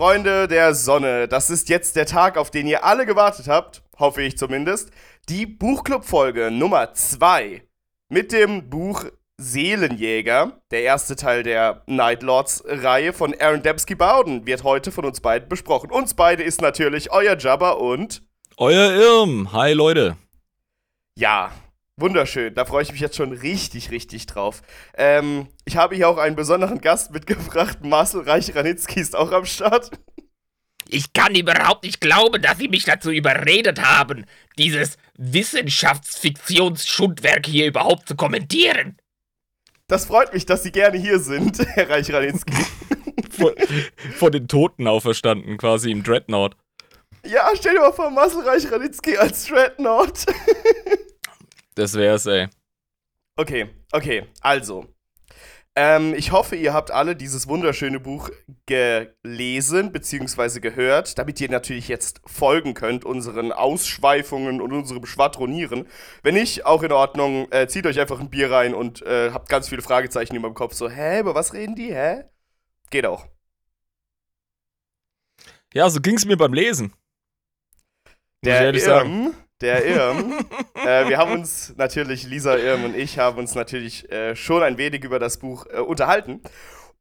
Freunde der Sonne, das ist jetzt der Tag, auf den ihr alle gewartet habt, hoffe ich zumindest. Die Buchclub-Folge Nummer 2 mit dem Buch Seelenjäger, der erste Teil der Night Lords-Reihe von Aaron Dembski-Bowden, wird heute von uns beiden besprochen. Uns beide ist natürlich euer Jabba und. Euer Irm. Hi, Leute. Ja, Wunderschön, da freue ich mich jetzt schon richtig, richtig drauf. Ähm, ich habe hier auch einen besonderen Gast mitgebracht. Marcel Reich-Ranitzky ist auch am Start. Ich kann überhaupt nicht glauben, dass Sie mich dazu überredet haben, dieses Wissenschaftsfiktionsschundwerk hier überhaupt zu kommentieren. Das freut mich, dass Sie gerne hier sind, Herr Reich-Ranitzky. vor, vor den Toten auferstanden, quasi im Dreadnought. Ja, stell dir mal vor, Marcel Reich-Ranitzky als Dreadnought. Das wär's, ey. Okay, okay, also. Ähm, ich hoffe, ihr habt alle dieses wunderschöne Buch gelesen bzw. gehört, damit ihr natürlich jetzt folgen könnt unseren Ausschweifungen und unserem Schwadronieren. Wenn nicht, auch in Ordnung, äh, zieht euch einfach ein Bier rein und äh, habt ganz viele Fragezeichen in meinem Kopf. So, hä, über was reden die, hä? Geht auch. Ja, so ging's mir beim Lesen. Der Irm, sagen der Irm. äh, wir haben uns natürlich, Lisa Irm und ich haben uns natürlich äh, schon ein wenig über das Buch äh, unterhalten.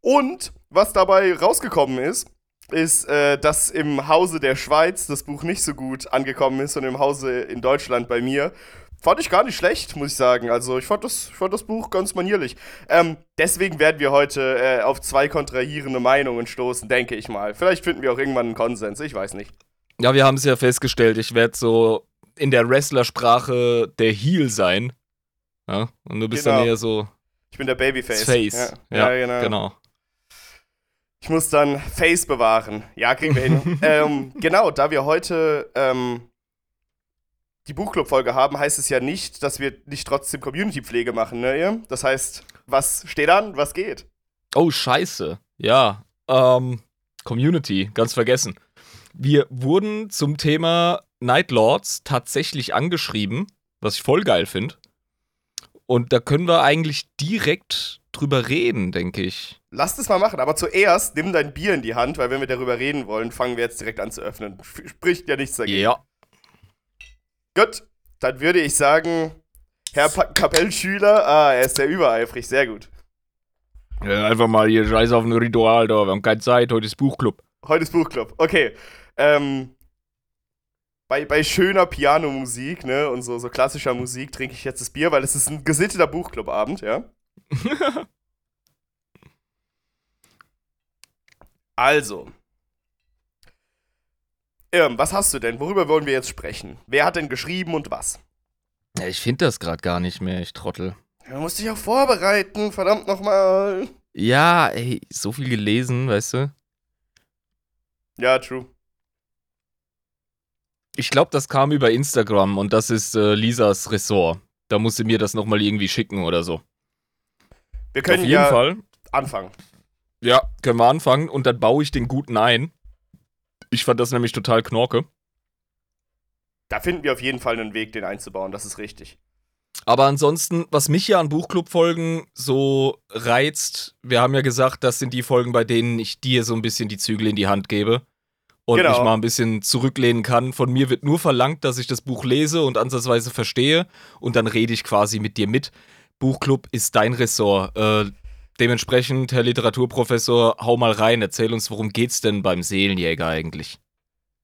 Und was dabei rausgekommen ist, ist, äh, dass im Hause der Schweiz das Buch nicht so gut angekommen ist und im Hause in Deutschland bei mir. Fand ich gar nicht schlecht, muss ich sagen. Also ich fand das, ich fand das Buch ganz manierlich. Ähm, deswegen werden wir heute äh, auf zwei kontrahierende Meinungen stoßen, denke ich mal. Vielleicht finden wir auch irgendwann einen Konsens, ich weiß nicht. Ja, wir haben es ja festgestellt. Ich werde so in der Wrestlersprache der Heel sein. Ja? Und du bist genau. dann eher so. Ich bin der Babyface. Face. Ja, ja, genau. genau. Ich muss dann Face bewahren. Ja, kriegen wir hin. ähm, genau, da wir heute ähm, die Buchclub-Folge haben, heißt es ja nicht, dass wir nicht trotzdem Community-Pflege machen, ne? Ihr? Das heißt, was steht an, was geht? Oh, scheiße. Ja. Ähm, Community, ganz vergessen. Wir wurden zum Thema Night Lords tatsächlich angeschrieben, was ich voll geil finde. Und da können wir eigentlich direkt drüber reden, denke ich. Lass das mal machen, aber zuerst nimm dein Bier in die Hand, weil wenn wir darüber reden wollen, fangen wir jetzt direkt an zu öffnen. Spricht ja nichts dagegen. Ja. Gut, dann würde ich sagen, Herr pa Kapellschüler, ah, er ist sehr übereifrig, sehr gut. Ja, einfach mal hier Scheiß auf ein Ritual da, wir haben keine Zeit, heute ist Buchclub. Heute ist Buchclub, okay. Ähm, bei, bei schöner Pianomusik, ne, und so, so klassischer Musik trinke ich jetzt das Bier, weil es ist ein gesitteter Buchclubabend, ja. also. Irm, was hast du denn? Worüber wollen wir jetzt sprechen? Wer hat denn geschrieben und was? Ja, ich finde das gerade gar nicht mehr, ich Trottel. Du musst dich auch vorbereiten, verdammt nochmal. Ja, ey, so viel gelesen, weißt du? Ja, true. Ich glaube, das kam über Instagram und das ist äh, Lisas Ressort. Da muss sie mir das nochmal irgendwie schicken oder so. Wir können Auf jeden ja Fall anfangen. Ja, können wir anfangen und dann baue ich den guten ein. Ich fand das nämlich total knorke. Da finden wir auf jeden Fall einen Weg, den einzubauen, das ist richtig. Aber ansonsten, was mich ja an Buchclub-Folgen so reizt, wir haben ja gesagt, das sind die Folgen, bei denen ich dir so ein bisschen die Zügel in die Hand gebe und genau. mich mal ein bisschen zurücklehnen kann. Von mir wird nur verlangt, dass ich das Buch lese und ansatzweise verstehe und dann rede ich quasi mit dir mit. Buchclub ist dein Ressort. Äh, dementsprechend, Herr Literaturprofessor, hau mal rein, erzähl uns, worum geht's denn beim Seelenjäger eigentlich?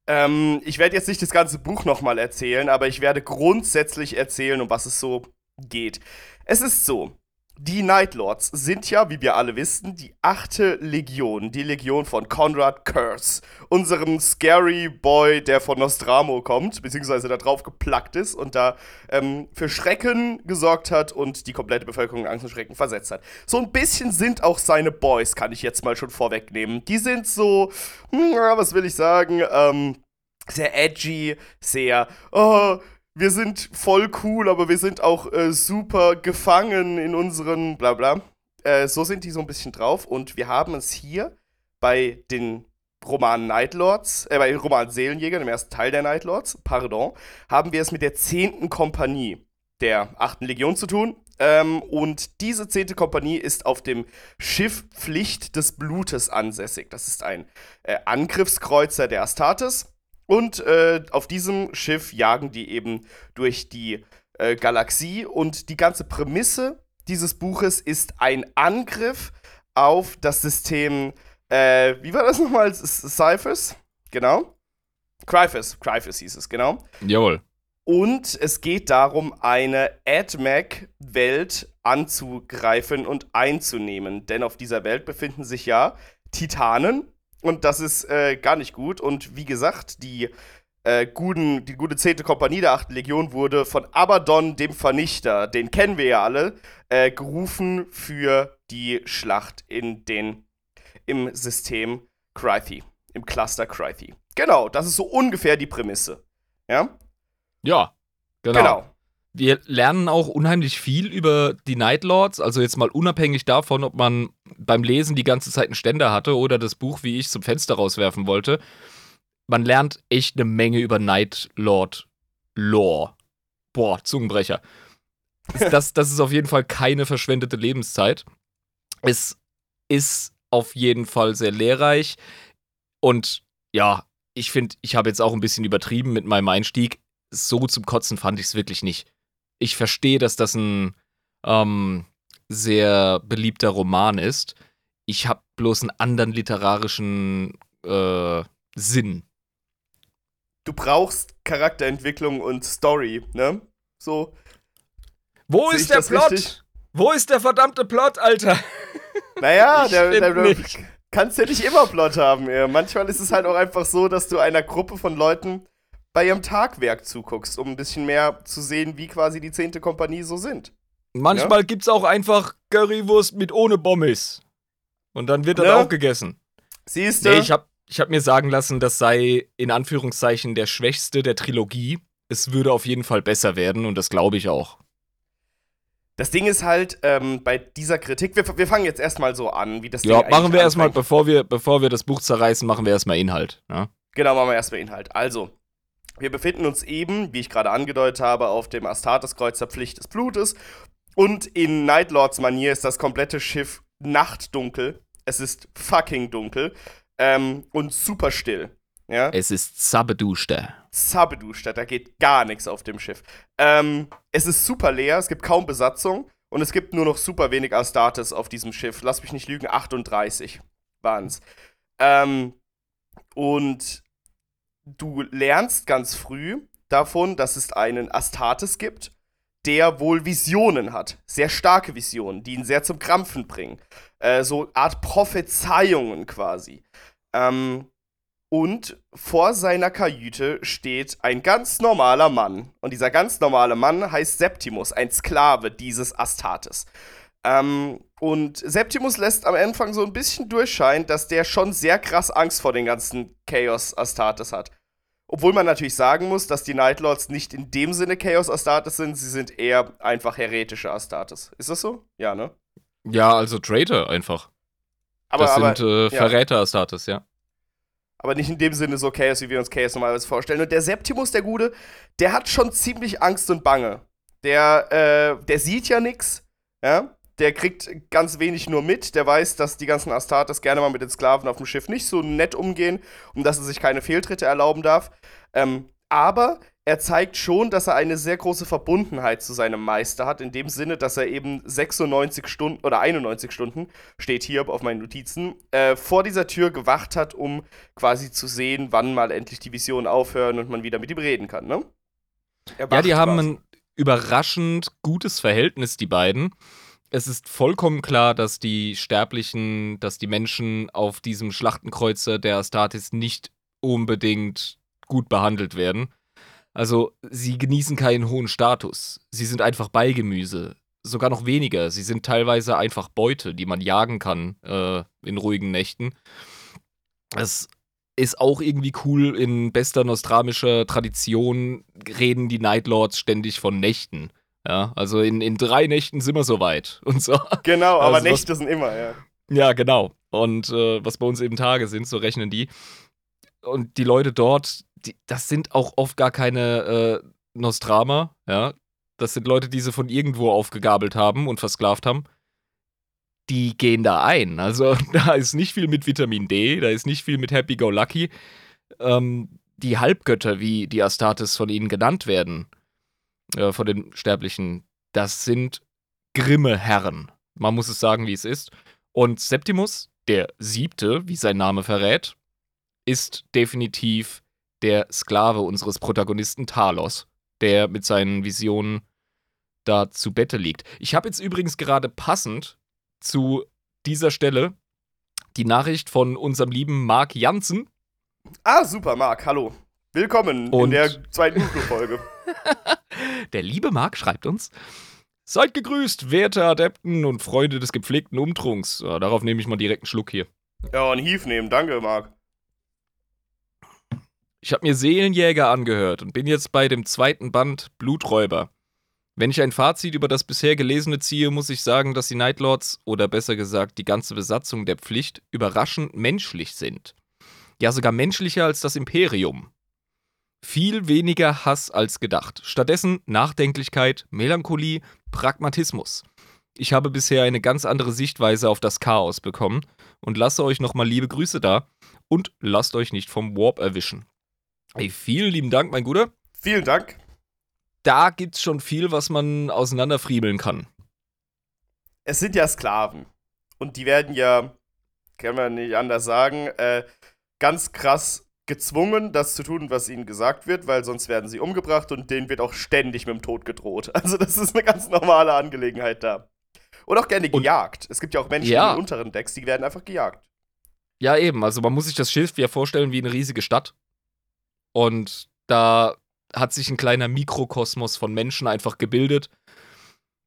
Ähm, ich werde jetzt nicht das ganze Buch nochmal erzählen, aber ich werde grundsätzlich erzählen, um was es so geht. Es ist so, die Night Lords sind ja, wie wir alle wissen, die achte Legion, die Legion von Conrad Curse, unserem Scary Boy, der von Nostramo kommt, beziehungsweise da drauf geplackt ist und da ähm, für Schrecken gesorgt hat und die komplette Bevölkerung in Angst und Schrecken versetzt hat. So ein bisschen sind auch seine Boys, kann ich jetzt mal schon vorwegnehmen. Die sind so, hm, was will ich sagen, ähm, sehr edgy, sehr, oh, wir sind voll cool, aber wir sind auch äh, super gefangen in unseren bla bla. Äh, so sind die so ein bisschen drauf und wir haben es hier bei den Roman Nightlords, äh, bei Roman Seelenjäger, dem ersten Teil der Nightlords, pardon, haben wir es mit der 10. Kompanie der 8. Legion zu tun. Ähm, und diese 10. Kompanie ist auf dem Schiff Pflicht des Blutes ansässig. Das ist ein äh, Angriffskreuzer der Astartes. Und äh, auf diesem Schiff jagen die eben durch die äh, Galaxie. Und die ganze Prämisse dieses Buches ist ein Angriff auf das System, äh, wie war das nochmal? Cyphers? Genau. Cryphus, Cryphus hieß es, genau. Jawohl. Und es geht darum, eine AdMac-Welt anzugreifen und einzunehmen. Denn auf dieser Welt befinden sich ja Titanen. Und das ist äh, gar nicht gut. Und wie gesagt, die, äh, guten, die gute 10. Kompanie der 8. Legion wurde von Abaddon, dem Vernichter, den kennen wir ja alle, äh, gerufen für die Schlacht in den, im System Crythy, im Cluster Crythy. Genau, das ist so ungefähr die Prämisse. Ja? Ja, genau. genau. Wir lernen auch unheimlich viel über die Night Lords, also jetzt mal unabhängig davon, ob man beim Lesen die ganze Zeit einen Ständer hatte oder das Buch, wie ich, zum Fenster rauswerfen wollte. Man lernt echt eine Menge über Night Lord Lore. Boah, Zungenbrecher. Das, das ist auf jeden Fall keine verschwendete Lebenszeit. Es ist auf jeden Fall sehr lehrreich und ja, ich finde, ich habe jetzt auch ein bisschen übertrieben mit meinem Einstieg. So zum Kotzen fand ich es wirklich nicht. Ich verstehe, dass das ein ähm, sehr beliebter Roman ist. Ich habe bloß einen anderen literarischen äh, Sinn. Du brauchst Charakterentwicklung und Story, ne? So. Wo ist der Plot? Richtig? Wo ist der verdammte Plot, Alter? Naja, der, der, der, kannst ja nicht immer Plot haben. Ey. Manchmal ist es halt auch einfach so, dass du einer Gruppe von Leuten bei ihrem Tagwerk zuguckst, um ein bisschen mehr zu sehen, wie quasi die 10. Kompanie so sind. Manchmal ja? gibt's auch einfach Currywurst mit ohne Bommes. Und dann wird das ja? auch gegessen. Siehst du? Nee, ich hab, ich hab mir sagen lassen, das sei in Anführungszeichen der schwächste der Trilogie. Es würde auf jeden Fall besser werden und das glaube ich auch. Das Ding ist halt, ähm, bei dieser Kritik, wir, wir fangen jetzt erstmal so an, wie das Ja, Ding machen wir erstmal, bevor wir, bevor wir das Buch zerreißen, machen wir erstmal Inhalt. Ne? Genau, machen wir erstmal Inhalt. Also, wir befinden uns eben, wie ich gerade angedeutet habe, auf dem Astartes-Kreuz der Pflicht des Blutes. Und in Nightlords-Manier ist das komplette Schiff nachtdunkel. Es ist fucking dunkel. Ähm, und super still. Ja? Es ist Zabeduster. Zabeduster, da geht gar nichts auf dem Schiff. Ähm, es ist super leer, es gibt kaum Besatzung und es gibt nur noch super wenig Astartes auf diesem Schiff. Lass mich nicht lügen, 38 waren es. Ähm, und du lernst ganz früh davon, dass es einen Astartes gibt, der wohl Visionen hat. Sehr starke Visionen, die ihn sehr zum Krampfen bringen. Äh, so Art Prophezeiungen quasi. Ähm, und vor seiner Kajüte steht ein ganz normaler Mann. Und dieser ganz normale Mann heißt Septimus, ein Sklave dieses Astartes. Ähm, und Septimus lässt am Anfang so ein bisschen durchscheinen, dass der schon sehr krass Angst vor den ganzen Chaos Astartes hat. Obwohl man natürlich sagen muss, dass die Nightlords nicht in dem Sinne Chaos Astartes sind, sie sind eher einfach heretische Astartes. Ist das so? Ja, ne? Ja, also Traitor einfach. Aber, das sind äh, Verräter Astartes, ja aber nicht in dem Sinne so Chaos, wie wir uns Chaos normalerweise vorstellen. Und der Septimus, der Gute, der hat schon ziemlich Angst und Bange. Der, äh, der sieht ja nichts, ja. Der kriegt ganz wenig nur mit. Der weiß, dass die ganzen Astartes gerne mal mit den Sklaven auf dem Schiff nicht so nett umgehen und dass er sich keine Fehltritte erlauben darf. Ähm, aber er zeigt schon, dass er eine sehr große Verbundenheit zu seinem Meister hat, in dem Sinne, dass er eben 96 Stunden oder 91 Stunden, steht hier auf meinen Notizen, äh, vor dieser Tür gewacht hat, um quasi zu sehen, wann mal endlich die Visionen aufhören und man wieder mit ihm reden kann, ne? Ja, die haben ein überraschend gutes Verhältnis, die beiden. Es ist vollkommen klar, dass die Sterblichen, dass die Menschen auf diesem Schlachtenkreuzer der Astartes nicht unbedingt gut behandelt werden. Also sie genießen keinen hohen Status. Sie sind einfach Beigemüse. Sogar noch weniger. Sie sind teilweise einfach Beute, die man jagen kann äh, in ruhigen Nächten. Es ist auch irgendwie cool. In bester nostramischer Tradition reden die Nightlords ständig von Nächten. Ja, also in, in drei Nächten sind wir soweit und so. Genau, aber also Nächte was, sind immer, ja. Ja, genau. Und äh, was bei uns eben Tage sind, so rechnen die. Und die Leute dort, die, das sind auch oft gar keine äh, Nostrama, ja. das sind Leute, die sie von irgendwo aufgegabelt haben und versklavt haben, die gehen da ein. Also da ist nicht viel mit Vitamin D, da ist nicht viel mit Happy Go Lucky. Ähm, die Halbgötter, wie die Astartes von ihnen genannt werden, äh, von den Sterblichen, das sind grimme Herren. Man muss es sagen, wie es ist. Und Septimus, der Siebte, wie sein Name verrät, ist definitiv der Sklave unseres Protagonisten Talos, der mit seinen Visionen da zu Bette liegt. Ich habe jetzt übrigens gerade passend zu dieser Stelle die Nachricht von unserem lieben Marc Jansen. Ah, super, Marc, hallo. Willkommen Und- in der zweiten Folge. Der liebe Marc schreibt uns. Seid gegrüßt, werte Adepten und Freunde des gepflegten Umtrunks. Ja, darauf nehme ich mal direkt einen Schluck hier. ja, und Hief nehmen, danke, Marc. Ich habe mir Seelenjäger angehört und bin jetzt bei dem zweiten Band Bluträuber. Wenn ich ein Fazit über das bisher Gelesene ziehe, muss ich sagen, dass die Nightlords, oder besser gesagt die ganze Besatzung der Pflicht, überraschend menschlich sind. Ja, sogar menschlicher als das Imperium. Viel weniger Hass als gedacht. Stattdessen Nachdenklichkeit, Melancholie, Pragmatismus. Ich habe bisher eine ganz andere Sichtweise auf das Chaos bekommen und lasse euch nochmal liebe Grüße da und lasst euch nicht vom Warp erwischen. Ey, vielen lieben Dank, mein Guter. Vielen Dank. Da gibt's schon viel, was man auseinanderfriemeln kann. Es sind ja Sklaven. Und die werden ja, kann man nicht anders sagen, äh, ganz krass gezwungen, das zu tun, was ihnen gesagt wird, weil sonst werden sie umgebracht und denen wird auch ständig mit dem Tod gedroht. Also das ist eine ganz normale Angelegenheit da. Und auch gerne Und- gejagt. Es gibt ja auch Menschen Ja. in den unteren Decks, die werden einfach gejagt. Ja, eben. Also man muss sich das Schiff ja vorstellen wie eine riesige Stadt. Und da hat sich ein kleiner Mikrokosmos von Menschen einfach gebildet,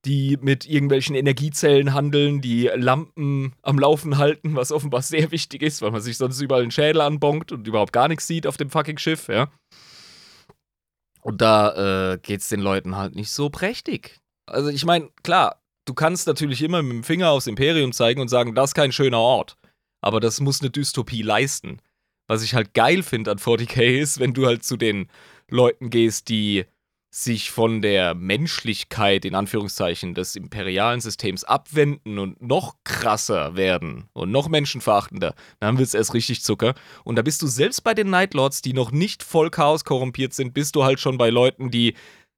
die mit irgendwelchen Energiezellen handeln, die Lampen am Laufen halten, was offenbar sehr wichtig ist, weil man sich sonst überall den Schädel anbonkt und überhaupt gar nichts sieht auf dem fucking Schiff, ja. Und da äh, geht's den Leuten halt nicht so prächtig. Also ich meine, klar, du kannst natürlich immer mit dem Finger aufs Imperium zeigen und sagen, das ist kein schöner Ort. Aber das muss eine Dystopie leisten. Was ich halt geil finde an 40k ist, wenn du halt zu den Leuten gehst, die sich von der Menschlichkeit in Anführungszeichen des imperialen Systems abwenden und noch krasser werden und noch menschenverachtender, dann wird es erst richtig Zucker. Und da bist du selbst bei den Nightlords, die noch nicht voll Chaos korrumpiert sind, bist du halt schon bei Leuten, die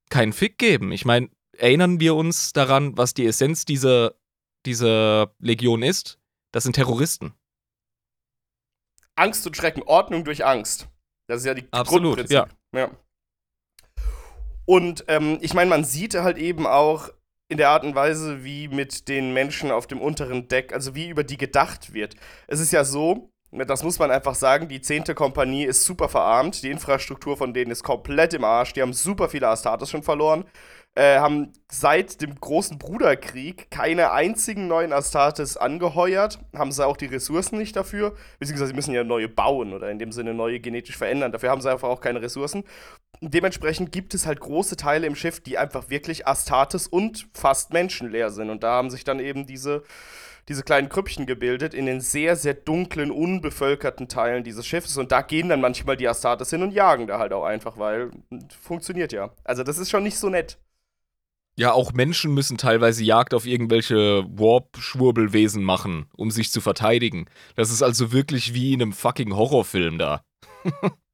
keinen Fick geben. Ich meine, erinnern wir uns daran, was die Essenz dieser, dieser Legion ist? Das sind Terroristen. Angst und Schrecken, Ordnung durch Angst. Das ist ja die Absolut, Grundprinzip. Ja. Und ähm, ich meine, man sieht halt eben auch in der Art und Weise, wie mit den Menschen auf dem unteren Deck, also wie über die gedacht wird. Es ist ja so, das muss man einfach sagen, die 10. Kompanie ist super verarmt, die Infrastruktur von denen ist komplett im Arsch, die haben super viele Astartes schon verloren, äh, haben seit dem großen Bruderkrieg keine einzigen neuen Astartes angeheuert, haben sie auch die Ressourcen nicht dafür, beziehungsweise sie müssen ja neue bauen oder in dem Sinne neue genetisch verändern, dafür haben sie einfach auch keine Ressourcen. Dementsprechend gibt es halt große Teile im Schiff, die einfach wirklich Astartes und fast menschenleer sind. Und da haben sich dann eben diese, diese kleinen Krüppchen gebildet in den sehr, sehr dunklen, unbevölkerten Teilen dieses Schiffes. Und da gehen dann manchmal die Astartes hin und jagen da halt auch einfach, weil funktioniert ja. Also das ist schon nicht so nett. Ja, auch Menschen müssen teilweise Jagd auf irgendwelche Warp-Schwurbelwesen machen, um sich zu verteidigen. Das ist also wirklich wie in einem fucking Horrorfilm da.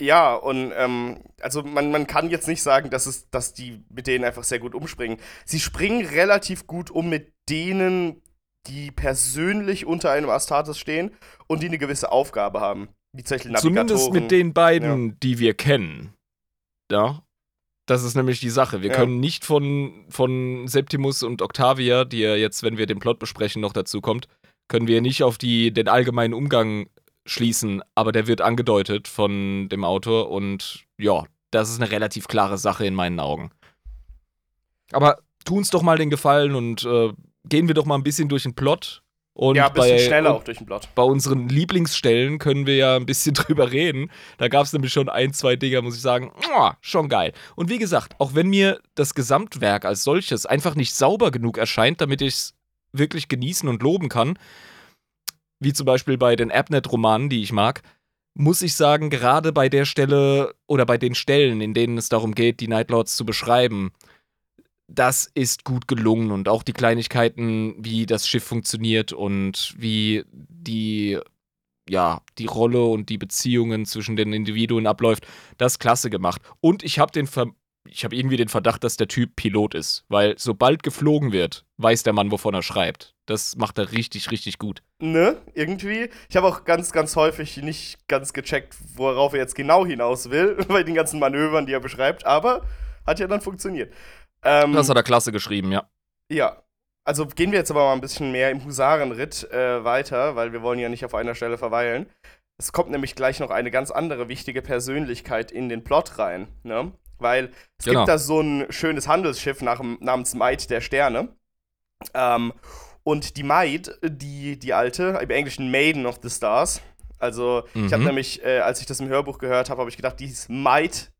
Ja, und ähm, also man, man kann jetzt nicht sagen, dass, es, dass die mit denen einfach sehr gut umspringen. Sie springen relativ gut um mit denen, die persönlich unter einem Astartes stehen und die eine gewisse Aufgabe haben. Navigatoren. Zumindest mit den beiden, die wir kennen. Ja. Das ist nämlich die Sache. Wir Ja. können nicht von, von Septimus und Octavia, die ja jetzt, wenn wir den Plot besprechen, noch dazu kommt, können wir nicht auf die, den allgemeinen Umgang schließen, aber der wird angedeutet von dem Autor und ja, das ist eine relativ klare Sache in meinen Augen. Aber tu uns doch mal den Gefallen und äh, gehen wir doch mal ein bisschen durch den Plot. Und ja, ein bisschen bei, schneller auch durch den Plot. bei unseren Lieblingsstellen können wir ja ein bisschen drüber reden. Da gab es nämlich schon ein, zwei Dinger, muss ich sagen, schon geil. Und wie gesagt, auch wenn mir das Gesamtwerk als solches einfach nicht sauber genug erscheint, damit ich es wirklich genießen und loben kann, wie zum Beispiel bei den Abnet-Romanen, die ich mag, muss ich sagen, gerade bei der Stelle oder bei den Stellen, in denen es darum geht, die Nightlords zu beschreiben, das ist gut gelungen und auch die Kleinigkeiten, wie das Schiff funktioniert und wie die ja, die Rolle und die Beziehungen zwischen den Individuen abläuft, das klasse gemacht. Und ich habe den Ver ich habe irgendwie den Verdacht, dass der Typ Pilot ist, weil sobald geflogen wird, weiß der Mann, wovon er schreibt. Das macht er richtig, richtig gut. Ne, irgendwie. Ich habe auch ganz, ganz häufig nicht ganz gecheckt, worauf er jetzt genau hinaus will, bei den ganzen Manövern, die er beschreibt, aber hat ja dann funktioniert. Ähm, das hat er klasse geschrieben, ja. Ja. Also gehen wir jetzt aber mal ein bisschen mehr im Husarenritt äh, weiter, weil wir wollen ja nicht auf einer Stelle verweilen. Es kommt nämlich gleich noch eine ganz andere wichtige Persönlichkeit in den Plot rein. Ne? Weil es genau. gibt da so ein schönes Handelsschiff nach, namens Maid der Sterne. Ähm, und die Maid, die, die alte, im Englischen Maiden of the Stars. Also, mhm. ich habe nämlich, äh, als ich das im Hörbuch gehört habe, habe ich gedacht, die ist Maid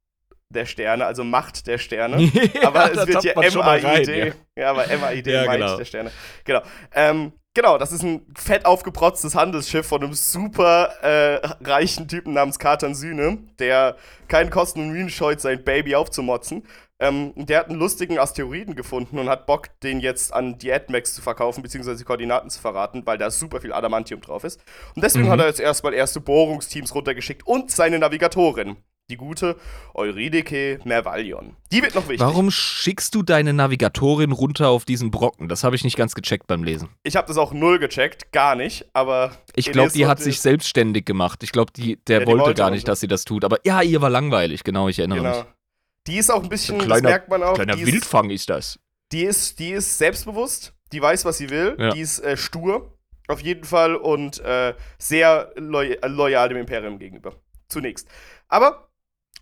der Sterne, also Macht der Sterne. ja, aber es wird ja M-A-I-D. Ja. ja. aber M-A-I-D, ja, Maid genau. der Sterne. Genau. Ähm, Genau, das ist ein fett aufgeprotztes Handelsschiff von einem super äh, reichen Typen namens Katan Sühne, der keinen Kosten und Mühen scheut, sein Baby aufzumotzen. Ähm, der hat einen lustigen Asteroiden gefunden und hat Bock, den jetzt an die AdMax zu verkaufen, beziehungsweise die Koordinaten zu verraten, weil da super viel Adamantium drauf ist. Und deswegen mhm. hat er jetzt erstmal erste Bohrungsteams runtergeschickt und seine Navigatorin die gute Eurydike Mervalion. Die wird noch wichtig. Warum schickst du deine Navigatorin runter auf diesen Brocken? Das habe ich nicht ganz gecheckt beim Lesen. Ich habe das auch null gecheckt, gar nicht, aber. Ich glaube, die hat sich selbstständig gemacht. Ich glaube, die, der ja, wollte, wollte, gar nicht, dass sie das tut. Aber ja, ihr war langweilig, genau, ich erinnere genau. mich. Die ist auch ein bisschen, ein kleiner, das merkt man auch. Kleiner ist, Wildfang ist das. Die ist, die ist selbstbewusst, die weiß, was sie will, ja. die ist äh, stur, auf jeden Fall, und äh, sehr loy loyal dem Imperium gegenüber. Zunächst. Aber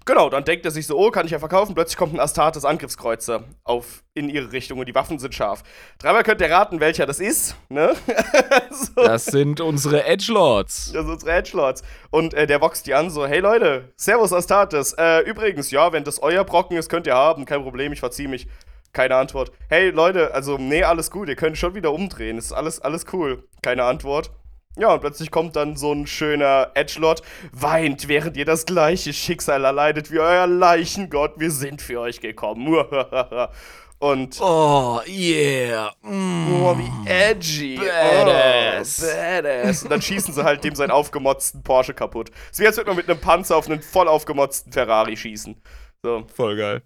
Genau, dann denkt er sich so, oh, kann ich ja verkaufen. Plötzlich kommt ein Astartes Angriffskreuzer auf, in ihre Richtung und die Waffen sind scharf. Dreimal könnt ihr raten, welcher das ist, ne? so. Das sind unsere Edgelords. Das sind unsere Edgelords. Und äh, der boxt die an so, hey Leute, Servus Astartes. Äh, übrigens, ja, wenn das euer Brocken ist, könnt ihr haben, kein Problem, ich verzieh mich. Keine Antwort. Hey Leute, also, nee, alles gut, ihr könnt schon wieder umdrehen. Ist alles, alles cool. Keine Antwort. Ja, und plötzlich kommt dann so ein schöner Edgelord, weint, während ihr das gleiche Schicksal erleidet wie euer Leichengott. Wir sind für euch gekommen. und. Oh, yeah. Mm. Oh, wie edgy. Badass. Oh, badass. Und dann schießen sie halt dem seinen aufgemotzten Porsche kaputt. Es wäre, als würde man mit einem Panzer auf einen voll aufgemotzten Ferrari schießen. So. Voll geil.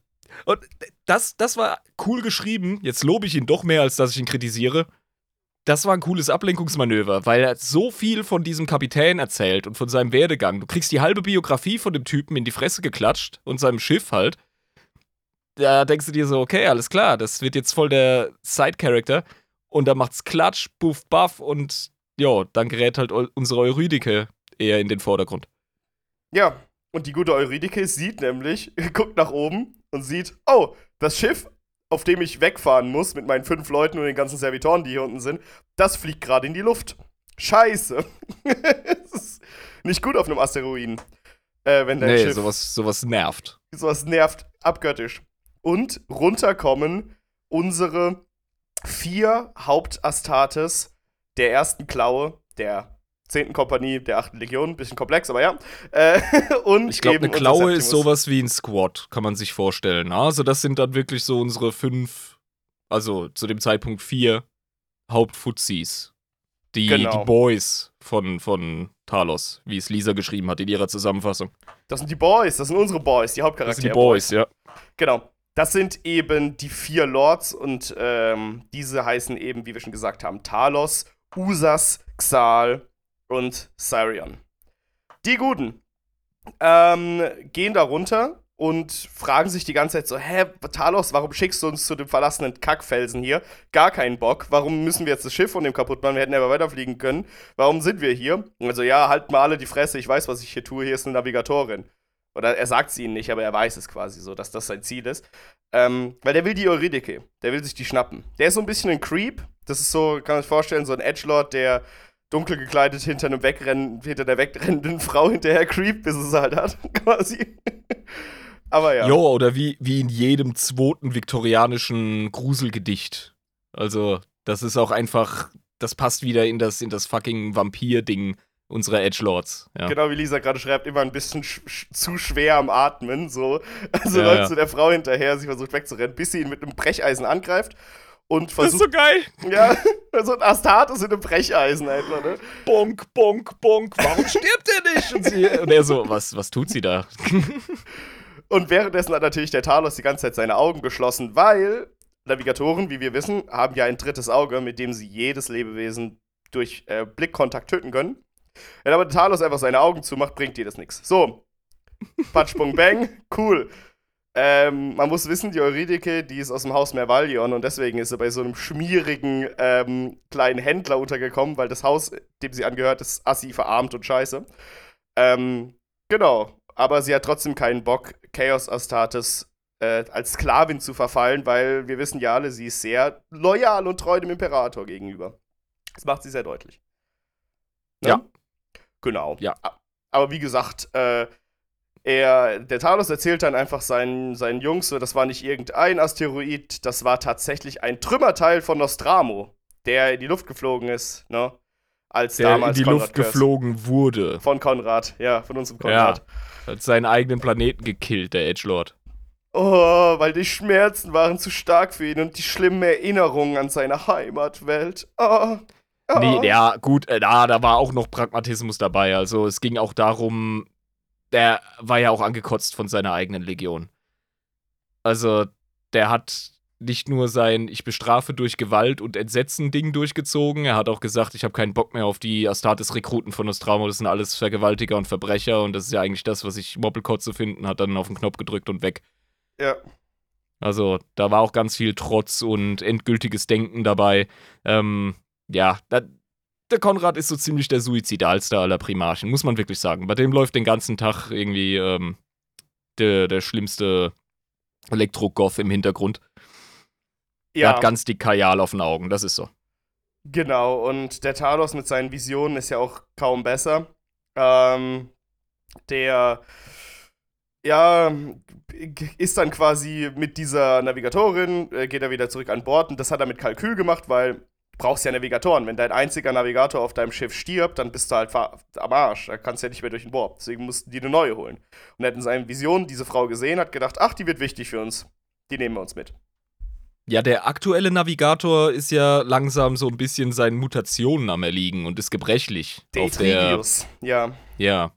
Und das, das war cool geschrieben. Jetzt lobe ich ihn doch mehr, als dass ich ihn kritisiere das war ein cooles Ablenkungsmanöver, weil er so viel von diesem Kapitän erzählt und von seinem Werdegang. Du kriegst die halbe Biografie von dem Typen in die Fresse geklatscht und seinem Schiff halt. Da denkst du dir so, okay, alles klar, das wird jetzt voll der Side-Character. Und dann macht's Klatsch, Buff, Buff und ja, dann gerät halt unsere Eurydike eher in den Vordergrund. Ja, und die gute Eurydike sieht nämlich, guckt nach oben und sieht, oh, das Schiff auf dem ich wegfahren muss mit meinen fünf Leuten und den ganzen Servitoren, die hier unten sind, das fliegt gerade in die Luft. Scheiße. das ist nicht gut auf einem Asteroiden. Äh, wenn dein nee, Schiff sowas, sowas nervt. Sowas nervt abgöttisch. Und runterkommen unsere vier Hauptastartes der ersten Klaue, der 10. Kompanie der 8. Legion. Bisschen komplex, aber ja. Äh, und ich glaube, eine Klaue ist sowas wie ein Squad, kann man sich vorstellen. Also, das sind dann wirklich so unsere fünf, also zu dem Zeitpunkt vier Hauptfuzis. Die, genau. die Boys von, von Talos, wie es Lisa geschrieben hat in ihrer Zusammenfassung. Das sind die Boys, das sind unsere Boys, die Hauptcharaktere. Das sind die Boys, ja. Genau. Das sind eben die vier Lords und ähm, diese heißen eben, wie wir schon gesagt haben, Talos, Usas, Xal und Sirion. Die Guten ähm, gehen da runter und fragen sich die ganze Zeit so: Hä, Talos, warum schickst du uns zu dem verlassenen Kackfelsen hier? Gar keinen Bock. Warum müssen wir jetzt das Schiff von dem kaputt machen? Wir hätten ja weiterfliegen können. Warum sind wir hier? Also, ja, halt mal alle die Fresse, ich weiß, was ich hier tue. Hier ist eine Navigatorin. Oder er sagt es ihnen nicht, aber er weiß es quasi so, dass das sein Ziel ist. Ähm, weil der will die Eurydike. Der will sich die schnappen. Der ist so ein bisschen ein Creep. Das ist so, kann man sich vorstellen, so ein Edgelord, der dunkel gekleidet hinter einem Wegrennen, hinter der wegrennenden Frau hinterher creep, bis es halt hat, quasi. Aber ja. Jo, oder wie, wie in jedem zweiten viktorianischen Gruselgedicht. Also, das ist auch einfach, das passt wieder in das, in das fucking Vampir-Ding unserer Edgelords. Ja. Genau wie Lisa gerade schreibt, immer ein bisschen sch sch zu schwer am Atmen. So. Also Ja, läuft ja. zu der Frau hinterher, sie versucht wegzurennen, bis sie ihn mit einem Brecheisen angreift und Das ist versucht. so geil. ja, so ein Astartes in einem Brecheisen einfach, ne? Bonk, bonk, bonk. Warum stirbt er nicht? Und, sie, und er so, was, was tut sie da? Und währenddessen hat natürlich der Talos die ganze Zeit seine Augen geschlossen, weil Navigatoren, wie wir wissen, haben ja ein drittes Auge, mit dem sie jedes Lebewesen durch äh, Blickkontakt töten können. Wenn aber der Talos einfach seine Augen zumacht, bringt dir das nichts. So. Patsch, Bung, Bang. Cool. Ähm, man muss wissen, die Eurydike, die ist aus dem Haus Mervalion und deswegen ist sie bei so einem schmierigen ähm, kleinen Händler untergekommen, weil das Haus, dem sie angehört, ist assi verarmt und scheiße. Ähm, genau. Aber sie hat trotzdem keinen Bock, Chaos Astartes äh, als Sklavin zu verfallen, weil wir wissen ja alle, sie ist sehr loyal und treu dem Imperator gegenüber. Das macht sie sehr deutlich. Ne? Ja. Genau. Ja. Aber wie gesagt, äh, er, der Talos erzählt dann einfach seinen, seinen Jungs, so, das war nicht irgendein Asteroid, das war tatsächlich ein Trümmerteil von Nostramo, der in die Luft geflogen ist, ne? Als Der in damals die Konrad Luft Curse. geflogen wurde. Von Konrad, ja, von unserem Konrad. Hat seinen eigenen Planeten gekillt, der Edgelord. Oh, weil die Schmerzen waren zu stark für ihn und die schlimmen Erinnerungen an seine Heimatwelt. Oh. oh. Nee, ja, gut, äh, da, da war auch noch Pragmatismus dabei. Also es ging auch darum, der war ja auch angekotzt von seiner eigenen Legion. Also der hat nicht nur sein Ich bestrafe durch Gewalt und Entsetzen Ding durchgezogen, er hat auch gesagt, ich habe keinen Bock mehr auf die Astartes-Rekruten von Nostramo, das sind alles Vergewaltiger und Verbrecher und das ist ja eigentlich das, was ich Moppelkot zu finden, hat dann auf den Knopf gedrückt und weg. Ja. Also, da war auch ganz viel Trotz und endgültiges Denken dabei. Ähm, ja, da, der Konrad ist so ziemlich der suizidalste aller Primarchen, muss man wirklich sagen. Bei dem läuft den ganzen Tag irgendwie ähm, der, der schlimmste Elektrogoth im Hintergrund. Er Ja, hat ganz dick Kajal auf den Augen, das ist so. genau. Und der Talos mit seinen Visionen ist ja auch kaum besser. Ähm, der, ja, ist dann quasi mit dieser Navigatorin, äh, geht er wieder zurück an Bord und das hat er mit Kalkül gemacht, weil du brauchst ja Navigatoren. Wenn dein einziger Navigator auf deinem Schiff stirbt, dann bist du halt am Arsch. Da kannst du ja nicht mehr durch den Warp. Deswegen mussten die eine neue holen. Und er hat in seinen Visionen diese Frau gesehen, hat gedacht, ach, die wird wichtig für uns. Die nehmen wir uns mit. Ja, der aktuelle Navigator ist ja langsam so ein bisschen seinen Mutationen am Erliegen und ist gebrechlich. Detridius, ja. ja,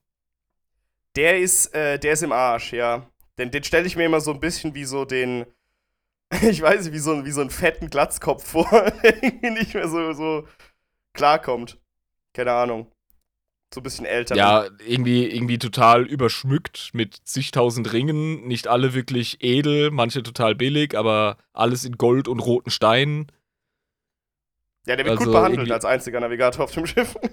Der ist, äh, der ist im Arsch, ja. Denn den stelle ich mir immer so ein bisschen wie so den, ich weiß nicht, wie so, wie so einen fetten Glatzkopf vor, irgendwie nicht mehr so, so klarkommt. Keine Ahnung. So ein bisschen älter. Ja, irgendwie, irgendwie total überschmückt mit zigtausend Ringen. Nicht alle wirklich edel, manche total billig, aber alles in Gold und roten Steinen. Ja, der wird also gut behandelt als einziger Navigator auf dem Schiff.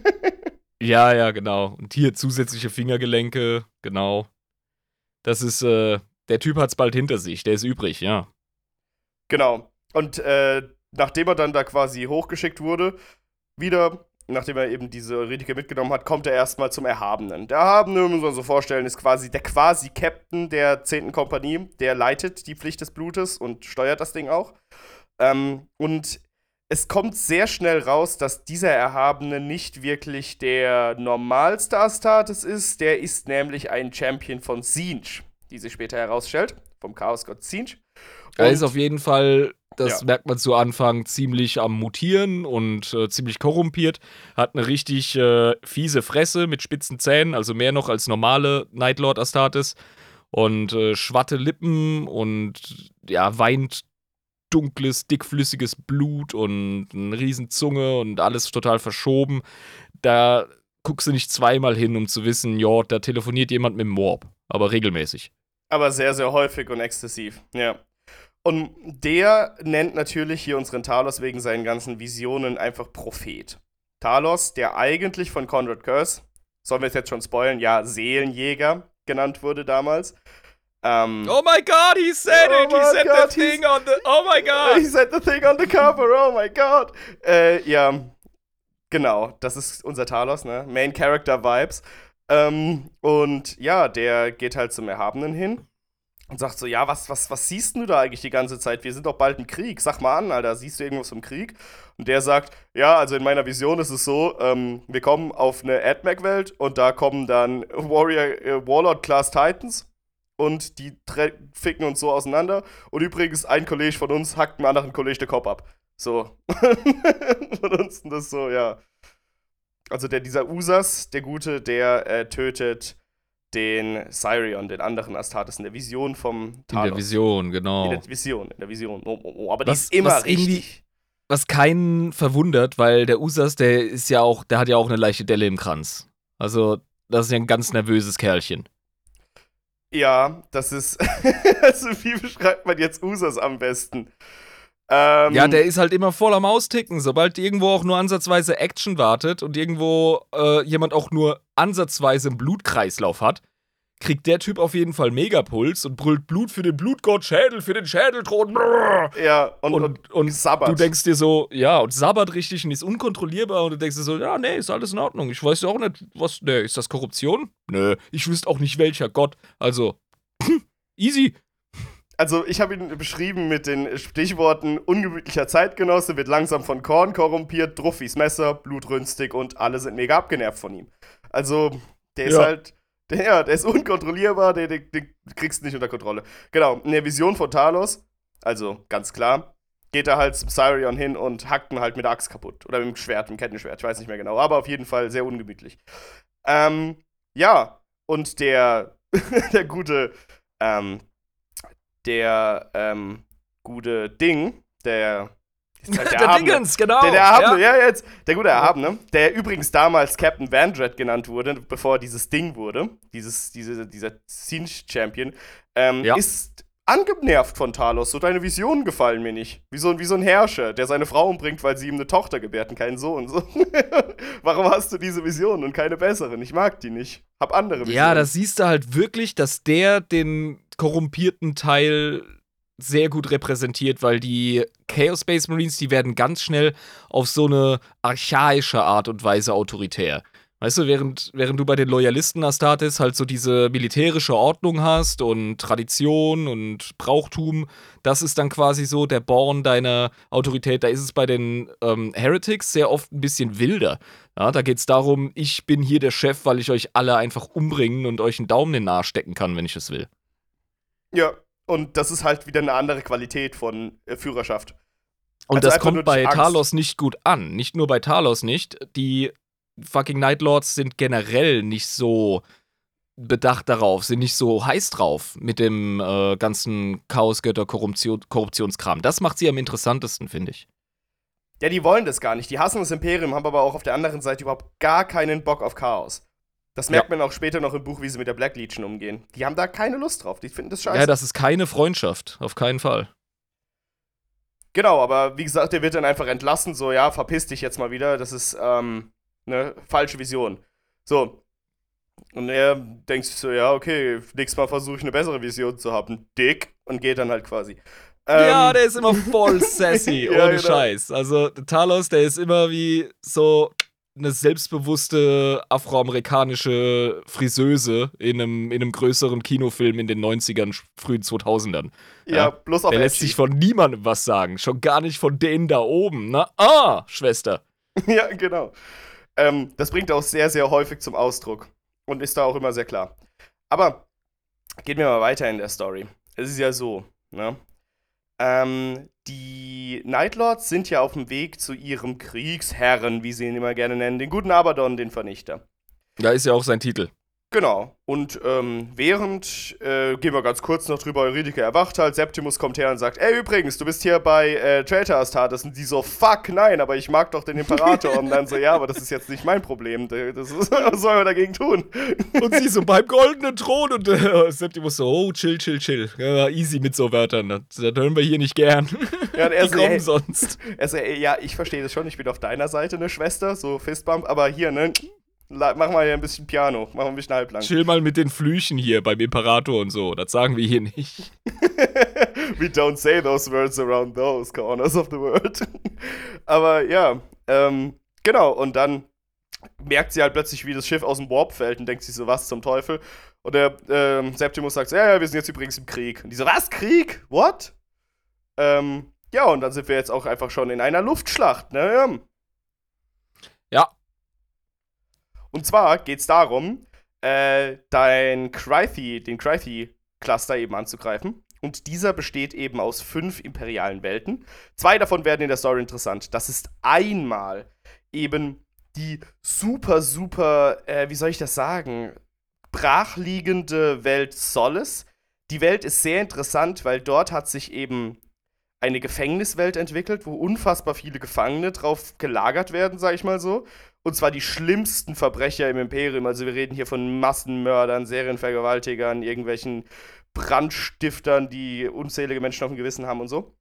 Ja, ja, genau. Und hier zusätzliche Fingergelenke, genau. Das ist, äh, der Typ hat's bald hinter sich, der ist übrig, ja. Genau. Und äh, nachdem er dann da quasi hochgeschickt wurde, wieder, nachdem er eben diese Euridike mitgenommen hat, kommt er erstmal zum Erhabenen. Der Erhabene, muss man so vorstellen, ist quasi der quasi Captain der 10. Kompanie. Der leitet die Pflicht des Blutes und steuert das Ding auch. Ähm, und es kommt sehr schnell raus, dass dieser Erhabene nicht wirklich der normalste Astartes ist. Der ist nämlich ein Champion von Sinj, die sich später herausstellt, vom Chaosgott Sinj. Er ist auf jeden Fall, das Ja. merkt man zu Anfang, ziemlich am Mutieren und äh, ziemlich korrumpiert. Hat eine richtig äh, fiese Fresse mit spitzen Zähnen, also mehr noch als normale Nightlord Astartes. Und äh, schwatte Lippen und ja, weint dunkles, dickflüssiges Blut und eine riesen Zunge und alles total verschoben. Da guckst du nicht zweimal hin, um zu wissen, ja, da telefoniert jemand mit dem Warp. Aber regelmäßig. Aber sehr, sehr häufig und exzessiv, ja. Und der nennt natürlich hier unseren Talos wegen seinen ganzen Visionen einfach Prophet. Talos, der eigentlich von Conrad Curse, sollen wir es jetzt schon spoilen, ja, Seelenjäger genannt wurde damals. Ähm, Oh my god, he said Oh it! He said God, the thing on the. Oh my He god! said the thing on the cover, oh my god. Äh, ja, genau, das ist unser Talos, ne? Main Character Vibes. Ähm, und ja, der geht halt zum Erhabenen hin und sagt so, ja, was, was, was siehst du da eigentlich die ganze Zeit? Wir sind doch bald im Krieg. Sag mal an, Alter, siehst du irgendwas im Krieg? Und der sagt, ja, also in meiner Vision ist es so, ähm, wir kommen auf eine AdMac-Welt und da kommen dann Warrior, äh, Warlord-Class Titans und die ficken uns so auseinander. Und übrigens, ein Kollege von uns hackt einem anderen Kollege den Kopf ab. So. uns das so, ja. Also der, dieser Usas, der Gute, der äh, tötet den Cyrion, den anderen Astartes in der Vision vom Talos. In der Vision, genau. In der Vision, in der Vision. Oh, oh, oh. Aber was, die ist immer was richtig. Was keinen verwundert, weil der Usas, der ist ja auch, der hat ja auch eine leichte Delle im Kranz. Also, das ist ja ein ganz nervöses Kerlchen. Ja, das ist. also, wie beschreibt man jetzt Usas am besten? Ähm, ja, der ist halt immer voll am Austicken. Sobald irgendwo auch nur ansatzweise Action wartet und irgendwo äh, jemand auch nur ansatzweise einen Blutkreislauf hat, kriegt der Typ auf jeden Fall Megapuls und brüllt Blut für den Blutgott, Schädel für den Schädelthron. Ja, und, und, und, und sabbert. du denkst dir so, ja, und sabbert richtig und ist unkontrollierbar und du denkst dir so, ja, nee, ist alles in Ordnung. Ich weiß ja auch nicht, was, nee, ist das Korruption? Nö, ich wüsste auch nicht welcher Gott. Also, easy. Also, ich habe ihn beschrieben mit den Stichworten ungemütlicher Zeitgenosse, wird langsam von Korn korrumpiert, Druffis Messer, blutrünstig und alle sind mega abgenervt von ihm. Also, der ist halt, der, ja, der ist unkontrollierbar, den, den, den kriegst du nicht unter Kontrolle. Genau, in der Vision von Talos, also ganz klar, geht er halt zum Cyrion hin und hackt ihn halt mit der Axt kaputt. Oder mit dem Schwert, mit dem Kettenschwert, ich weiß nicht mehr genau. Aber auf jeden Fall sehr ungemütlich. Ähm, ja, und der, der gute, ähm, der ähm, gute Ding, der der, der Dingens, genau. Der, der Erhabene, ja. ja. jetzt. Der gute Erhabene, der übrigens damals Captain Vandred genannt wurde, bevor dieses Ding wurde, dieses, diese, dieser Siege-Champion, ähm, ja. ist angenervt von Talos. So deine Visionen gefallen mir nicht. Wie so, wie so ein Herrscher, der seine Frau umbringt, weil sie ihm eine Tochter gebärt und keinen Sohn. So. Warum hast du diese Visionen und keine besseren? Ich mag die nicht. Hab andere Visionen. Ja, das siehst du halt wirklich, dass der den korrumpierten Teil sehr gut repräsentiert, weil die Chaos Space Marines, die werden ganz schnell auf so eine archaische Art und Weise autoritär. Weißt du, während, während du bei den Loyalisten Astartes halt so diese militärische Ordnung hast und Tradition und Brauchtum, das ist dann quasi so der Born deiner Autorität. Da ist es bei den ähm, Heretics sehr oft ein bisschen wilder. Ja, da geht es darum, ich bin hier der Chef, weil ich euch alle einfach umbringen und euch einen Daumen in den Arsch stecken kann, wenn ich es will. Ja, und das ist halt wieder eine andere Qualität von äh, Führerschaft. Und also das kommt bei Talos nicht gut an. Nicht nur bei Talos nicht. Die fucking Nightlords sind generell nicht so bedacht darauf, sind nicht so heiß drauf mit dem äh, ganzen Chaosgötter-Korruptionskram. Das macht sie am interessantesten, finde ich. Ja, die wollen das gar nicht. Die hassen das Imperium, haben aber auch auf der anderen Seite überhaupt gar keinen Bock auf Chaos. Das merkt ja. man auch später noch im Buch, wie sie mit der Black Legion umgehen. Die haben da keine Lust drauf. Die finden das scheiße. Ja, das ist keine Freundschaft. Auf keinen Fall. Genau, aber wie gesagt, der wird dann einfach entlassen. So, ja, verpiss dich jetzt mal wieder. Das ist ähm, eine falsche Vision. So. Und er denkt sich so, ja, okay, nächstes Mal versuche ich eine bessere Vision zu haben. Dick. Und geht dann halt quasi. Ähm, ja, der ist immer voll sassy, ohne ja, genau. Scheiß. Also Talos, der ist immer wie so eine selbstbewusste afroamerikanische Friseuse in einem, in einem größeren Kinofilm in den 90ern, frühen 2000ern. Ja, ja bloß auf Der lässt sich von niemandem was sagen. Schon gar nicht von denen da oben. Na, ah, Schwester. ja, genau. Ähm, das bringt er auch sehr, sehr häufig zum Ausdruck. Und ist da auch immer sehr klar. Aber gehen wir mal weiter in der Story. Es ist ja so, ne? Ähm, die Nightlords sind ja auf dem Weg zu ihrem Kriegsherren, wie sie ihn immer gerne nennen, den guten Abaddon, den Vernichter. Da ist ja auch sein Titel. Genau. Und ähm, während, äh, gehen wir ganz kurz noch drüber, Euridike erwacht halt, Septimus kommt her und sagt, ey, übrigens, du bist hier bei äh, Traitor Astartes. Und die so, fuck, nein, aber ich mag doch den Imperator. und dann so, ja, aber das ist jetzt nicht mein Problem. Das ist, was sollen wir dagegen tun? und sie so, beim goldenen Thron. Und äh, Septimus so, oh, chill, chill, chill. Ja, easy mit so Wörtern. Das, das hören wir hier nicht gern. Ja, und er die so, kommen ey, sonst. Er so, ey, ja, ich verstehe das schon, ich bin auf deiner Seite, ne, Schwester, so Fistbump, aber hier, ne, mach mal hier ein bisschen Piano, mach mal ein bisschen halblang. Chill mal mit den Flüchen hier beim Imperator und so, das sagen wir hier nicht. We don't say those words around those corners of the world. Aber ja, ähm, genau, und dann merkt sie halt plötzlich, wie das Schiff aus dem Warp fällt und denkt sich so, was zum Teufel. Und der ähm, Septimus sagt ja, ja, wir sind jetzt übrigens im Krieg. Und die so, was, Krieg? What? Ähm, ja, und dann sind wir jetzt auch einfach schon in einer Luftschlacht, ne? Ja. Und zwar geht's darum, äh, dein Crythy, den Crythy-Cluster eben anzugreifen. Und dieser besteht eben aus fünf imperialen Welten. Zwei davon werden in der Story interessant. Das ist einmal eben die super, super, äh, wie soll ich das sagen, brachliegende Welt Solace. Die Welt ist sehr interessant, weil dort hat sich eben eine Gefängniswelt entwickelt, wo unfassbar viele Gefangene drauf gelagert werden, sag ich mal so. Und zwar die schlimmsten Verbrecher im Imperium. Also wir reden hier von Massenmördern, Serienvergewaltigern, irgendwelchen Brandstiftern, die unzählige Menschen auf dem Gewissen haben und so.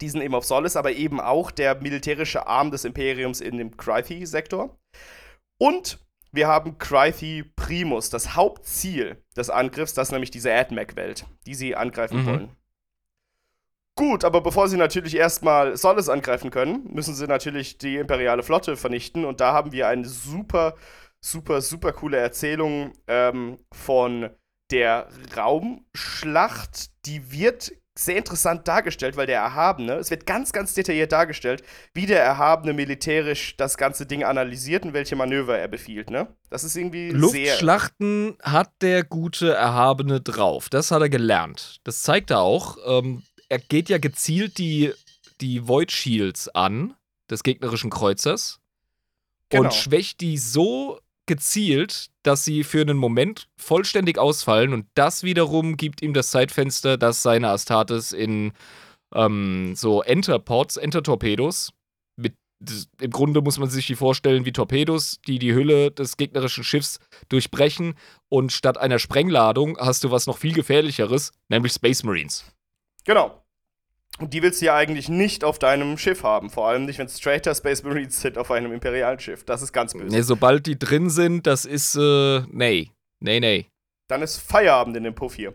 Die sind eben auf Solis, aber eben auch der militärische Arm des Imperiums in dem Crythy-Sektor. Und wir haben Crythy Primus, das Hauptziel des Angriffs, das ist nämlich diese AdMac-Welt, die sie angreifen mhm. wollen. Gut, aber bevor sie natürlich erstmal Solis angreifen können, müssen sie natürlich die imperiale Flotte vernichten. Und da haben wir eine super, super, super coole Erzählung ähm, von der Raumschlacht. Die wird sehr interessant dargestellt, weil der Erhabene, es wird ganz, ganz detailliert dargestellt, wie der Erhabene militärisch das ganze Ding analysiert und welche Manöver er befiehlt, ne? Das ist irgendwie Luftschlachten hat der gute Erhabene drauf. Das hat er gelernt. Das zeigt er auch. Ähm, er geht ja gezielt die, die Void Shields an, des gegnerischen Kreuzers, genau. und schwächt die so gezielt, dass sie für einen Moment vollständig ausfallen und das wiederum gibt ihm das Zeitfenster, dass seine Astartes in ähm, so Enterpods, Entertorpedos, mit im Grunde muss man sich die vorstellen wie Torpedos, die die Hülle des gegnerischen Schiffs durchbrechen und statt einer Sprengladung hast du was noch viel gefährlicheres, nämlich Space Marines. Genau. Und die willst du ja eigentlich nicht auf deinem Schiff haben. Vor allem nicht, wenn es Traitor Space Marines sind auf einem imperialen Schiff. Das ist ganz böse. Nee, sobald die drin sind, das ist, äh, nee. Nee, nee. Dann ist Feierabend in dem Puff hier.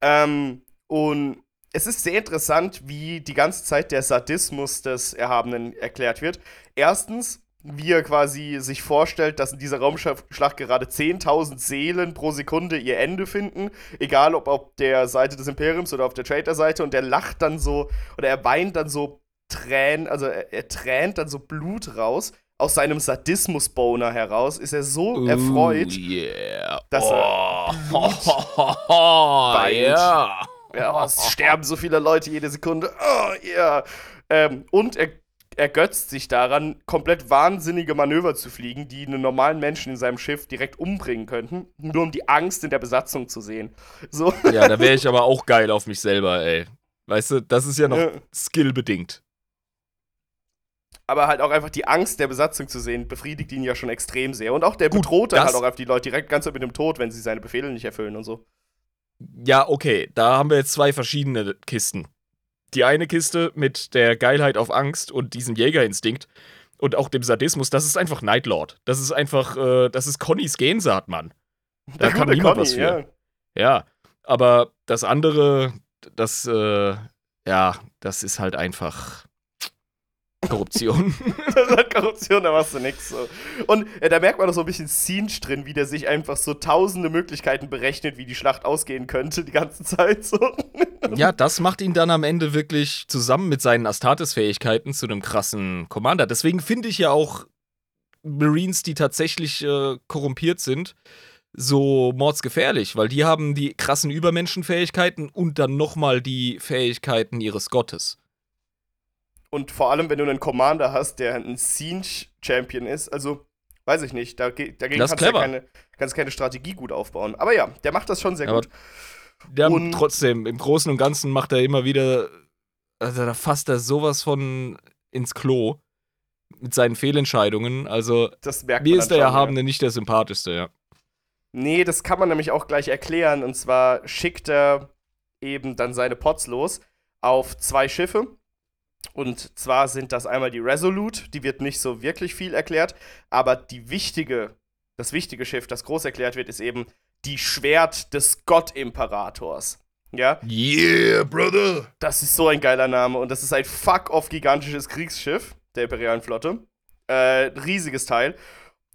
Ähm, und es ist sehr interessant, wie die ganze Zeit der Sadismus des Erhabenen erklärt wird. Erstens, wie er quasi sich vorstellt, dass in dieser Raumschlacht gerade 10.000 Seelen pro Sekunde ihr Ende finden, egal ob auf der Seite des Imperiums oder auf der Traitor-Seite und der lacht dann so, oder er weint dann so Tränen, also er, er tränt dann so Blut raus. Aus seinem Sadismus-Boner heraus ist er so Ooh, erfreut, yeah. dass oh. er oh, weint. Yeah. Ja, es sterben so viele Leute jede Sekunde. Oh, yeah. Ähm, und er ergötzt sich daran, komplett wahnsinnige Manöver zu fliegen, die einen normalen Menschen in seinem Schiff direkt umbringen könnten, nur um die Angst in der Besatzung zu sehen. So. Ja, da wäre ich aber auch geil auf mich selber, ey. Weißt du, das ist ja noch ja. skillbedingt. Aber halt auch einfach die Angst der Besatzung zu sehen, befriedigt ihn ja schon extrem sehr. Und auch der Gut, Bedrohte hat auch einfach die Leute direkt ganz mit dem Tod, wenn sie seine Befehle nicht erfüllen und so. Ja, okay, da haben wir jetzt zwei verschiedene Kisten die eine Kiste mit der Geilheit auf Angst und diesem Jägerinstinkt und auch dem Sadismus, das ist einfach Nightlord. Das ist einfach, äh, das ist Connys Gensaat, Mann. Da Der kann niemand Conny, was für. Ja. ja. aber das andere, das, äh, ja, das ist halt einfach Korruption. das ist halt Korruption, da machst du nichts. So. Und äh, da merkt man noch so ein bisschen Scene drin, wie der sich einfach so tausende Möglichkeiten berechnet, wie die Schlacht ausgehen könnte, die ganze Zeit. So. ja, das macht ihn dann am Ende wirklich zusammen mit seinen Astartes-Fähigkeiten zu einem krassen Commander. Deswegen finde ich ja auch Marines, die tatsächlich äh, korrumpiert sind, so mordsgefährlich, weil die haben die krassen Übermenschenfähigkeiten und dann nochmal die Fähigkeiten ihres Gottes. Und vor allem, wenn du einen Commander hast, der ein Siege-Champion ist, also weiß ich nicht, dagegen kannst du ja keine, kannst keine Strategie gut aufbauen. Aber ja, der macht das schon sehr Aber gut. Der und trotzdem, im Großen und Ganzen macht er immer wieder, also da fasst er sowas von ins Klo mit seinen Fehlentscheidungen. Also, mir ist der Erhabene ja. nicht der sympathischste, ja. Nee, das kann man nämlich auch gleich erklären. Und zwar schickt er eben dann seine Pots los auf zwei Schiffe und zwar sind das einmal die Resolute, die wird nicht so wirklich viel erklärt, aber die wichtige, das wichtige Schiff, das groß erklärt wird, ist eben die Schwert des Gottimperators. Ja? Yeah, brother! Das ist so ein geiler Name und das ist ein fuck-off gigantisches Kriegsschiff der imperialen Flotte. Äh, riesiges Teil.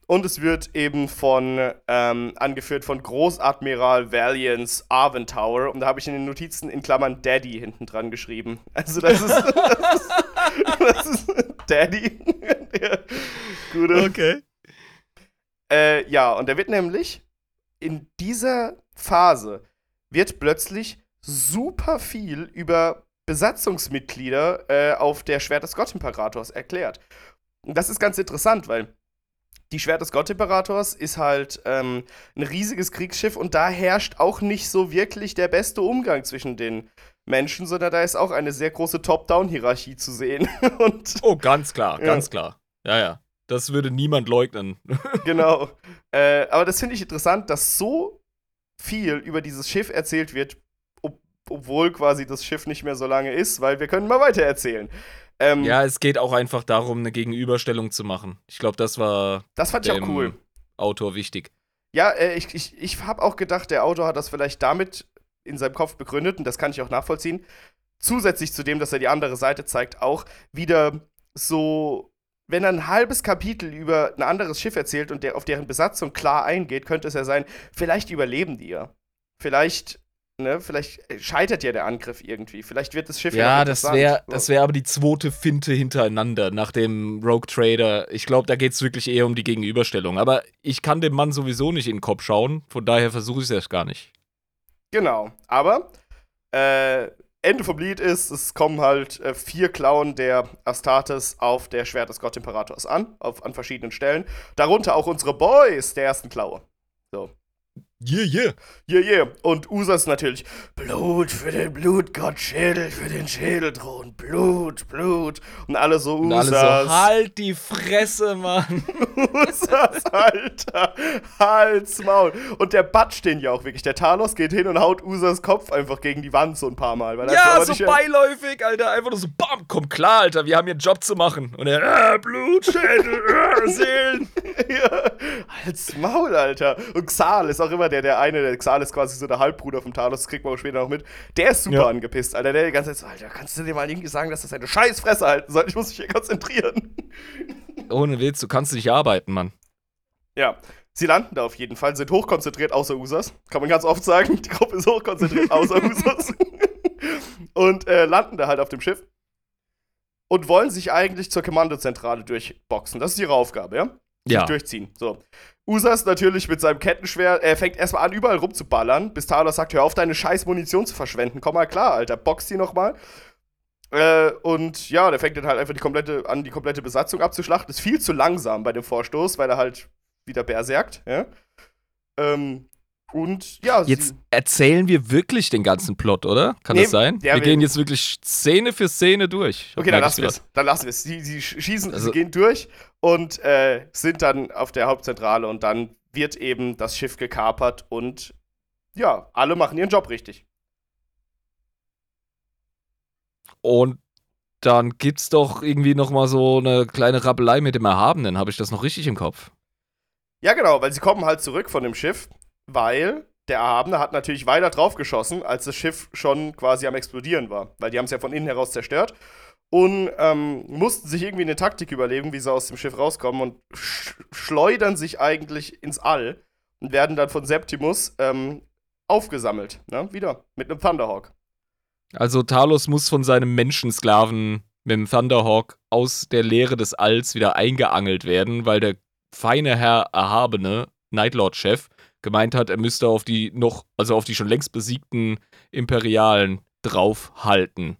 Und es wird eben von, ähm, angeführt von Großadmiral Valiance Arventower. Und da habe ich in den Notizen in Klammern Daddy hinten dran geschrieben. Also das ist, das ist, das ist Daddy. Der Gute. Okay. Äh, ja, und er wird nämlich in dieser Phase wird plötzlich super viel über Besatzungsmitglieder äh, auf der Schwert des Gottimperators erklärt. Und das ist ganz interessant, weil die Schwert des Gottimperators ist halt ähm, ein riesiges Kriegsschiff und da herrscht auch nicht so wirklich der beste Umgang zwischen den Menschen, sondern da ist auch eine sehr große Top-Down-Hierarchie zu sehen. und, Oh, ganz klar, Ja. ganz klar. Ja, ja. Das würde niemand leugnen. genau. Äh, aber das finde ich interessant, dass so viel über dieses Schiff erzählt wird, ob, obwohl quasi das Schiff nicht mehr so lange ist, weil wir können mal weiter erzählen. Ähm, ja, es geht auch einfach darum, eine Gegenüberstellung zu machen. Ich glaube, das war das fand ich auch cool. Autor wichtig. Ja, äh, ich, ich, ich habe auch gedacht, der Autor hat das vielleicht damit in seinem Kopf begründet, und das kann ich auch nachvollziehen. Zusätzlich zu dem, dass er die andere Seite zeigt, auch wieder so, wenn er ein halbes Kapitel über ein anderes Schiff erzählt und der auf deren Besatzung klar eingeht, könnte es ja sein, vielleicht überleben die ja. Vielleicht, ne, vielleicht scheitert ja der Angriff irgendwie. Vielleicht wird das Schiff Ja, noch das wäre das wär aber die zweite Finte hintereinander nach dem Rogue Trader. Ich glaube, da geht es wirklich eher um die Gegenüberstellung. Aber ich kann dem Mann sowieso nicht in den Kopf schauen, von daher versuche ich es erst gar nicht. Genau. Aber äh, Ende vom Lied ist, es kommen halt äh, vier Klauen der Astartes auf der Schwert des Gottimperators an, auf, an verschiedenen Stellen. Darunter auch unsere Boys der ersten Klaue. So. Yeah, yeah. Yeah, yeah. Und Usas natürlich. Blut für den Blutgott, Schädel für den Schädelthron. Blut, Blut. Und alle so Und Usas. alle so, halt die Fresse, Mann. Usas, Alter. Hals, Maul. Und der batscht den ja auch wirklich. Der Talos geht hin und haut Usas Kopf einfach gegen die Wand so ein paar Mal. Ja, so beiläufig, Alter. Einfach nur so, bam, komm klar, Alter, wir haben hier einen Job zu machen. Und er, äh, Blut, Schädel, äh, Seelen. ja, Hals, Maul, Alter. Und Xal ist auch immer der, der eine, der Xal ist quasi so der Halbbruder vom Talos, das kriegt man auch später noch mit. Der ist super Ja. angepisst, Alter. Der die ganze Zeit so, Alter, kannst du dir mal irgendwie sagen, dass das eine Scheißfresse halten soll? Ich muss mich hier konzentrieren. Ohne Witz, du kannst nicht arbeiten, Mann. Ja, sie landen da auf jeden Fall, sind hochkonzentriert außer Usas. Kann man ganz oft sagen. Die Gruppe ist hochkonzentriert außer Usas. und äh, landen da halt auf dem Schiff. Und wollen sich eigentlich zur Kommandozentrale durchboxen. Das ist ihre Aufgabe, ja? Ja. durchziehen. So. Usas natürlich mit seinem Kettenschwert, er fängt erstmal an, überall rumzuballern, bis Talos sagt, hör auf, deine scheiß Munition zu verschwenden. Komm mal klar, Alter, box die nochmal. Äh, und ja, der fängt dann halt einfach die komplette, an, die komplette Besatzung abzuschlachten. Ist viel zu langsam bei dem Vorstoß, weil er halt wieder berserkt, ja. Ähm, und ja, Jetzt erzählen wir wirklich den ganzen Plot, oder? Kann Nee, das sein? der wir will- gehen jetzt wirklich Szene für Szene durch. Okay, dann lassen wir es. Dann lassen wir es. Sie, sie sch- schießen, Also- sie gehen durch und äh, sind dann auf der Hauptzentrale und dann wird eben das Schiff gekapert und ja, alle machen ihren Job richtig. Und dann gibt's doch irgendwie noch mal so eine kleine Rappelei mit dem Erhabenen. Habe ich das noch richtig im Kopf? Ja, genau, weil sie kommen halt zurück von dem Schiff, weil der Erhabene hat natürlich weiter drauf geschossen, als das Schiff schon quasi am explodieren war. Weil die haben es ja von innen heraus zerstört und ähm, mussten sich irgendwie eine Taktik überlegen, wie sie aus dem Schiff rauskommen und sch schleudern sich eigentlich ins All und werden dann von Septimus ähm, aufgesammelt. Ne? Wieder mit einem Thunderhawk. Also Talos muss von seinem Menschensklaven mit dem Thunderhawk aus der Leere des Alls wieder eingeangelt werden, weil der feine Herr Erhabene, Nightlord-Chef, gemeint hat, er müsste auf die noch, also auf die schon längst besiegten Imperialen draufhalten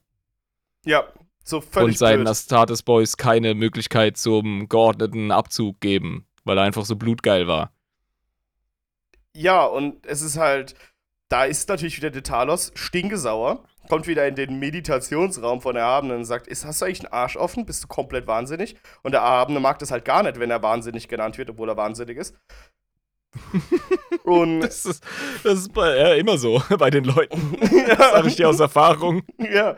Ja, so völlig und seinen blöd. Astartes Boys keine Möglichkeit zum geordneten Abzug geben, weil er einfach so blutgeil war. Ja, und es ist halt, da ist natürlich wieder der Talos stingesauer, kommt wieder in den Meditationsraum von Erhabenen und sagt, ist, hast du eigentlich einen Arsch offen? Bist du komplett wahnsinnig? Und der Erhabene mag das halt gar nicht, wenn er wahnsinnig genannt wird, obwohl er wahnsinnig ist. Und Das ist, das ist bei, ja, immer so bei den Leuten. ja, Sag ich dir aus Erfahrung. ja.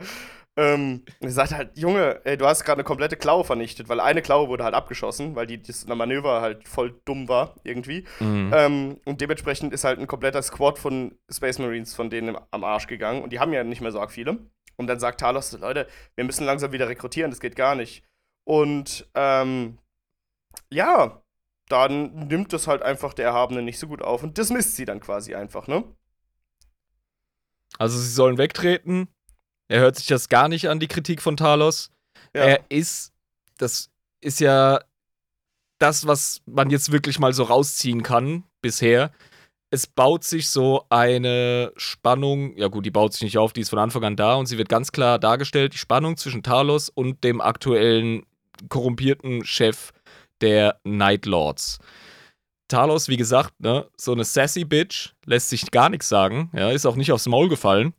Ähm, er sagt halt, Junge, ey, du hast gerade eine komplette Klaue vernichtet, weil eine Klaue wurde halt abgeschossen, weil die das Manöver halt voll dumm war, irgendwie. Mhm. Ähm, und dementsprechend ist halt ein kompletter Squad von Space Marines von denen am Arsch gegangen. Und die haben ja nicht mehr so arg viele. Und dann sagt Talos, Leute, wir müssen langsam wieder rekrutieren, das geht gar nicht. Und ähm, ja, dann nimmt das halt einfach der Erhabene nicht so gut auf und dismisst sie dann quasi einfach, ne? Also sie sollen wegtreten. Er hört sich das gar nicht an, die Kritik von Talos. Ja. Er ist, das ist ja das, was man jetzt wirklich mal so rausziehen kann bisher. Es baut sich so eine Spannung, ja gut, die baut sich nicht auf, die ist von Anfang an da und sie wird ganz klar dargestellt, die Spannung zwischen Talos und dem aktuellen korrumpierten Chef der Night Lords. Talos, wie gesagt, ne, so eine sassy Bitch, lässt sich gar nichts sagen, ja, ist auch nicht aufs Maul gefallen.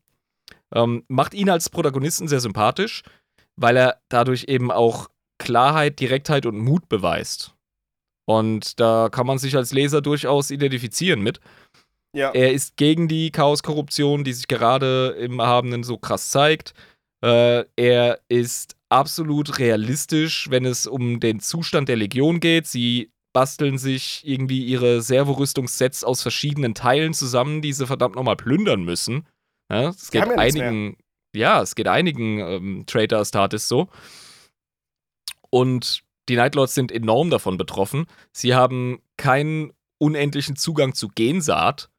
Ähm, macht ihn als Protagonisten sehr sympathisch, weil er dadurch eben auch Klarheit, Direktheit und Mut beweist. Und da kann man sich als Leser durchaus identifizieren mit. Ja. Er ist gegen die Chaos-Korruption, die sich gerade im Erhabenen so krass zeigt. Äh, er ist absolut realistisch, wenn es um den Zustand der Legion geht. Sie basteln sich irgendwie ihre Servorüstungssets aus verschiedenen Teilen zusammen, die sie verdammt nochmal plündern müssen. Ja, es geht ja einigen, ja, es geht einigen ähm, Trader Astartes so. Und die Nightlords sind enorm davon betroffen. Sie haben keinen unendlichen Zugang zu Gensaat,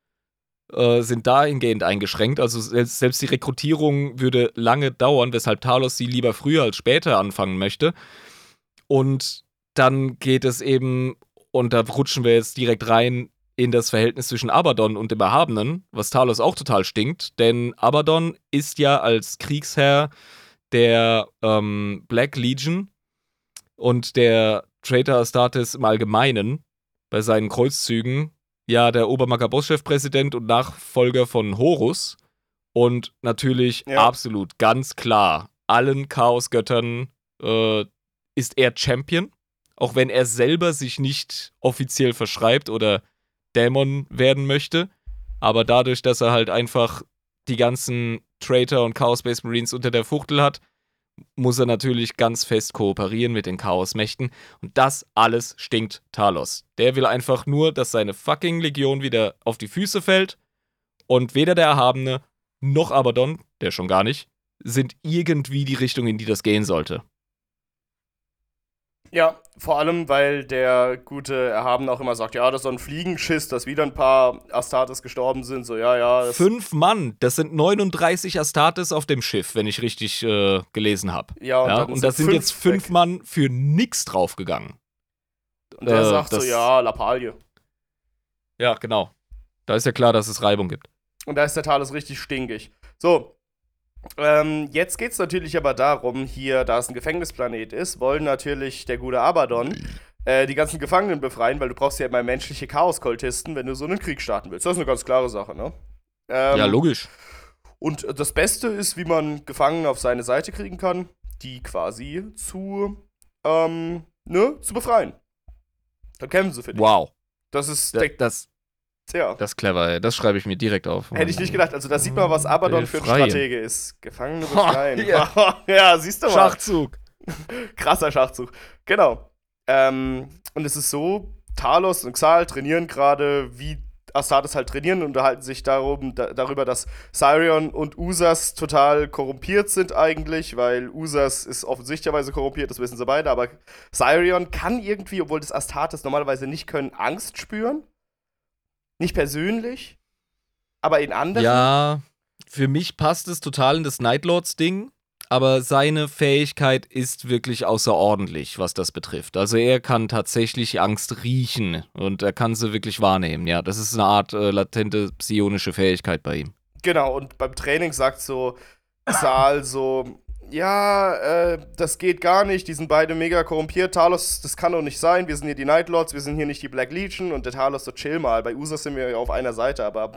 äh, sind dahingehend eingeschränkt. Also selbst, selbst die Rekrutierung würde lange dauern, weshalb Talos sie lieber früher als später anfangen möchte. Und dann geht es eben, und da rutschen wir jetzt direkt rein in das Verhältnis zwischen Abaddon und dem Erhabenen, was Talos auch total stinkt, denn Abaddon ist ja als Kriegsherr der ähm, Black Legion und der Traitor Astartes im Allgemeinen bei seinen Kreuzzügen ja der Obermakaboss-Chefpräsident und Nachfolger von Horus und natürlich ja. absolut ganz klar allen Chaosgöttern äh, ist er Champion auch wenn er selber sich nicht offiziell verschreibt oder Dämon werden möchte. Aber dadurch, dass er halt einfach die ganzen Traitor und Chaos Space Marines unter der Fuchtel hat, muss er natürlich ganz fest kooperieren mit den Chaos-Mächten. Und das alles stinkt Talos. Der will einfach nur, dass seine fucking Legion wieder auf die Füße fällt. Und weder der Erhabene noch Abaddon, der schon gar nicht, sind irgendwie die Richtung, in die das gehen sollte. Ja, vor allem, weil der gute Erhaben auch immer sagt, ja, das ist so ein Fliegenschiss, dass wieder ein paar Astartes gestorben sind. So, ja, ja. Fünf Mann, das sind 39 Astartes auf dem Schiff, wenn ich richtig äh, gelesen habe. Ja, und, ja, und da sind jetzt fünf weg. Mann für nix draufgegangen. Und der äh, sagt so, ja, Lappalie. Ja, genau. Da ist ja klar, dass es Reibung gibt. Und da ist der Talos richtig stinkig. So, ähm, jetzt geht es natürlich aber darum, hier, da es ein Gefängnisplanet ist, wollen natürlich der gute Abaddon äh, die ganzen Gefangenen befreien, weil du brauchst ja immer menschliche Chaos-Kultisten, wenn du so einen Krieg starten willst. Das ist eine ganz klare Sache, ne? Ähm, ja, logisch. Und das Beste ist, wie man Gefangene auf seine Seite kriegen kann, die quasi zu, ähm, ne, zu befreien. Dann kämpfen sie für dich. Wow. Das ist da, das, Tja. Das ist clever, ey. das schreibe ich mir direkt auf. Hätte ich nicht gedacht. Also, da sieht man, was Abaddon für ein Stratege ist. Gefangene befreien. ja. ja, siehst du mal. Schachzug. Krasser Schachzug. Genau. Ähm, und es ist so: Talos und Xal trainieren gerade, wie Astartes halt trainieren und unterhalten sich darum, da, darüber, dass Sirion und Usas total korrumpiert sind eigentlich, weil Usas ist offensichtlicherweise korrumpiert, das wissen sie beide, aber Sirion kann irgendwie, obwohl das Astartes normalerweise nicht können, Angst spüren. Nicht persönlich, aber in anderen. Ja, für mich passt es total in das Nightlords-Ding, aber seine Fähigkeit ist wirklich außerordentlich, was das betrifft. Also er kann tatsächlich Angst riechen und er kann sie wirklich wahrnehmen. Ja, das ist eine Art äh, latente psionische Fähigkeit bei ihm. Genau, und beim Training sagt so Saal so, ja, äh, das geht gar nicht, die sind beide mega korrumpiert. Talos, das kann doch nicht sein, wir sind hier die Nightlords, wir sind hier nicht die Black Legion und der Talos so chill mal. Bei Usas sind wir ja auf einer Seite, aber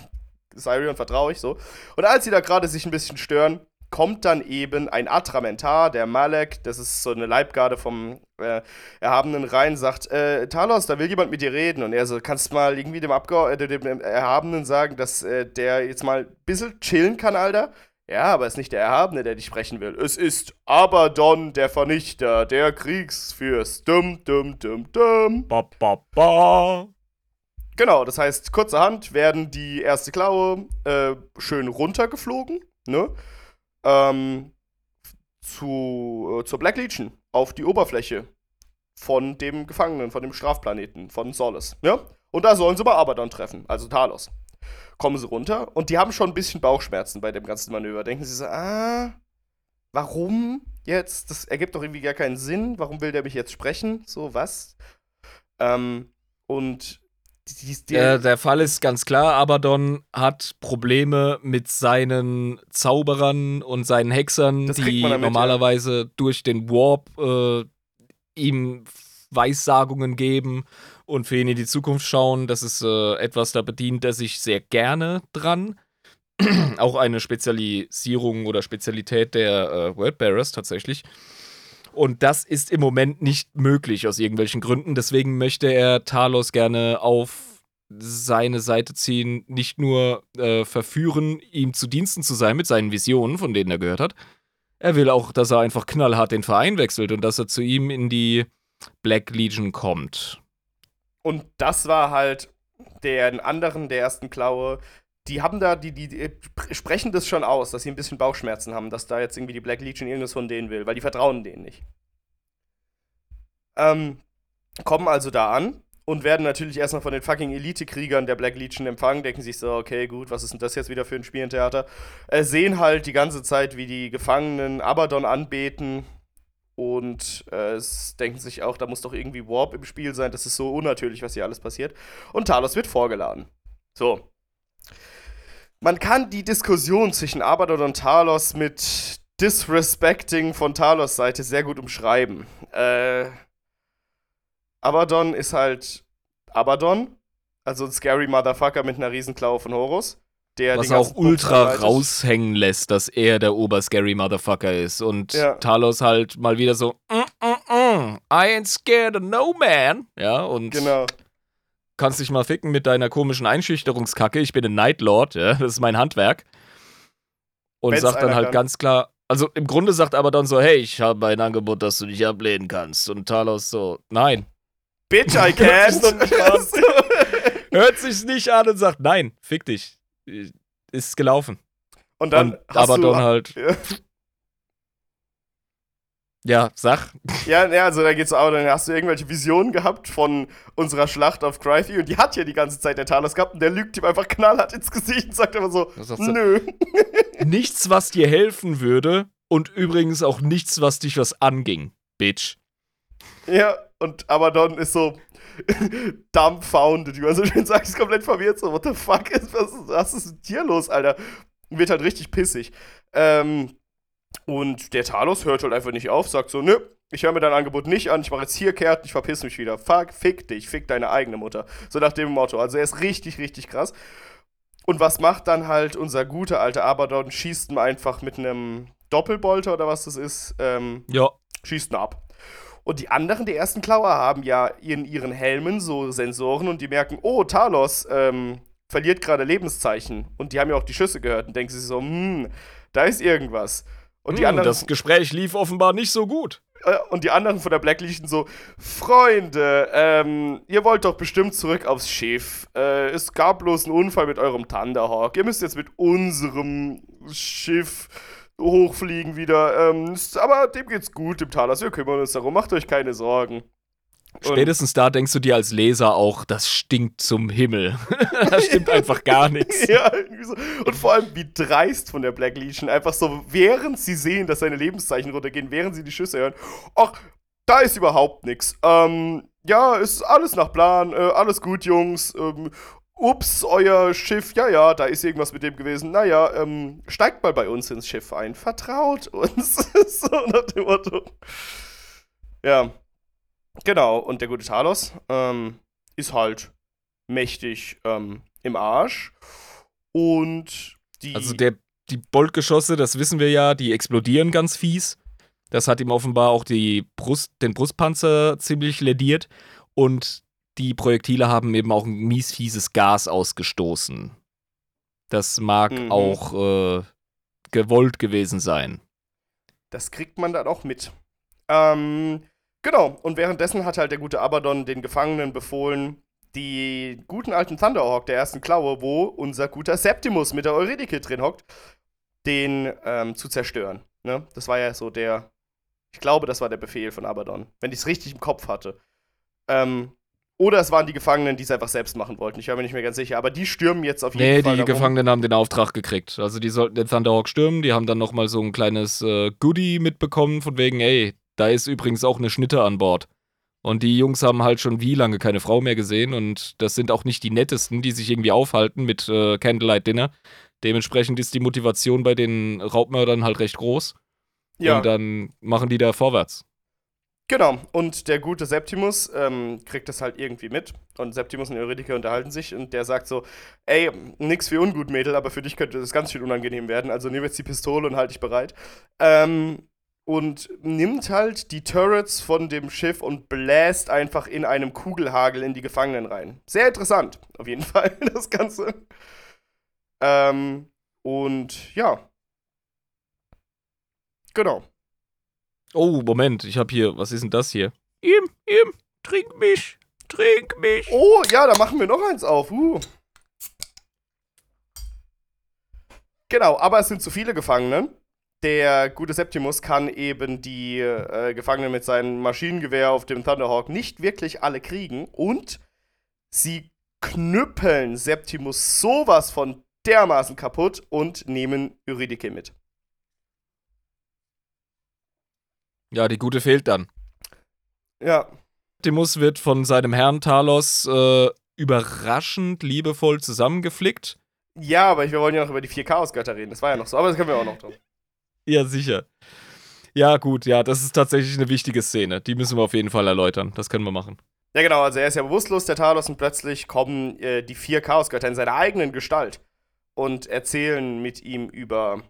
Sirion vertraue ich so. Und als sie da gerade sich ein bisschen stören, kommt dann eben ein Atramentar, der Malek, das ist so eine Leibgarde vom äh, Erhabenen rein, sagt, äh, Talos, da will jemand mit dir reden. Und er so, kannst du mal irgendwie dem, Abge äh, dem Erhabenen sagen, dass äh, der jetzt mal ein bisschen chillen kann, Alter? Ja, aber es ist nicht der Erhabene, der dich sprechen will. Es ist Abaddon, der Vernichter, der Kriegsfürst. Dum, dum, dum, dum. Ba, ba, ba. Genau, das heißt, kurzerhand werden die erste Klaue äh, schön runtergeflogen, ne? Ähm, zu, äh, zur Black Legion, auf die Oberfläche. von dem Gefangenen, von dem Strafplaneten, von Solis. Ja? Und da sollen sie mal Abaddon treffen, also Talos. Kommen sie runter und die haben schon ein bisschen Bauchschmerzen bei dem ganzen Manöver. Denken sie so, ah, warum jetzt? Das ergibt doch irgendwie gar keinen Sinn. Warum will der mich jetzt sprechen? So, was? Ähm, und die, die, der, der Fall ist ganz klar, Abaddon hat Probleme mit seinen Zauberern und seinen Hexern, die damit, normalerweise ja. durch den Warp äh, ihm Weissagungen geben und für ihn in die Zukunft schauen. Das ist äh, etwas, da bedient er sich sehr gerne dran. Auch eine Spezialisierung oder Spezialität der äh, Worldbearers tatsächlich. Und das ist im Moment nicht möglich aus irgendwelchen Gründen. Deswegen möchte er Talos gerne auf seine Seite ziehen, nicht nur äh, verführen, ihm zu Diensten zu sein mit seinen Visionen, von denen er gehört hat. Er will auch, dass er einfach knallhart den Verein wechselt und dass er zu ihm in die Black Legion kommt. Und das war halt den anderen der ersten Klaue. Die haben da, die, die, die, sprechen das schon aus, dass sie ein bisschen Bauchschmerzen haben, dass da jetzt irgendwie die Black Legion irgendwas von denen will, weil die vertrauen denen nicht. Ähm, kommen also da an und werden natürlich erstmal von den fucking Elite-Kriegern der Black Legion empfangen, denken sich so, okay, gut, was ist denn das jetzt wieder für ein Spielentheater? Äh, sehen halt die ganze Zeit, wie die Gefangenen Abaddon anbeten und äh, denken sich auch, da muss doch irgendwie Warp im Spiel sein, das ist so unnatürlich, was hier alles passiert. Und Talos wird vorgeladen. So. Man kann die Diskussion zwischen Abaddon und Talos mit Disrespecting von Talos Seite sehr gut umschreiben. Äh, Abaddon ist halt Abaddon, also ein scary Motherfucker mit einer Riesenklaue von Horus. Der Was auch ultra raushängen lässt, dass er der Ober-Scary Motherfucker ist. Und ja. Talos halt mal wieder so, mm, mm, mm, I ain't scared of no man. Ja, und genau. kannst dich mal ficken mit deiner komischen Einschüchterungskacke. Ich bin ein Night Lord, ja, das ist mein Handwerk. Und Wenn's sagt dann halt kann. ganz klar, also im Grunde sagt aber dann so, hey, ich habe ein Angebot, das du nicht ablehnen kannst. Und Talos so, nein. Bitch, I can't. Hört sich's nicht an und sagt, nein, fick dich ist gelaufen. Und dann. Und aber dann halt. Ja. ja. sag. Ja, ja, also da geht's aber dann hast du irgendwelche Visionen gehabt von unserer Schlacht auf Cryphy und die hat ja die ganze Zeit der Talos gehabt und der lügt ihm einfach knallhart ins Gesicht und sagt immer so, nö. nichts, was dir helfen würde und übrigens auch nichts, was dich was anging, Bitch. Ja, und Abaddon ist so, dumbfounded, wie man so schön sagt, ist komplett verwirrt, so, what the fuck ist, was, was ist mit dir los, Alter? Wird halt richtig pissig. Ähm, und der Talos hört halt einfach nicht auf, sagt so, nö, ich höre mir dein Angebot nicht an, ich mache jetzt hier kehrt, ich verpiss mich wieder. Fuck, fick dich, fick deine eigene Mutter. So nach dem Motto. Also er ist richtig, richtig krass. Und was macht dann halt unser guter alter Abaddon? Schießt ihn einfach mit einem Doppelbolter oder was das ist. Ähm, ja. Schießt ihn ab. Und die anderen, die ersten Klauer, haben ja in ihren Helmen so Sensoren und die merken, oh, Talos ähm, verliert gerade Lebenszeichen. Und die haben ja auch die Schüsse gehört und denken sich so, hm, da ist irgendwas. Und die hm, anderen. Das Gespräch lief offenbar nicht so gut. Äh, und die anderen von der Black Legion so, Freunde, ähm, ihr wollt doch bestimmt zurück aufs Schiff. Äh, es gab bloß einen Unfall mit eurem Thunderhawk. Ihr müsst jetzt mit unserem Schiff hochfliegen wieder. Ähm, aber dem geht's gut, dem Talas. Wir kümmern uns darum. Macht euch keine Sorgen. Spätestens da denkst du dir als Leser auch, das stinkt zum Himmel. das stimmt einfach gar nichts. Ja, so. Und vor allem wie dreist von der Black Legion. Einfach so, während sie sehen, dass seine Lebenszeichen runtergehen, während sie die Schüsse hören. Ach, da ist überhaupt nichts. Ähm, ja, ist alles nach Plan, äh, alles gut, Jungs. Ähm, ups, euer Schiff, ja, ja, da ist irgendwas mit dem gewesen. Naja, ähm, steigt mal bei uns ins Schiff ein, vertraut uns. so nach dem Motto. Ja, genau. Und der gute Talos ähm, ist halt mächtig ähm, im Arsch. Und die. Also der, die Boltgeschosse, das wissen wir ja, die explodieren ganz fies. Das hat ihm offenbar auch die Brust, den Brustpanzer ziemlich lediert. Und die Projektile haben eben auch ein mies fieses Gas ausgestoßen. Das mag mhm. auch äh, gewollt gewesen sein. Das kriegt man dann auch mit. Ähm, genau, und währenddessen hat halt der gute Abaddon den Gefangenen befohlen, die guten alten Thunderhawk der ersten Klaue, wo unser guter Septimus mit der Euridike drin hockt, den ähm, zu zerstören. Ne? Das war ja so der Ich glaube, das war der Befehl von Abaddon, wenn ich es richtig im Kopf hatte. Ähm, oder es waren die Gefangenen, die es einfach selbst machen wollten. Ich war mir nicht mehr ganz sicher. Aber die stürmen jetzt auf jeden nee, Fall. Nee, die darum. Gefangenen haben den Auftrag gekriegt. Also die sollten den Thunderhawk stürmen. Die haben dann noch mal so ein kleines äh, Goodie mitbekommen, von wegen, ey, da ist übrigens auch eine Schnitte an Bord. Und die Jungs haben halt schon wie lange keine Frau mehr gesehen. Und das sind auch nicht die nettesten, die sich irgendwie aufhalten mit äh, Candlelight Dinner. Dementsprechend ist die Motivation bei den Raubmördern halt recht groß. Ja. Und dann machen die da vorwärts. Genau, und der gute Septimus ähm, kriegt das halt irgendwie mit. Und Septimus und Eurydice unterhalten sich und der sagt so: Ey, nix für ungut, Mädel, aber für dich könnte das ganz schön unangenehm werden. Also nimm jetzt die Pistole und halt dich bereit. Ähm, und nimmt halt die Turrets von dem Schiff und bläst einfach in einem Kugelhagel in die Gefangenen rein. Sehr interessant, auf jeden Fall, das Ganze. Ähm, und ja. Genau. Oh, Moment, ich habe hier, was ist denn das hier? Im, im, trink mich, trink mich. Oh, ja, da machen wir noch eins auf. Uh. Genau, aber es sind zu viele Gefangene. Der gute Septimus kann eben die äh, Gefangenen mit seinem Maschinengewehr auf dem Thunderhawk nicht wirklich alle kriegen und sie knüppeln Septimus sowas von dermaßen kaputt und nehmen Eurydike mit. Ja, die gute fehlt dann. Ja. Septimus wird von seinem Herrn Talos äh, überraschend liebevoll zusammengeflickt. Ja, aber wir wollen ja noch über die vier Chaosgötter reden. Das war ja noch so, aber das können wir auch noch tun. Ja, sicher. Ja, gut, ja, das ist tatsächlich eine wichtige Szene. Die müssen wir auf jeden Fall erläutern. Das können wir machen. Ja, genau, also er ist ja bewusstlos, der Talos, und plötzlich kommen äh, die vier Chaosgötter in seiner eigenen Gestalt und erzählen mit ihm über,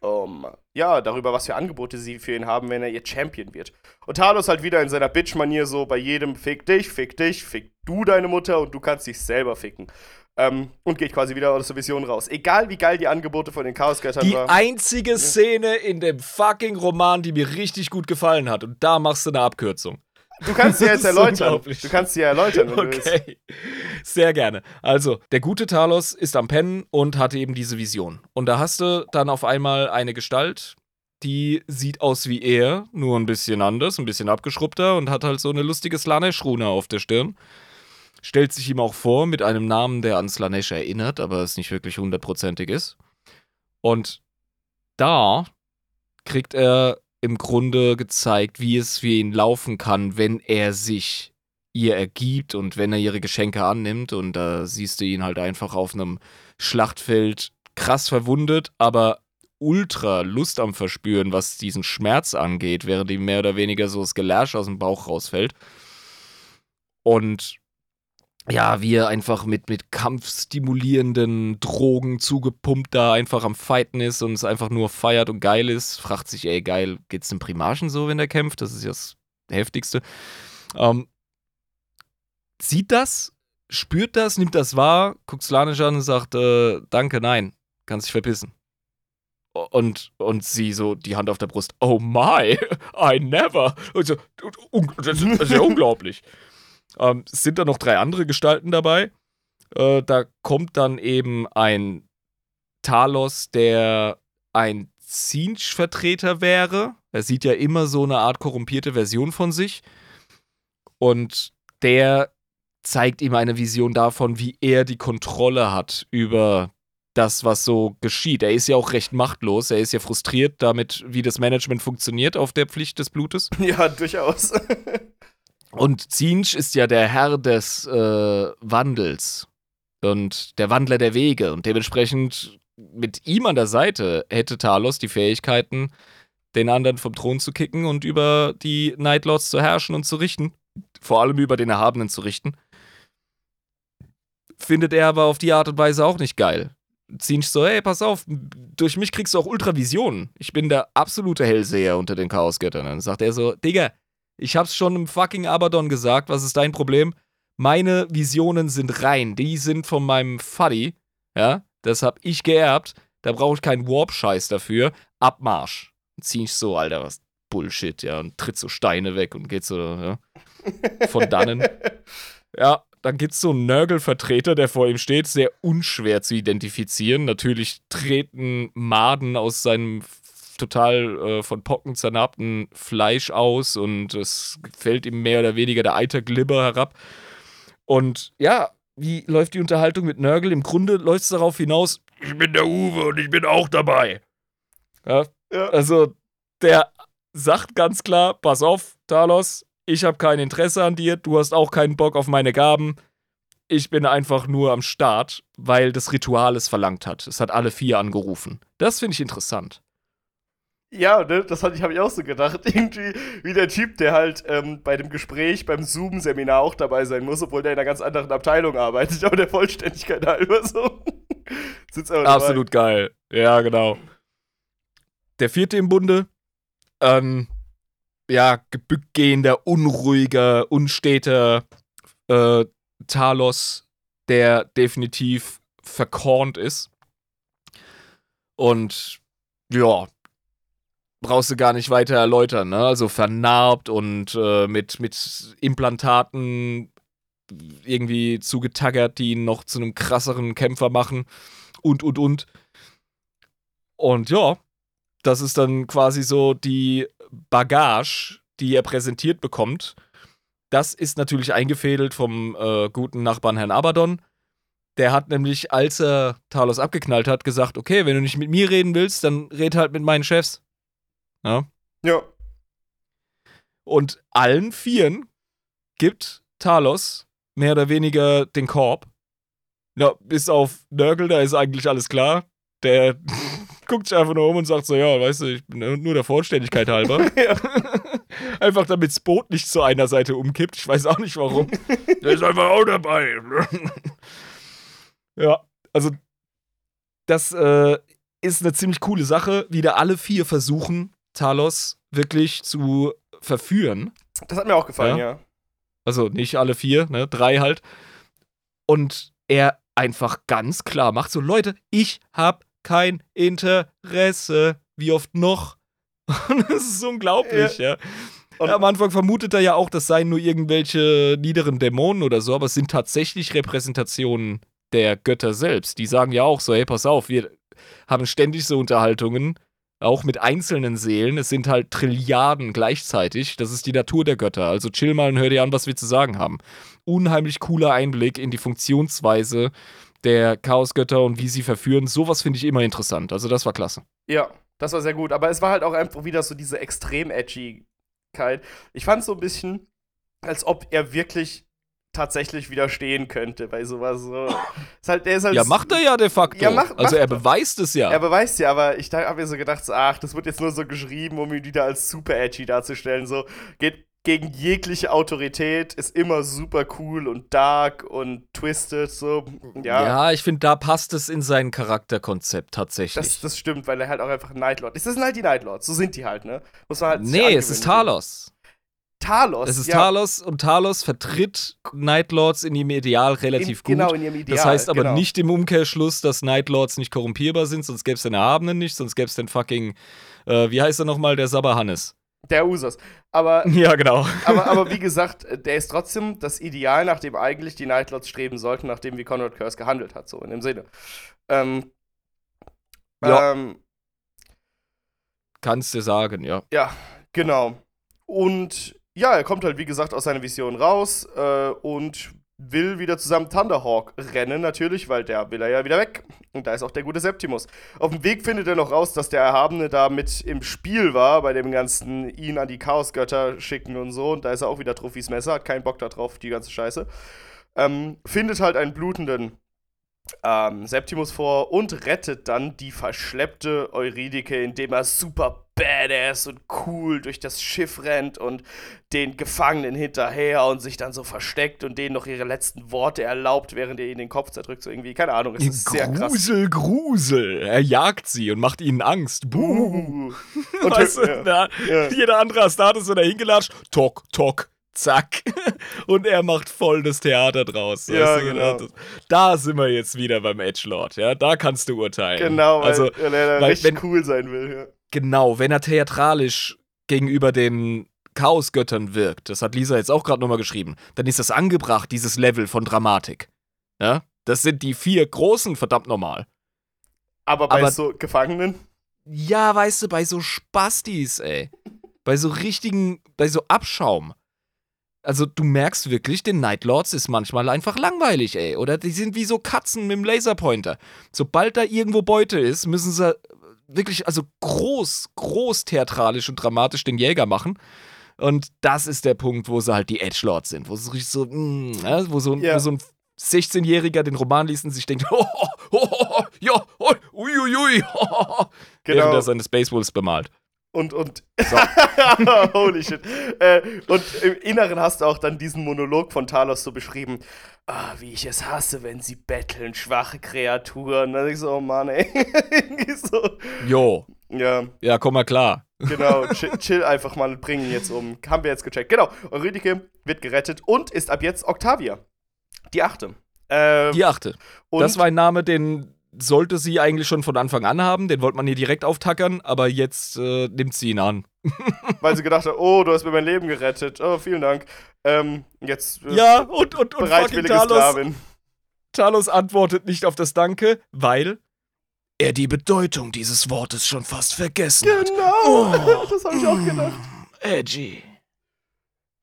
um, ja, darüber, was für Angebote sie für ihn haben, wenn er ihr Champion wird. Und Talos halt wieder in seiner Bitch-Manier so bei jedem Fick dich, fick dich, fick du deine Mutter und du kannst dich selber ficken. Ähm, und geht quasi wieder aus der Vision raus. Egal wie geil die Angebote von den Chaosgöttern waren. Die einzige Szene in dem fucking Roman, die mir richtig gut gefallen hat. Und da machst du eine Abkürzung. Du kannst sie jetzt erläutern. Du kannst sie erläutern, wenn okay. du willst. Sehr gerne. Also, der gute Talos ist am Pennen und hatte eben diese Vision. Und da hast du dann auf einmal eine Gestalt, die sieht aus wie er, nur ein bisschen anders, ein bisschen abgeschrubbter und hat halt so eine lustige Slanesh-Rune auf der Stirn stellt sich ihm auch vor mit einem Namen, der an Slanesh erinnert, aber es nicht wirklich hundertprozentig ist. Und da kriegt er im Grunde gezeigt, wie es für ihn laufen kann, wenn er sich ihr ergibt und wenn er ihre Geschenke annimmt. Und da siehst du ihn halt einfach auf einem Schlachtfeld krass verwundet, aber ultra Lust am Verspüren, was diesen Schmerz angeht, während ihm mehr oder weniger so das Gelärsch aus dem Bauch rausfällt. Und ja, wie er einfach mit, mit kampfstimulierenden Drogen zugepumpt da einfach am Fighten ist und es einfach nur feiert und geil ist. Fragt sich, ey, geil, geht's dem Primarchen so, wenn er kämpft? Das ist ja das Heftigste. Ähm, sieht das, spürt das, nimmt das wahr, guckt Slanisch an und sagt, äh, danke, nein, kann sich verpissen. Und, und sie so die Hand auf der Brust, oh my, I never. Und so, das ist ja unglaublich. Ähm, es sind da noch drei andere Gestalten dabei. Äh, da kommt dann eben ein Talos, der ein Zinch-Vertreter wäre. Er sieht ja immer so eine Art korrumpierte Version von sich. Und der zeigt ihm eine Vision davon, wie er die Kontrolle hat über das, was so geschieht. Er ist ja auch recht machtlos. Er ist ja frustriert damit, wie das Management funktioniert auf der Pflicht des Blutes. Ja, durchaus. Und Zinch ist ja der Herr des äh, Wandels und der Wandler der Wege. Und dementsprechend mit ihm an der Seite hätte Talos die Fähigkeiten, den anderen vom Thron zu kicken und über die Nightlords zu herrschen und zu richten. Vor allem über den Erhabenen zu richten. Findet er aber auf die Art und Weise auch nicht geil. Zinch so, hey, pass auf, durch mich kriegst du auch Ultravisionen. Ich bin der absolute Hellseher unter den Chaosgöttern. Dann sagt er so, Digga, ich hab's schon im fucking Abaddon gesagt. Was ist dein Problem? Meine Visionen sind rein. Die sind von meinem Fuddy. Ja, das hab ich geerbt. Da brauche ich keinen Warp-Scheiß dafür. Abmarsch. Zieh ich so, Alter, was Bullshit, ja, und tritt so Steine weg und geht so, ja, von dannen. Ja, dann gibt's so einen Nörgelvertreter, der vor ihm steht, sehr unschwer zu identifizieren. Natürlich treten Maden aus seinem total äh, von Pocken zernarbten Fleisch aus und es fällt ihm mehr oder weniger der Eiterglibber herab. Und ja, wie läuft die Unterhaltung mit Nörgel? Im Grunde läuft es darauf hinaus, ich bin der Uwe und ich bin auch dabei. Ja, Ja. also der sagt ganz klar, pass auf, Talos, ich habe kein Interesse an dir, du hast auch keinen Bock auf meine Gaben. Ich bin einfach nur am Start, weil das Ritual es verlangt hat. Es hat alle vier angerufen. Das finde ich interessant. Ja, ne, das hatte ich, ich auch so gedacht. Irgendwie wie der Typ, der halt ähm, bei dem Gespräch, beim Zoom-Seminar auch dabei sein muss, obwohl der in einer ganz anderen Abteilung arbeitet, aber der Vollständigkeit halber so. Absolut geil. Ja, genau. Der vierte im Bunde, ähm, ja, gebückgehender, unruhiger, unsteter äh, Talos, der definitiv verkornt ist. Und ja, brauchst du gar nicht weiter erläutern, ne? Also vernarbt und äh, mit, mit Implantaten irgendwie zugetaggert, die ihn noch zu einem krasseren Kämpfer machen und, und, und. Und ja, das ist dann quasi so die Bagage, die er präsentiert bekommt. Das ist natürlich eingefädelt vom äh, guten Nachbarn Herrn Abaddon. Der hat nämlich, als er Talos abgeknallt hat, gesagt: Okay, wenn du nicht mit mir reden willst, dann red halt mit meinen Chefs. Ja? Ja. Und allen Vieren gibt Talos mehr oder weniger den Korb. Ja, bis auf Nörgel, da ist eigentlich alles klar. Der guckt sich einfach nur um und sagt so, ja, weißt du, ich bin nur der Vollständigkeit halber. ja. einfach damit das Boot nicht zu einer Seite umkippt. Ich weiß auch nicht warum. Der ist einfach auch dabei. ja, also das äh, ist eine ziemlich coole Sache, wie da alle vier versuchen, Talos wirklich zu verführen. Das hat mir auch gefallen, Ja. ja. Also nicht alle vier, ne? Drei halt. Und er einfach ganz klar macht: so, Leute, ich hab kein Interesse. Wie oft noch? Und das ist unglaublich, ja. Und- Am Anfang vermutet er ja auch, das seien nur irgendwelche niederen Dämonen oder so, aber es sind tatsächlich Repräsentationen der Götter selbst. Die sagen ja auch so: hey, pass auf, wir haben ständig so Unterhaltungen, auch mit einzelnen Seelen. Es sind halt Trilliarden gleichzeitig. Das ist die Natur der Götter. Also chill mal und hör dir an, was wir zu sagen haben. Unheimlich cooler Einblick in die Funktionsweise der Chaosgötter und wie sie verführen. Sowas finde ich immer interessant. Also das war klasse. Ja, das war sehr gut. Aber es war halt auch einfach wieder so diese Extrem-Edgigkeit. Ich fand es so ein bisschen, als ob er wirklich tatsächlich widerstehen könnte bei sowas. So. Ist halt, der ist halt Ja, macht er ja de facto. Ja, macht- also er macht er. beweist es ja. Er beweist ja, aber ich habe mir so gedacht, so, ach, das wird jetzt nur so geschrieben, um ihn wieder als super edgy darzustellen. So, geht gegen jegliche Autorität, ist immer super cool und dark und twisted, so. Ja, ja, ich finde, da passt es in sein Charakterkonzept tatsächlich. das, das stimmt, weil er halt auch einfach ein Nightlord ist. Das sind halt die Nightlords, so sind die halt, ne? Muss man halt nee, es ist. Talos. Talos. Es ist ja, Talos und Talos vertritt Nightlords in ihrem Ideal relativ in, gut. Genau, in ihrem Ideal. das heißt aber genau. nicht im Umkehrschluss, dass Nightlords nicht korrumpierbar sind, sonst gäbe es den Erhabenen nicht, sonst gäbe es den fucking, äh, wie heißt er nochmal, der Sabahannes. Der Usos. Aber, Ja, genau. aber, aber wie gesagt, der ist trotzdem das Ideal, nach dem eigentlich die Nightlords streben sollten, nachdem wie Conrad Curse gehandelt hat, so in dem Sinne. Ähm, Ja. ähm, Kannst du sagen, ja. Ja, genau. Und ja, er kommt halt, wie gesagt, aus seiner Vision raus äh, und will wieder zusammen Thunderhawk rennen, natürlich, weil der will er ja wieder weg. Und da ist auch der gute Septimus. Auf dem Weg findet er noch raus, dass der Erhabene da mit im Spiel war, bei dem ganzen ihn an die Chaosgötter schicken und so. Und da ist er auch wieder Trophys Messer, hat keinen Bock da drauf, die ganze Scheiße. Ähm, findet halt einen blutenden ähm, Septimus vor und rettet dann die verschleppte Eurydike, indem er super badass und cool durch das Schiff rennt und den Gefangenen hinterher und sich dann so versteckt und denen noch ihre letzten Worte erlaubt, während er ihnen den Kopf zerdrückt. So irgendwie, keine Ahnung, es ist sehr krass. Grusel, Grusel. Er jagt sie und macht ihnen Angst. Buh. Uh. Und weißt du, ja, da, ja. jeder andere Astat ist so dahin gelatscht. Tok, tok, zack. Und er macht voll das Theater draus. Ja, genau. das- Da sind wir jetzt wieder beim Edgelord, ja. Da kannst du urteilen. Genau, weil, also, weil er da weil richtig wenn- cool sein will. Ja. Genau, wenn er theatralisch gegenüber den Chaosgöttern wirkt, das hat Lisa jetzt auch gerade nochmal geschrieben, dann ist das angebracht, dieses Level von Dramatik. Ja? Das sind die vier großen, verdammt normal. Aber bei Aber- so Gefangenen, Ja, weißt du, bei so Spastis, ey. Bei so richtigen, bei so Abschaum. Also du merkst wirklich, den Nightlords ist manchmal einfach langweilig, ey. Oder die sind wie so Katzen mit dem Laserpointer. Sobald da irgendwo Beute ist, müssen sie wirklich, also groß, groß theatralisch und dramatisch den Jäger machen. Und das ist der Punkt, wo sie halt die Edgelords sind. Wo es richtig so, mh, wo so, ja. wo so ein 16-Jähriger den Roman liest und sich denkt, oh, oh, oh, oh ja, oh, uiuiui, oh, oh, genau. während er seine Spaceballs bemalt. Und, und, so. holy shit. Äh, und im Inneren hast du auch dann diesen Monolog von Talos so beschrieben. Ah, wie ich es hasse, wenn sie betteln, schwache Kreaturen. Da denk ich so, oh Mann, ey. so. Jo. Ja. Ja, komm mal klar. Genau, chill, chill, einfach mal und bring ihn jetzt um. Haben wir jetzt gecheckt. Genau, Eurydike wird gerettet und ist ab jetzt Octavia. Die achte. Äh, die achte. das war ein Name, den sollte sie eigentlich schon von Anfang an haben. Den wollte man hier direkt auftackern, aber jetzt äh, nimmt sie ihn an. Weil sie gedacht hat, oh, du hast mir mein Leben gerettet. Oh, vielen Dank. Ähm, jetzt. Äh, ja, und, und, und fucking Talos, Talos antwortet nicht auf das Danke, weil er die Bedeutung dieses Wortes schon fast vergessen genau, hat. Genau, oh, das habe ich auch gedacht. Edgy.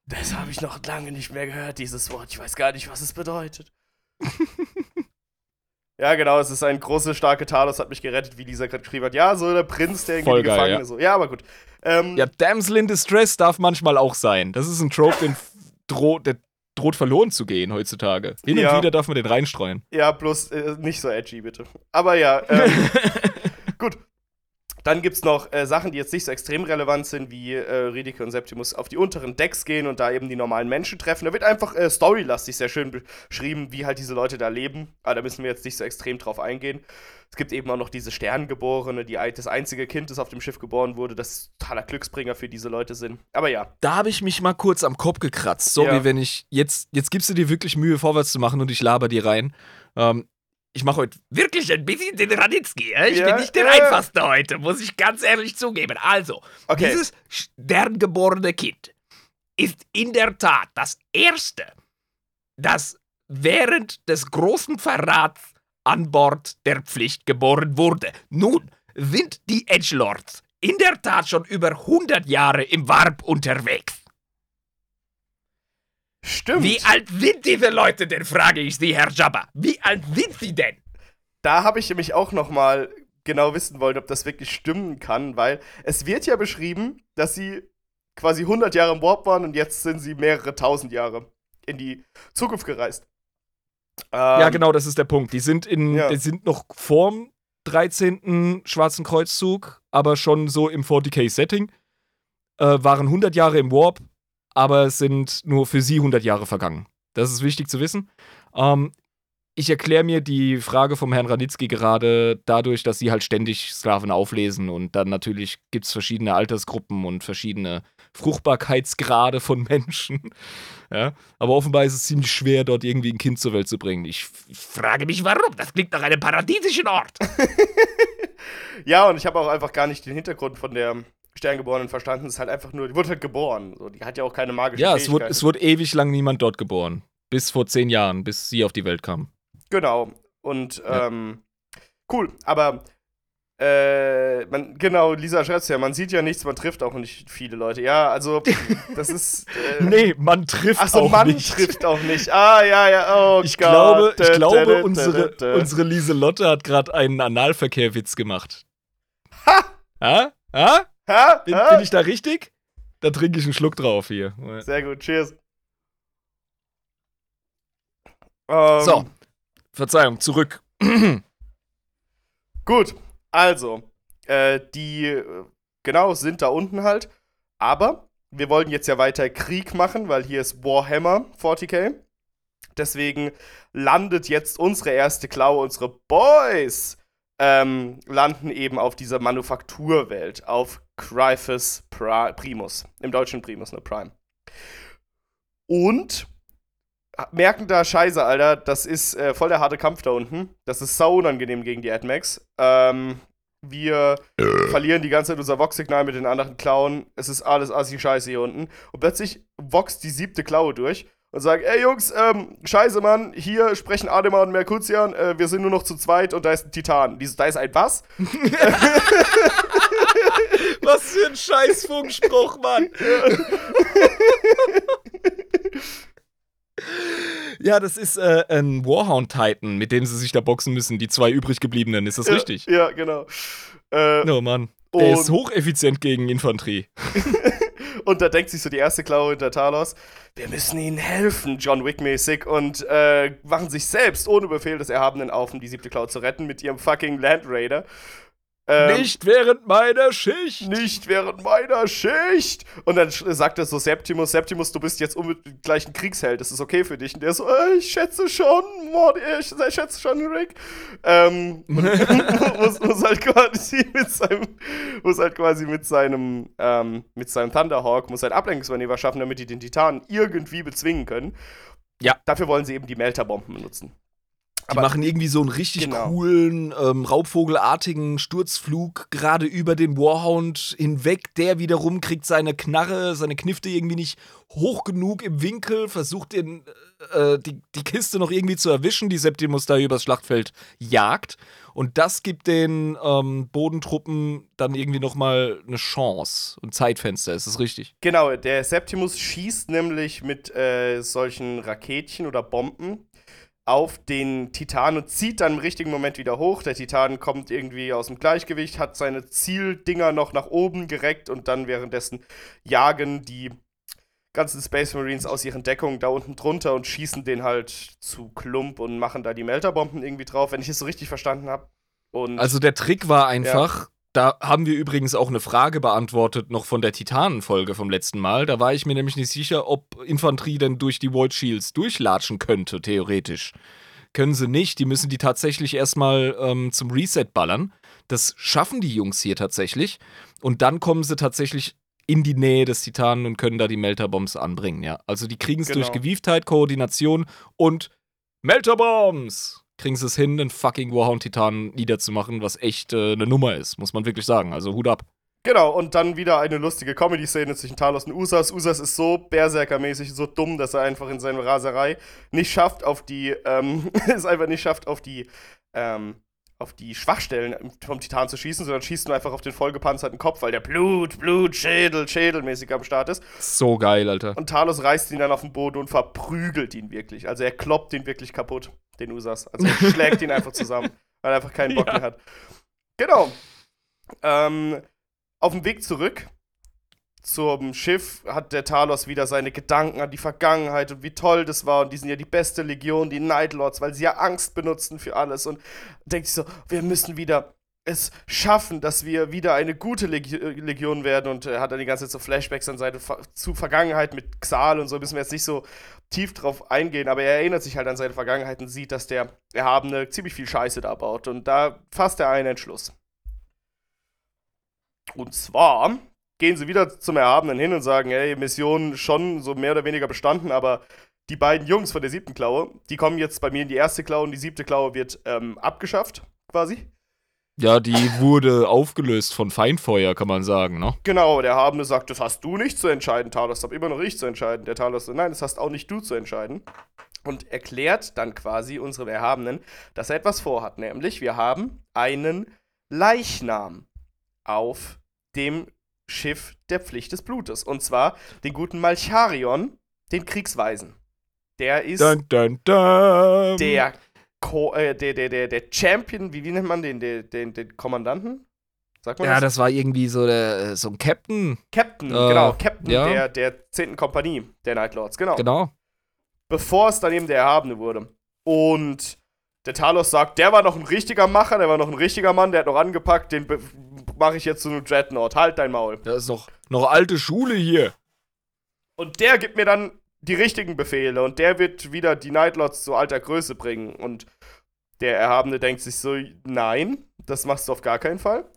Das habe ich noch lange nicht mehr gehört, dieses Wort. Ich weiß gar nicht, was es bedeutet. ja, genau, es ist ein großer, starker Talos, hat mich gerettet, wie dieser gerade geschrieben hat. Ja, so der Prinz, der irgendwie gefangen geil, ja. so. Ja, aber gut. Ähm, ja, Damsel in Distress darf manchmal auch sein. Das ist ein Trope, den droht, der droht verloren zu gehen heutzutage. Hin ja. und wieder darf man den reinstreuen. Ja, bloß äh, nicht so edgy, bitte. Aber ja, ähm, gut. Dann gibt es noch äh, Sachen, die jetzt nicht so extrem relevant sind, wie äh, Ridike und Septimus auf die unteren Decks gehen und da eben die normalen Menschen treffen. Da wird einfach äh, storylastig sehr schön beschrieben, wie halt diese Leute da leben. Aber da müssen wir jetzt nicht so extrem drauf eingehen. Es gibt eben auch noch diese Sterngeborene, die das einzige Kind, das auf dem Schiff geboren wurde, das totaler Glücksbringer für diese Leute sind. Aber ja. Da habe ich mich mal kurz am Kopf gekratzt. Sorry, ja. wenn ich. Jetzt, jetzt gibst du dir wirklich Mühe, vorwärts zu machen und ich laber dir rein. Ähm, ich mache heute wirklich ein bisschen den Ranitzky. Äh? Ich ja, bin nicht der ja. Einfachste heute, muss ich ganz ehrlich zugeben. Also, okay. dieses sterngeborene Kind ist in der Tat das erste, das während des großen Verrats an Bord der Pflicht geboren wurde. Nun sind die Edgelords in der Tat schon über 100 Jahre im Warp unterwegs. Stimmt. Wie alt sind diese Leute denn, frage ich Sie, Herr Jabba. Wie alt sind sie denn? Da habe ich nämlich auch noch mal genau wissen wollen, ob das wirklich stimmen kann, weil es wird ja beschrieben, dass sie quasi 100 Jahre im Warp waren und jetzt sind sie mehrere tausend Jahre in die Zukunft gereist. Ähm, ja, genau, das ist der Punkt. Die sind, in, ja. die sind noch vorm 13. Schwarzen Kreuzzug, aber schon so im 40k-Setting. Äh, waren 100 Jahre im Warp, aber es sind nur für sie 100 Jahre vergangen. Das ist wichtig zu wissen. Ähm, ich erkläre mir die Frage vom Herrn Ranitzky gerade dadurch, dass sie halt ständig Sklaven auflesen und dann natürlich gibt es verschiedene Altersgruppen und verschiedene Fruchtbarkeitsgrade von Menschen. Ja, aber offenbar ist es ziemlich schwer, dort irgendwie ein Kind zur Welt zu bringen. Ich, ich frage mich, warum. Das klingt nach einem paradiesischen Ort. ja, und ich habe auch einfach gar nicht den Hintergrund von der Sterngeborenen verstanden. Es ist halt einfach nur, die wurde halt geboren. So, die hat ja auch keine magische Ja, es wurde, es wurde ewig lang niemand dort geboren. Bis vor zehn Jahren, bis sie auf die Welt kam. Genau. Und ja. ähm, cool, aber äh, man, genau, Lisa schreibt ja, man sieht ja nichts, man trifft auch nicht viele Leute. Ja, also, das ist. Äh, nee, man trifft Ach so, auch man nicht. trifft auch nicht. Ah, ja, ja, oh ich Gott. Glaube, ich glaube, unsere, unsere Lieselotte hat gerade einen Analverkehrwitz gemacht. Ha! Ha? Ha? Ha? Bin, bin ich da richtig? Da trinke ich einen Schluck drauf hier. Sehr gut, cheers. Ähm, so, Verzeihung, zurück. gut, also, äh, die, genau, sind da unten halt. Aber wir wollen jetzt ja weiter Krieg machen, weil hier ist Warhammer 40k. Deswegen landet jetzt unsere erste Klaue, unsere Boys ähm, landen eben auf dieser Manufakturwelt, auf Cryphus Primus. Im Deutschen Primus, ne? Prime. Und merken da, scheiße, Alter, das ist äh, voll der harte Kampf da unten. Das ist sau unangenehm gegen die AdMax. Ähm, wir äh. verlieren die ganze Zeit unser Vox-Signal mit den anderen Klauen. Es ist alles assi scheiße hier unten. Und plötzlich voxt die siebte Klaue durch und sagen, ey Jungs, ähm, scheiße Mann, hier sprechen Adema und Merkutian, äh, wir sind nur noch zu zweit und da ist ein Titan. Dieses, da ist ein was? was für ein scheiß Funkspruch, Mann. Ja, das ist äh, ein Warhound Titan, mit dem sie sich da boxen müssen, die zwei übrig gebliebenen. Ist das ja, richtig? Ja, genau. Äh, oh Mann. Der ist hocheffizient gegen Infanterie. und da denkt sich so die erste Klaue hinter Talos, wir müssen ihnen helfen, John Wick-mäßig, und äh, machen sich selbst ohne Befehl des Erhabenen auf, um die siebte Klaue zu retten mit ihrem fucking Land Raider. Ähm, nicht während meiner Schicht! Nicht während meiner Schicht! Und dann sagt er so Septimus, Septimus, du bist jetzt gleich ein Kriegsheld, das ist okay für dich. Und der so, äh, ich schätze schon, Mord, ich, ich schätze schon, Rick. Ähm, muss, muss, halt quasi mit seinem, muss halt quasi mit seinem, ähm, mit seinem Thunderhawk, muss halt Ablenkungsmanöver schaffen, damit die den Titanen irgendwie bezwingen können. Ja. Dafür wollen sie eben die Melterbomben benutzen. Die Aber machen irgendwie so einen richtig genau. coolen, ähm, raubvogelartigen Sturzflug gerade über den Warhound hinweg. Der wiederum kriegt seine Knarre, seine Knifte irgendwie nicht hoch genug im Winkel, versucht den, äh, die, die Kiste noch irgendwie zu erwischen, die Septimus da übers Schlachtfeld jagt. Und das gibt den ähm, Bodentruppen dann irgendwie nochmal eine Chance, ein Zeitfenster, ist das richtig? Genau, der Septimus schießt nämlich mit äh, solchen Raketchen oder Bomben auf den Titan und zieht dann im richtigen Moment wieder hoch. Der Titan kommt irgendwie aus dem Gleichgewicht, hat seine Zieldinger noch nach oben gereckt und dann währenddessen jagen die ganzen Space Marines aus ihren Deckungen da unten drunter und schießen den halt zu Klump und machen da die Melterbomben irgendwie drauf, wenn ich es so richtig verstanden habe. Also der Trick war einfach, da haben wir übrigens auch eine Frage beantwortet, noch von der Titanen-Folge vom letzten Mal. Da war ich mir nämlich nicht sicher, ob Infanterie denn durch die Void Shields durchlatschen könnte, theoretisch. Können sie nicht. Die müssen die tatsächlich erstmal ähm, zum Reset ballern. Das schaffen die Jungs hier tatsächlich. Und dann kommen sie tatsächlich in die Nähe des Titanen und können da die Melterbombs anbringen, ja. Also die kriegen es genau. durch Gewieftheit, Koordination und Melterbombs kriegen sie es hin, den fucking Warhound-Titan niederzumachen, was echt äh, eine Nummer ist, muss man wirklich sagen. Also Hut ab. Genau, und dann wieder eine lustige Comedy-Szene zwischen Talos und Usas. Usas ist so Berserker-mäßig, so dumm, dass er einfach in seiner Raserei nicht schafft, auf die, ähm, es einfach nicht schafft, auf die, ähm, auf die Schwachstellen vom Titan zu schießen, sondern schießt nur einfach auf den vollgepanzerten Kopf, weil der Blut, Blut, Schädel, Schädelmäßig am Start ist. So geil, Alter. Und Talos reißt ihn dann auf den Boden und verprügelt ihn wirklich. Also er kloppt ihn wirklich kaputt den Usas. Also schlägt ihn einfach zusammen, weil er einfach keinen Bock ja. mehr hat. Genau. Ähm, auf dem Weg zurück zum Schiff hat der Talos wieder seine Gedanken an die Vergangenheit und wie toll das war. Und die sind ja die beste Legion, die Nightlords, weil sie ja Angst benutzen für alles. Und denkt sich so, wir müssen wieder es schaffen, dass wir wieder eine gute Legion werden und er hat dann die ganze Zeit so Flashbacks an seine Ver zu Vergangenheit mit Xal und so, müssen wir jetzt nicht so tief drauf eingehen, aber er erinnert sich halt an seine Vergangenheit und sieht, dass der Erhabene ziemlich viel Scheiße da baut und da fasst er einen Entschluss. Und zwar gehen sie wieder zum Erhabenen hin und sagen, hey, Mission schon so mehr oder weniger bestanden, aber die beiden Jungs von der siebten Klaue, die kommen jetzt bei mir in die erste Klaue und die siebte Klaue wird ähm, abgeschafft, quasi. Ja, die wurde aufgelöst von Feindfeuer, kann man sagen, ne? Genau, der Habende sagt, das hast du nicht zu entscheiden, Talos, das hab immer noch ich zu entscheiden. Der Talos sagt, nein, das hast auch nicht du zu entscheiden. Und erklärt dann quasi unserem Erhabenen, dass er etwas vorhat. Nämlich, wir haben einen Leichnam auf dem Schiff der Pflicht des Blutes. Und zwar den guten Malcharion, den Kriegsweisen. Der ist dun, dun, dun. der Co äh, der, der, der, der Champion, wie, wie nennt man den, den, den, den Kommandanten? Sagt man ja, das? das war irgendwie so, der, äh, so ein Captain. Captain, äh, genau, Captain ja. der, der 10. Kompanie der Night Lords, genau. Genau. Bevor es dann eben der Erhabene wurde. Und der Talos sagt, der war noch ein richtiger Macher, der war noch ein richtiger Mann, der hat noch angepackt, den mache ich jetzt zu einem Dreadnought. Halt dein Maul. Das ist noch, noch alte Schule hier. Und der gibt mir dann die richtigen Befehle und der wird wieder die Nightlords zu alter Größe bringen. Und der Erhabene denkt sich so, nein, das machst du auf gar keinen Fall.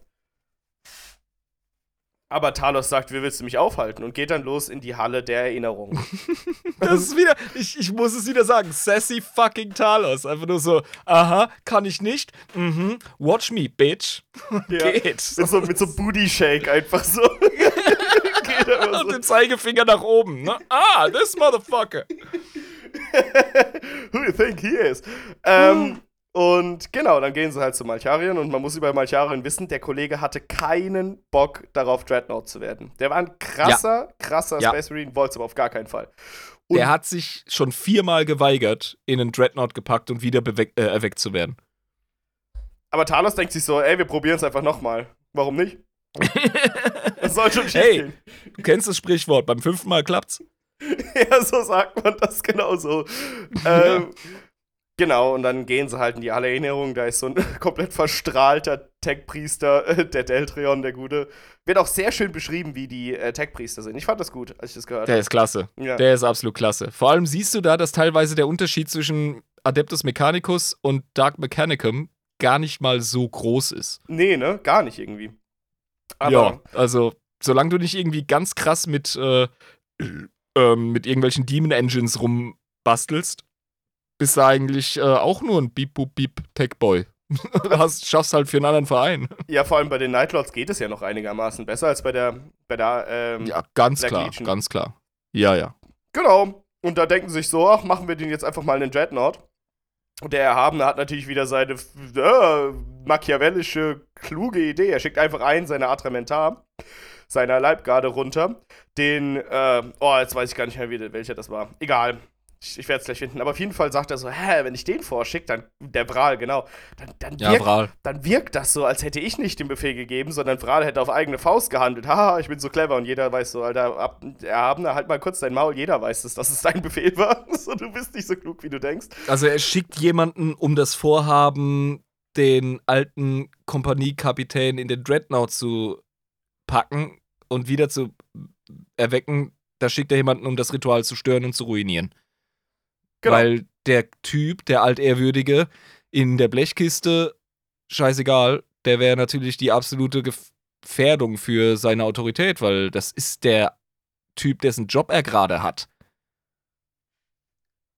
Aber Talos sagt, wie willst du mich aufhalten? Und geht dann los in die Halle der Erinnerung. das ist wieder, ich, ich muss es wieder sagen, sassy fucking Talos. Einfach nur so, aha, kann ich nicht. Mhm, watch me, bitch. Ja, Geht. Mit so, mit so Booty Shake einfach so. Und den Zeigefinger nach oben. Ne? Ah, this motherfucker. Who do you think he is? Ähm, und genau, dann gehen sie halt zu Malcharien und man muss über Malcharien wissen, der Kollege hatte keinen Bock darauf, Dreadnought zu werden. Der war ein krasser, ja. krasser ja. Space Marine, wollte es aber auf gar keinen Fall. Und der hat sich schon viermal geweigert, in einen Dreadnought gepackt und wieder äh, erweckt zu werden. Aber Talos denkt sich so, ey, wir probieren es einfach nochmal. Warum nicht? das soll schon schief hey, gehen. Du kennst das Sprichwort, beim fünften Mal klappt's. ja, so sagt man das genauso. ähm, Genau, und dann gehen sie halt in die alle Erinnerungen. Da ist so ein komplett verstrahlter Tech-Priester, äh, der Deltrion, der Gute. Wird auch sehr schön beschrieben, wie die äh, Tech-Priester sind. Ich fand das gut, als ich das gehört habe. Der ist klasse. Ja. Der ist absolut klasse. Vor allem siehst du da, dass teilweise der Unterschied zwischen Adeptus Mechanicus und Dark Mechanicum gar nicht mal so groß ist. Nee, ne? Gar nicht irgendwie. Aber ja, also, solange du nicht irgendwie ganz krass mit, äh, äh, mit irgendwelchen Demon Engines rumbastelst, bist du eigentlich äh, auch nur ein Beep Boop Beep Tech Boy. Hast, schaffst halt für einen anderen Verein. Ja, vor allem bei den Nightlords geht es ja noch einigermaßen besser als bei der, bei der ähm, Ja, ganz Black klar, Legion. ganz klar. Ja, ja. Genau. Und da denken sie sich so, ach, machen wir den jetzt einfach mal einen Dreadnought. Und der Erhabene hat natürlich wieder seine äh, machiavellische, kluge Idee. Er schickt einfach einen seiner Atramentar, seiner Leibgarde runter. Den, äh, oh, jetzt weiß ich gar nicht mehr, welcher das war. Egal. Ich, ich werde es gleich finden. Aber auf jeden Fall sagt er so, hä, wenn ich den vorschicke, dann, der Bral, genau, dann, dann, ja, wirkt, dann wirkt das so, als hätte ich nicht den Befehl gegeben, sondern Bral hätte auf eigene Faust gehandelt. Haha, ich bin so clever und jeder weiß so, Alter, ab, Erhabener, halt mal kurz dein Maul, jeder weiß es, dass es dein Befehl war. so, du bist nicht so klug, wie du denkst. Also er schickt jemanden, um das Vorhaben, den alten Kompaniekapitän in den Dreadnought zu packen und wieder zu erwecken, da schickt er jemanden, um das Ritual zu stören und zu ruinieren. Genau. Weil der Typ, der Altehrwürdige, in der Blechkiste, scheißegal, der wäre natürlich die absolute Gefährdung für seine Autorität, weil das ist der Typ, dessen Job er gerade hat.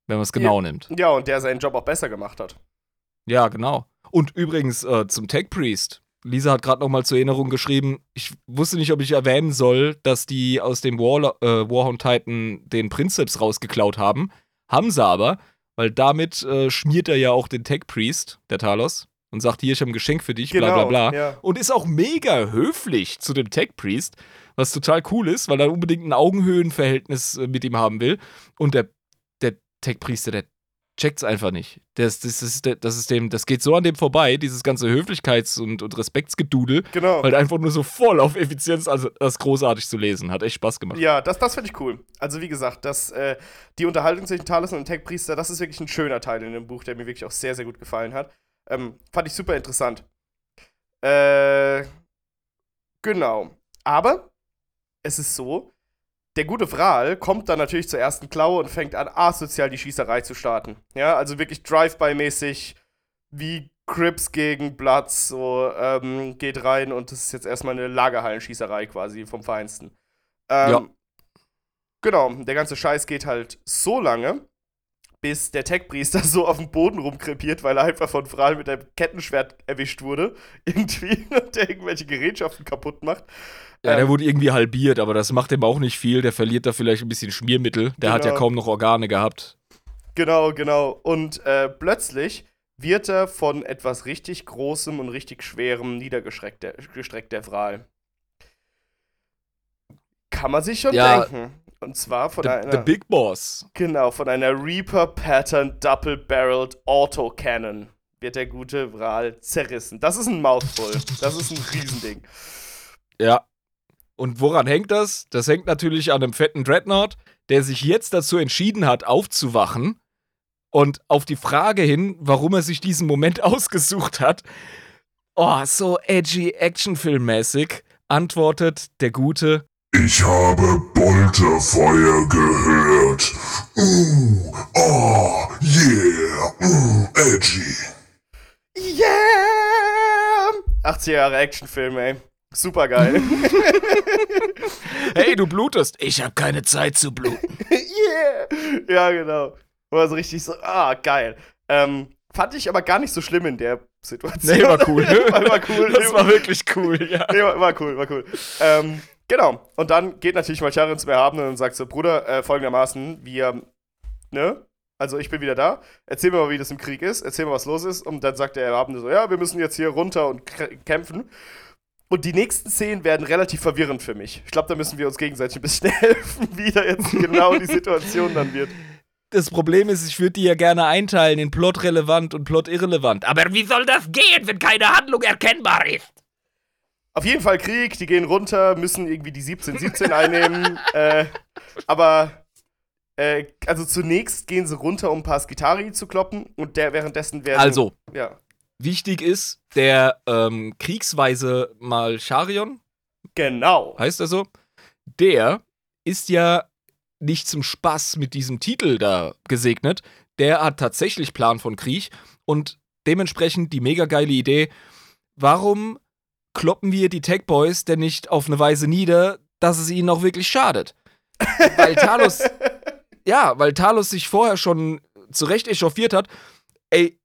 Wenn man es genau ja. nimmt. Ja, und der seinen Job auch besser gemacht hat. Ja, genau. Und übrigens äh, zum Tech Priest. Lisa hat gerade noch mal zur Erinnerung geschrieben, ich wusste nicht, ob ich erwähnen soll, dass die aus dem War, äh, Warhound Titan den Prinzeps rausgeklaut haben. Haben sie aber, weil damit äh, schmiert er ja auch den Tech Priest, der Talos, und sagt, hier, ich habe ein Geschenk für dich, genau, bla bla bla. Ja. Und ist auch mega höflich zu dem Tech Priest, was total cool ist, weil er unbedingt ein Augenhöhenverhältnis äh, mit ihm haben will. Und der, der Tech Priester, der checkt's einfach nicht. Das, das, ist, das, ist dem, das geht so an dem vorbei, dieses ganze Höflichkeits- und, und Respektsgedudel. Genau. Weil einfach nur so voll auf Effizienz, also das großartig zu lesen. Hat echt Spaß gemacht. Ja, das, das finde ich cool. Also, wie gesagt, das, äh, die Unterhaltung zwischen Talos und dem Tech-Priester, das ist wirklich ein schöner Teil in dem Buch, der mir wirklich auch sehr, sehr gut gefallen hat. Ähm, fand ich super interessant. Äh, genau. Aber es ist so, der gute Vral kommt dann natürlich zur ersten Klaue und fängt an, asozial die Schießerei zu starten. Ja, also wirklich Drive-by-mäßig, wie Crips gegen Bloods, so ähm, geht rein und das ist jetzt erstmal eine Lagerhallenschießerei quasi vom Feinsten. Ähm, ja. Genau, der ganze Scheiß geht halt so lange, bis der Tech-Priester so auf dem Boden rumkrepiert, weil er einfach von Vral mit einem Kettenschwert erwischt wurde. Irgendwie, der irgendwelche Gerätschaften kaputt macht. Ja, der ähm, wurde irgendwie halbiert, aber das macht ihm auch nicht viel. Der verliert da vielleicht ein bisschen Schmiermittel. Der genau. hat ja genau. kaum noch Organe gehabt. Genau, genau. Und äh, plötzlich wird er von etwas richtig Großem und richtig Schwerem niedergestreckt, der, der Vral. Kann man sich schon ja, denken. Und zwar von the, einer. The Big Boss. Genau, von einer Reaper Pattern Double Barreled Auto Cannon wird der gute Vral zerrissen. Das ist ein Mouthful. Das ist ein Riesending. Ja, und woran hängt das? Das hängt natürlich an einem fetten Dreadnought, der sich jetzt dazu entschieden hat, aufzuwachen. Und auf die Frage hin, warum er sich diesen Moment ausgesucht hat, oh, so edgy, actionfilmmäßig, antwortet der Gute. Ich habe Bolterfeuer gehört. Uh, oh, yeah, uh, edgy. Yeah! 80 Jahre Actionfilm, ey. Super geil. hey, du blutest. Ich habe keine Zeit zu bluten. yeah. Ja, genau. War so richtig so, ah, geil. Ähm, fand ich aber gar nicht so schlimm in der Situation. Nee, war cool. war, war cool. Das war wirklich cool, ja. Nee, war, war cool, war cool. Ähm, genau. Und dann geht natürlich Malcharin zum Erhabenen und sagt so, Bruder, äh, folgendermaßen, wir, ne? Also ich bin wieder da. Erzähl mir mal, wie das im Krieg ist. Erzähl mal, was los ist. Und dann sagt der Erhabene so, ja, wir müssen jetzt hier runter und kämpfen. Und die nächsten Szenen werden relativ verwirrend für mich. Ich glaube, da müssen wir uns gegenseitig ein bisschen helfen, wie da jetzt genau die Situation dann wird. Das Problem ist, ich würde die ja gerne einteilen in Plot relevant und Plot irrelevant. Aber wie soll das gehen, wenn keine Handlung erkennbar ist? Auf jeden Fall Krieg, die gehen runter, müssen irgendwie die 1717 einnehmen. äh, aber äh, also zunächst gehen sie runter, um ein paar Skitari zu kloppen und der währenddessen werden. Also, ja. wichtig ist, der ähm, kriegsweise Malcharion, Genau. heißt er so, der ist ja nicht zum Spaß mit diesem Titel da gesegnet. Der hat tatsächlich Plan von Krieg und dementsprechend die mega geile Idee, warum kloppen wir die Tech Boys denn nicht auf eine Weise nieder, dass es ihnen auch wirklich schadet? Weil Talos, ja, weil Talos sich vorher schon zurecht echauffiert hat. Ey,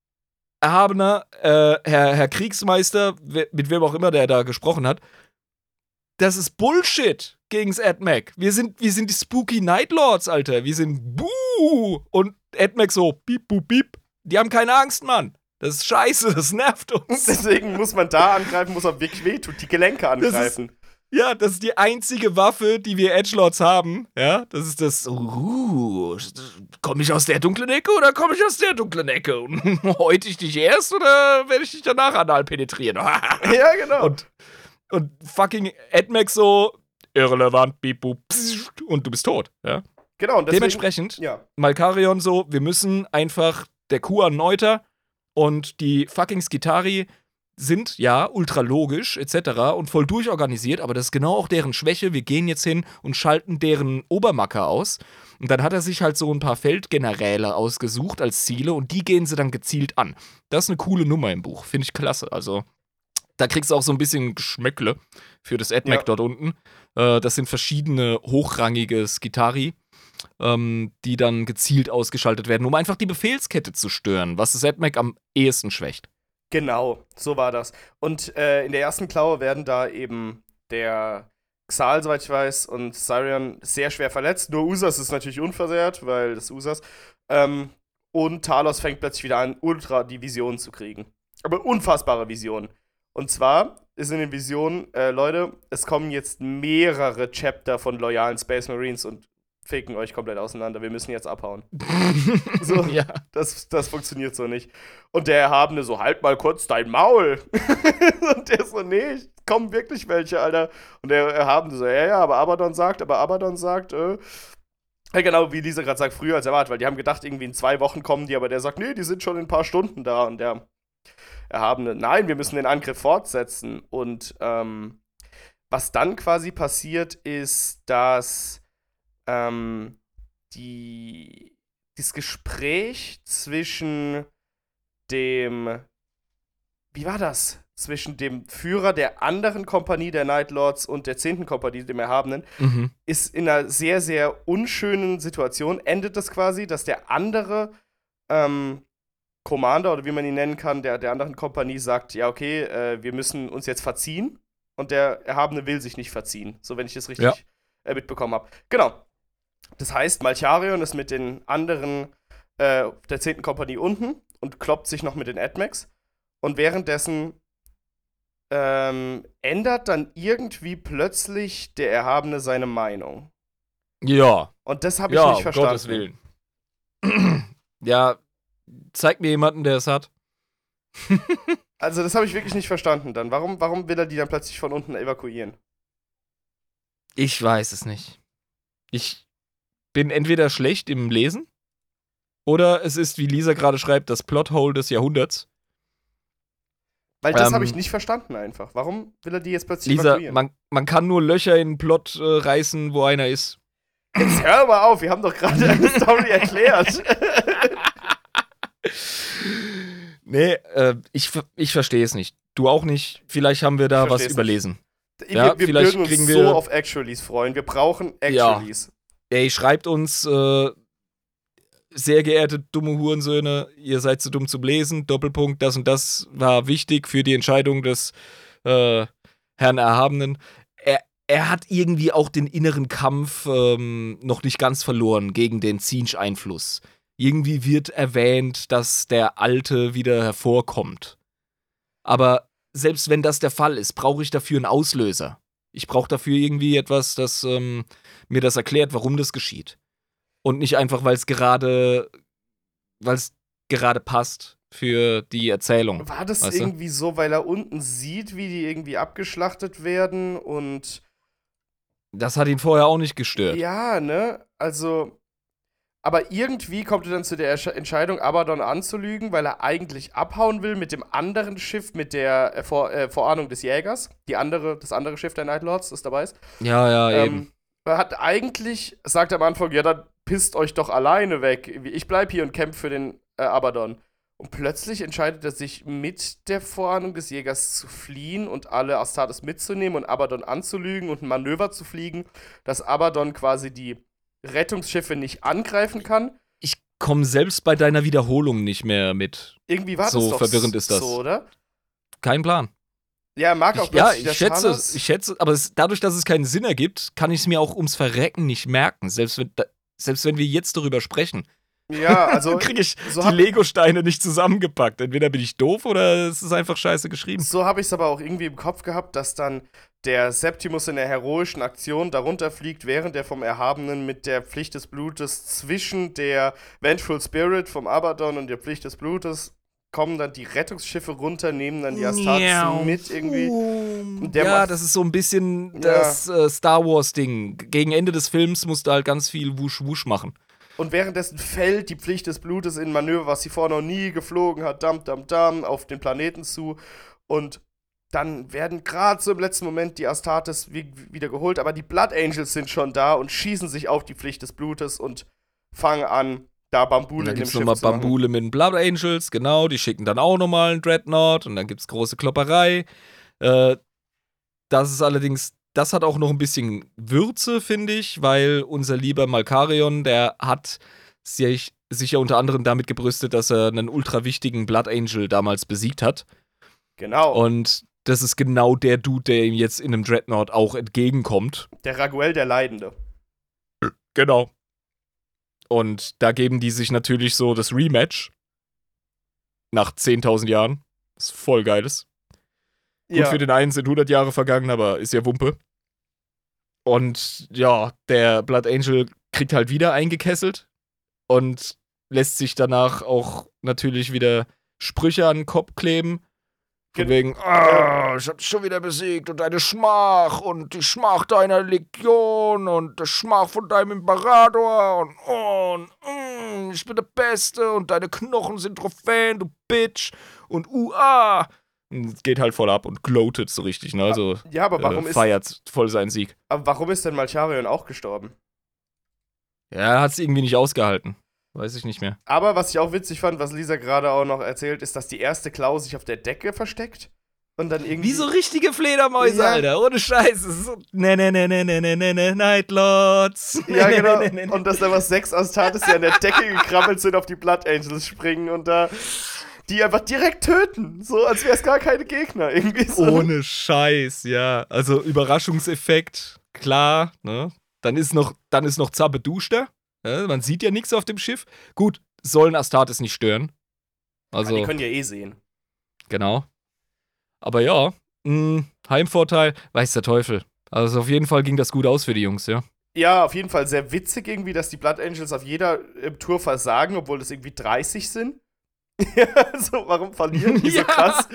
erhabener äh, Herr, Herr Kriegsmeister, mit wem auch immer der da gesprochen hat, das ist Bullshit gegens AdMac. Wir sind, wir sind die Spooky Night Lords, Alter. Wir sind Buh! Und AdMac so, piep, bup, piep. Die haben keine Angst, Mann. Das ist scheiße, das nervt uns. Deswegen muss man da angreifen, muss man wirklich wehtun, die Gelenke angreifen. Ja, das ist die einzige Waffe, die wir Edgelords haben. Ja, das ist das. Uh, komme ich aus der dunklen Ecke oder komme ich aus der dunklen Ecke? Und heute ich dich erst oder werde ich dich danach anal penetrieren? ja, genau. und, und fucking AdMac so irrelevant, beep, boop, pssst, und du bist tot. Ja? genau, und deswegen, Dementsprechend, Ja. Malkarion so, wir müssen einfach der Kuh an Neuter und die fucking Skitari sind ja ultra logisch etc. und voll durchorganisiert, aber das ist genau auch deren Schwäche. Wir gehen jetzt hin und schalten deren Obermacker aus. Und dann hat er sich halt so ein paar Feldgeneräle ausgesucht als Ziele und die gehen sie dann gezielt an. Das ist eine coole Nummer im Buch, finde ich klasse. Also da kriegst du auch so ein bisschen Geschmäckle für das AdMac Ja. dort unten. Äh, das sind verschiedene hochrangige Skitari, ähm, die dann gezielt ausgeschaltet werden, um einfach die Befehlskette zu stören, was AdMac am ehesten schwächt. Genau, so war das. Und äh, in der ersten Klaue werden da eben der Xal, soweit ich weiß, und Sirion sehr schwer verletzt. Nur Usas ist natürlich unversehrt, weil das Usas. Ähm, und Talos fängt plötzlich wieder an, ultra die Visionen zu kriegen. Aber unfassbare Visionen. Und zwar ist in den Visionen, äh, Leute, es kommen jetzt mehrere Chapter von loyalen Space Marines und ficken euch komplett auseinander. Wir müssen jetzt abhauen. So. ja. Das, das funktioniert so nicht. Und der Erhabene so, halt mal kurz dein Maul. und der so, nee, kommen wirklich welche, Alter. Und der Erhabene so, ja, ja, aber Abaddon sagt, aber Abaddon sagt, äh. Ja, genau, wie Lisa gerade sagt, früher als erwartet, weil die haben gedacht, irgendwie in zwei Wochen kommen die, aber der sagt, nee, die sind schon in ein paar Stunden da. Und der Erhabene, nein, wir müssen den Angriff fortsetzen. Und ähm, was dann quasi passiert, ist, dass ähm, die, das Gespräch zwischen dem, wie war das? Zwischen dem Führer der anderen Kompanie der Night Lords und der 10. Kompanie, dem Erhabenen, Mhm. ist in einer sehr, sehr unschönen Situation. Endet das quasi, dass der andere ähm, Commander oder wie man ihn nennen kann, der, der anderen Kompanie sagt, ja, okay, äh, wir müssen uns jetzt verziehen. Und der Erhabene will sich nicht verziehen, so wenn ich das richtig Ja. äh, mitbekommen habe. Genau. Das heißt, Malcharion ist mit den anderen äh, der 10. Kompanie unten und kloppt sich noch mit den AdMacs. Und währenddessen ähm, ändert dann irgendwie plötzlich der Erhabene seine Meinung. Ja, Und das habe ich ja, nicht um verstanden. Gottes Willen. ja, zeig mir jemanden, der es hat. Also das habe ich wirklich nicht verstanden dann. Warum, warum will er die dann plötzlich von unten evakuieren? Ich weiß es nicht. Ich bin entweder schlecht im Lesen oder es ist, wie Lisa gerade schreibt, das Plothole des Jahrhunderts. Weil das Ähm, habe ich nicht verstanden einfach. Warum will er die jetzt plötzlich Lisa, man, man kann nur Löcher in den Plot äh, reißen, wo einer ist. Jetzt hör mal auf, wir haben doch gerade eine Story erklärt. Nee, äh, ich, ich verstehe es nicht. Du auch nicht. Vielleicht haben wir da was überlesen. wir Ja, wir vielleicht würden uns kriegen so wir- auf Actualies freuen. Wir brauchen Ja. Actualies. Ey, schreibt uns, äh, sehr geehrte dumme Hurensöhne, ihr seid zu dumm zum Lesen. Doppelpunkt, das und das war wichtig für die Entscheidung des äh, Herrn Erhabenen. Er, hat irgendwie auch den inneren Kampf ähm, noch nicht ganz verloren gegen den Zinsch-Einfluss. irgendwie wird erwähnt, dass der Alte wieder hervorkommt. Aber selbst wenn das der Fall ist, brauche ich dafür einen Auslöser. Ich brauche dafür irgendwie etwas, das ähm, mir das erklärt, warum das geschieht. Und nicht einfach, weil es gerade, weil es gerade passt für die Erzählung. War das weißt du? irgendwie so, weil er unten sieht, wie die irgendwie abgeschlachtet werden und Das hat ihn vorher auch nicht gestört. ja, ne? Also aber irgendwie kommt er dann zu der Entscheidung, Abaddon anzulügen, weil er eigentlich abhauen will mit dem anderen Schiff, mit der äh, Vor äh, Vorahnung des Jägers. Die andere, das andere Schiff der Night Lords, das dabei ist. Ja, ja, eben. Ähm, er hat eigentlich, sagt am Anfang, ja, dann pisst euch doch alleine weg. Ich bleib hier und kämpfe für den äh, Abaddon. Und plötzlich entscheidet er sich, mit der Vorahnung des Jägers zu fliehen und alle Astartes mitzunehmen und Abaddon anzulügen und ein Manöver zu fliegen, dass Abaddon quasi die Rettungsschiffe nicht angreifen kann. Ich komme selbst bei deiner Wiederholung nicht mehr mit. Irgendwie war So das doch verwirrend ist das. so, oder? Kein Plan. Ja, er mag auch Ich, ja, ich schätze es. Ich schätze, aber es, dadurch, dass es keinen Sinn ergibt, kann ich es mir auch ums Verrecken nicht merken. Selbst wenn, selbst wenn wir jetzt darüber sprechen, Ja, also kriege ich so die Lego-Steine nicht zusammengepackt. Entweder bin ich doof oder es ist einfach scheiße geschrieben. So habe ich es aber auch irgendwie im Kopf gehabt, dass dann der Septimus in der heroischen Aktion darunter fliegt, während er vom Erhabenen mit der Pflicht des Blutes zwischen der Vengeful Spirit vom Abaddon und der Pflicht des Blutes kommen dann die Rettungsschiffe runter, nehmen dann die Astartes mit irgendwie. Der ja, das ist so ein bisschen das äh, Star Wars-Ding. Gegen Ende des Films musst du halt ganz viel Wusch-Wusch machen. Und währenddessen fällt die Pflicht des Blutes in ein Manöver, was sie vorher noch nie geflogen hat, dam, dam, dam, auf den Planeten zu. Und dann werden gerade so im letzten Moment die Astartes wie, wieder geholt, aber die Blood Angels sind schon da und schießen sich auf die Pflicht des Blutes und fangen an, da Bambule dem gibt es nochmal. Bambule mit den Blood Angels, genau, die schicken dann auch nochmal einen Dreadnought und dann gibt es große Klopperei. Äh, das ist allerdings, das hat auch noch ein bisschen Würze, finde ich, weil unser lieber Malkarion, der hat sich, sich ja unter anderem damit gebrüstet, dass er einen ultra wichtigen Blood Angel damals besiegt hat. Genau, Und das ist genau der Dude, der ihm jetzt in einem Dreadnought auch entgegenkommt. der Raguel der Leidende. Genau. Und da geben die sich natürlich so das Rematch. Nach 10.000 Jahren. Was voll geil ist. Gut, für den einen sind 100 Jahre vergangen, aber ist ja Wumpe. Und ja, der Blood Angel kriegt halt wieder eingekesselt und lässt sich danach auch natürlich wieder Sprüche an den Kopf kleben. Von Gen- wegen, ah, ich hab dich schon wieder besiegt und deine Schmach und die Schmach deiner Legion und der Schmach von deinem Imperator und, und mm, ich bin der Beste und deine Knochen sind Trophäen, du Bitch und uah. Und es geht halt voll ab und gloatet so richtig, ne? Also Ja, aber warum, äh, ist, feiert voll seinen Sieg. aber warum ist denn Malcharion auch gestorben? Ja, er hat es irgendwie nicht ausgehalten. Weiß ich nicht mehr. Aber was ich auch witzig fand, was Lisa gerade auch noch erzählt, ist, dass die erste Klaue sich auf der Decke versteckt und dann irgendwie. Wie so richtige Fledermäuse, Ja. Alter. Ohne Scheiß. Ne, ne, ne, ne, ne, ne, ne, ne, Nightlords. Ja, Ne, genau. ne, ne, ne. Und dass da was sechs Astartes, die an der Decke gekrabbelt sind, auf die Blood Angels springen und da die einfach direkt töten. So, als wäre es gar keine Gegner. Irgendwie so. Ohne Scheiß, ja. Also Überraschungseffekt, klar, ne? Dann ist noch, dann ist noch Zabeduster. Ja, man sieht ja nichts auf dem Schiff. Gut, sollen Astartes nicht stören. Ja, Also, die können ja eh sehen. genau. Aber ja, mh, Heimvorteil, weiß der Teufel. Also auf jeden Fall ging das gut aus für die Jungs, ja. Ja, auf jeden Fall sehr witzig irgendwie, dass die Blood Angels auf jeder äh, Tour versagen, obwohl das irgendwie 30 sind. Ja, also warum verlieren die so Ja. krass?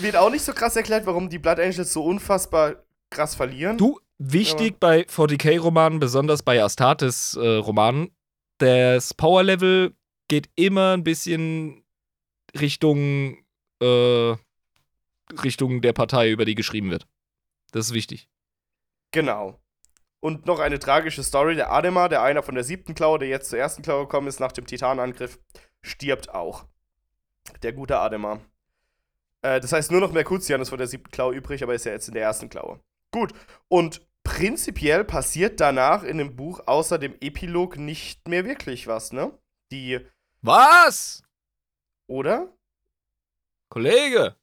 Wird auch nicht so krass erklärt, warum die Blood Angels so unfassbar krass verlieren. Du, wichtig bei 40k-Romanen, besonders bei Astartes-Romanen, das Power-Level geht immer ein bisschen Richtung, äh, Richtung der Partei, über die geschrieben wird. Das ist wichtig. Genau. Und noch eine tragische Story: Der Adema, der einer von der siebten Klaue, der jetzt zur ersten Klaue gekommen ist, nach dem Titanangriff, stirbt auch. Der gute Adema. Äh, das heißt, nur noch Mercutian ist von der siebten Klaue übrig, aber ist ja jetzt in der ersten Klaue. Gut. Und prinzipiell passiert danach in dem Buch außer dem Epilog nicht mehr wirklich was, ne? Die, Was? oder? Kollege!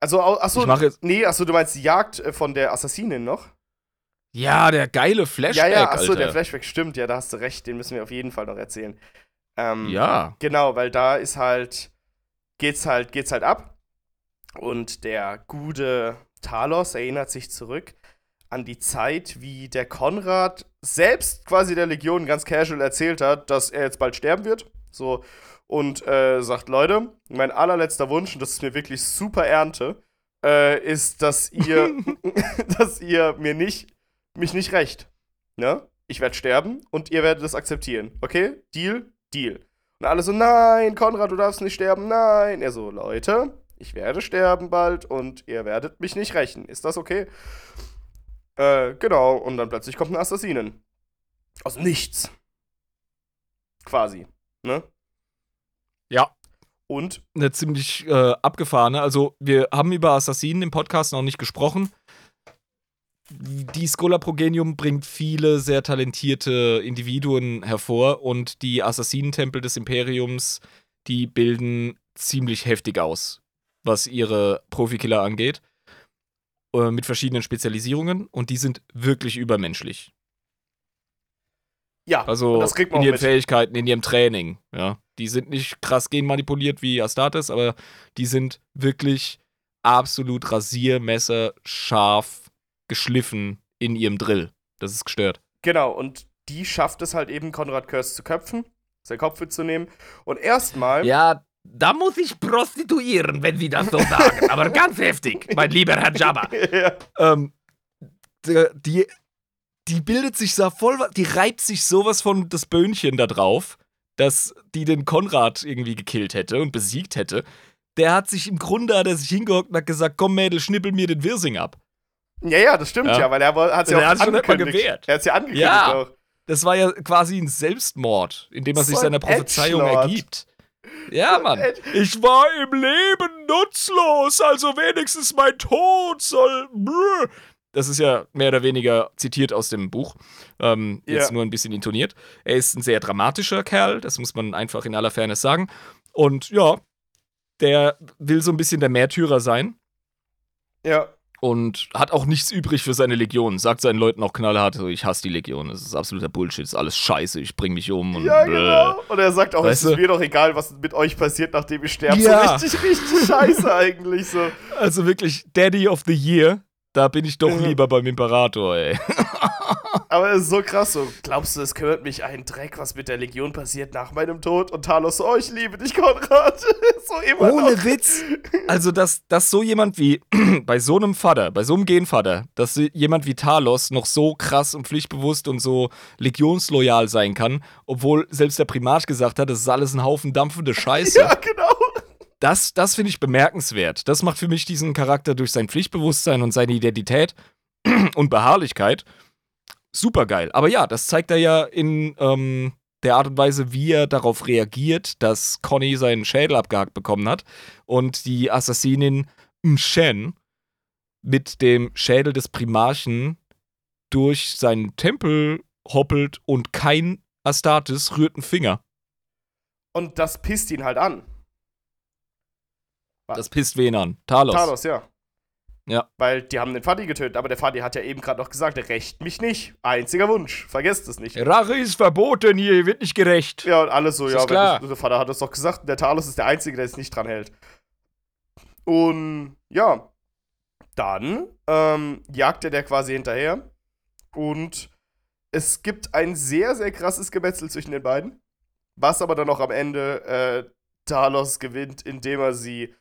Also, achso, Ich mache jetzt. nee, achso, du meinst die Jagd äh, von der Assassinin noch? Ja, der geile Flashback. Ja, ja, achso, Alter. der Flashback stimmt, ja, da hast du recht, den müssen wir auf jeden Fall noch erzählen. Ähm, Ja. Genau, weil da ist halt, geht's halt, geht's halt ab. Und der gute Talos erinnert sich zurück an die Zeit, wie der Konrad selbst quasi der Legion ganz casual erzählt hat, dass er jetzt bald sterben wird. So, und äh, sagt, Leute, mein allerletzter Wunsch, und das ist mir wirklich super Ernte, äh, ist, dass ihr, dass ihr mir nicht, mich nicht rächt. Ne? Ich werde sterben und ihr werdet das akzeptieren. Okay? Deal? Deal. Und alle so, nein, Konrad, du darfst nicht sterben, nein. Er so, Leute, ich werde sterben bald und ihr werdet mich nicht rächen. Ist das okay? Äh, genau. Und dann plötzlich kommt ein Assassinen. Aus nichts. Quasi. Ne? Ja. Und Eine ziemlich äh, abgefahrene. Also, wir haben über Assassinen im Podcast noch nicht gesprochen. Die Schola Progenium bringt viele sehr talentierte Individuen hervor und die Assassinentempel des Imperiums, die bilden ziemlich heftig aus, was ihre Profikiller angeht. Äh, mit verschiedenen Spezialisierungen und die sind wirklich übermenschlich. ja, Also das kriegt man in ihren mit. Fähigkeiten, in ihrem Training. Ja, die sind nicht krass genmanipuliert wie Astartes, aber die sind wirklich absolut Rasiermesser scharf geschliffen in ihrem Drill. Das ist gestört. Genau, und die schafft es halt eben, Konrad Curse zu köpfen, sein Kopf zu nehmen. Und erstmal. Ja, da muss ich prostituieren, wenn Sie das so sagen. Aber ganz heftig, mein lieber Herr Jabba. ja. Ähm, die, die bildet sich da voll, die reibt sich sowas von das Böhnchen da drauf, dass die den Konrad irgendwie gekillt hätte und besiegt hätte. Der hat sich im Grunde, hat er sich hingehockt und hat gesagt, komm Mädel, schnippel mir den Wirsing ab. ja, ja, das stimmt ja, Ja. weil er hat es ja auch hat angekündigt. gewehrt. Er hat ja angekündigt Ja. auch. Das war ja quasi ein Selbstmord, indem er sich So ein seiner Prophezeiung Edgelord. ergibt. Ja, Mann. Ich war im Leben nutzlos, also wenigstens mein Tod soll. Das ist ja mehr oder weniger zitiert aus dem Buch. Ähm, jetzt Ja. nur ein bisschen intoniert. Er ist ein sehr dramatischer Kerl, das muss man einfach in aller Fairness sagen. Und ja, der will so ein bisschen der Märtyrer sein Ja. Und hat auch nichts übrig für seine Legion. Sagt seinen Leuten auch knallhart, so, ich hasse die Legion, das ist absoluter Bullshit, das ist alles scheiße, ich bring mich um und Ja, bläh. genau. Und er sagt auch, Weißt es ist mir doch egal, was mit euch passiert, nachdem ich sterbe. Ja. So richtig, richtig scheiße eigentlich so. Also wirklich Daddy of the Year, da bin ich doch Ja. lieber beim Imperator, ey. Aber es ist so krass so. Glaubst du, es kümmert mich einen Dreck, was mit der Legion passiert nach meinem Tod? Und Talos so, oh, ich liebe dich, Konrad. so immer noch. Ohne Witz. Also, dass, dass so jemand wie, bei so einem Vater, bei so einem Genvater, dass jemand wie Talos noch so krass und pflichtbewusst und so legionsloyal sein kann, obwohl selbst der Primat gesagt hat, das ist alles ein Haufen dampfende Scheiße. Ja, genau. Das, das finde ich bemerkenswert. Das macht für mich diesen Charakter durch sein Pflichtbewusstsein und seine Identität und Beharrlichkeit super geil. Aber ja, das zeigt er ja in ähm, der Art und Weise, wie er darauf reagiert, dass Conny seinen Schädel abgehackt bekommen hat und die Assassinin Mshen mit dem Schädel des Primarchen durch seinen Tempel hoppelt und kein Astartes rührt einen Finger. Und das pisst ihn halt an. Das pisst wen an? Talos. Talos, ja. Ja. Weil die haben den Fadi getötet, aber der Fadi hat ja eben gerade noch gesagt, er rächt mich nicht. Einziger Wunsch. Vergesst es nicht. Rache ist verboten, hier wird nicht gerecht. Ja, und alles so, Das ja, klar. wenn- der Vater hat es doch gesagt, der Talos ist der Einzige, der es nicht dran hält. Und ja, dann ähm, jagt er der quasi hinterher. Und es gibt ein sehr, sehr krasses Gemetzel zwischen den beiden. Was aber dann auch am Ende äh, Talos gewinnt, indem er sie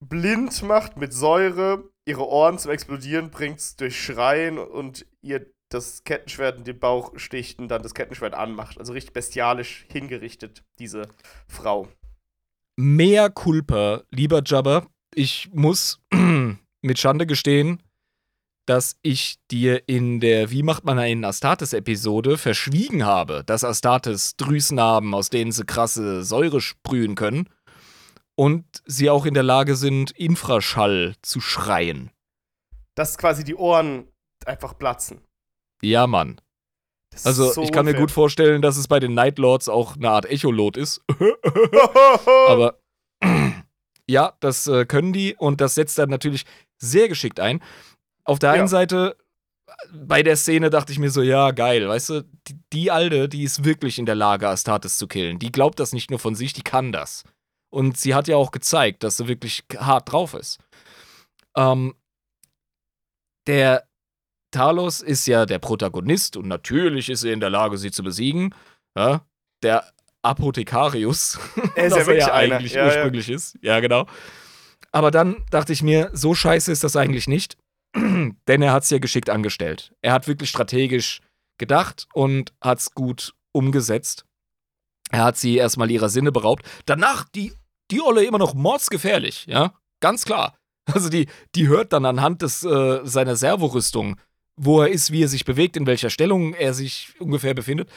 blind macht mit Säure, ihre Ohren zum Explodieren bringt durch Schreien und ihr das Kettenschwert in den Bauch sticht und dann das Kettenschwert anmacht. Also richtig bestialisch hingerichtet, diese Frau. Mehr Culpa, lieber Jabba. Ich muss mit Schande gestehen, dass ich dir in der Wie macht man einen Astartes-Episode verschwiegen habe, dass Astartes Drüsen haben, aus denen sie krasse Säure sprühen können und sie auch in der Lage sind, Infraschall zu schreien. Dass quasi die Ohren einfach platzen. Ja, Mann. Das Also, so ich kann mir gut vorstellen, dass es bei den Night Lords auch eine Art Echolot ist. Aber ja, das äh, können die und das setzt dann natürlich sehr geschickt ein. Auf der einen Ja. Seite bei der Szene dachte ich mir so, ja, geil, weißt du, die, die Alte, die ist wirklich in der Lage, Astartes zu killen. Die glaubt das nicht nur von sich, die kann das. Und sie hat ja auch gezeigt, dass sie wirklich hart drauf ist. Ähm, der Talos ist ja der Protagonist und natürlich ist er in der Lage, sie zu besiegen. Ja? Der Apothekarius, Er ist ja er ja eigentlich Ja, ja. ursprünglich ist. Ja, genau. Aber dann dachte ich mir, so scheiße ist das eigentlich nicht, denn er hat es ja geschickt angestellt. Er hat wirklich strategisch gedacht und hat es gut umgesetzt. Er hat sie erstmal ihrer Sinne beraubt. Danach die, die Olle immer noch mordsgefährlich, ja, ganz klar. Also die, die hört dann anhand des, äh, seiner Servorüstung, wo er ist, wie er sich bewegt, in welcher Stellung er sich ungefähr befindet.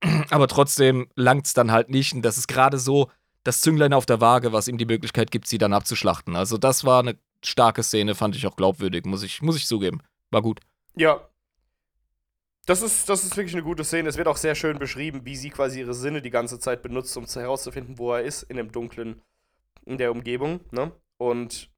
Aber trotzdem langt es dann halt nicht. Und das ist gerade so das Zünglein auf der Waage, was ihm die Möglichkeit gibt, sie dann abzuschlachten. Also das war eine starke Szene, fand ich auch glaubwürdig, muss ich, muss ich zugeben. War gut. Ja. Das ist, das ist wirklich eine gute Szene. Es wird auch sehr schön beschrieben, wie sie quasi ihre Sinne die ganze Zeit benutzt, um zu- herauszufinden, wo er ist in dem Dunklen, in der Umgebung, ne? Und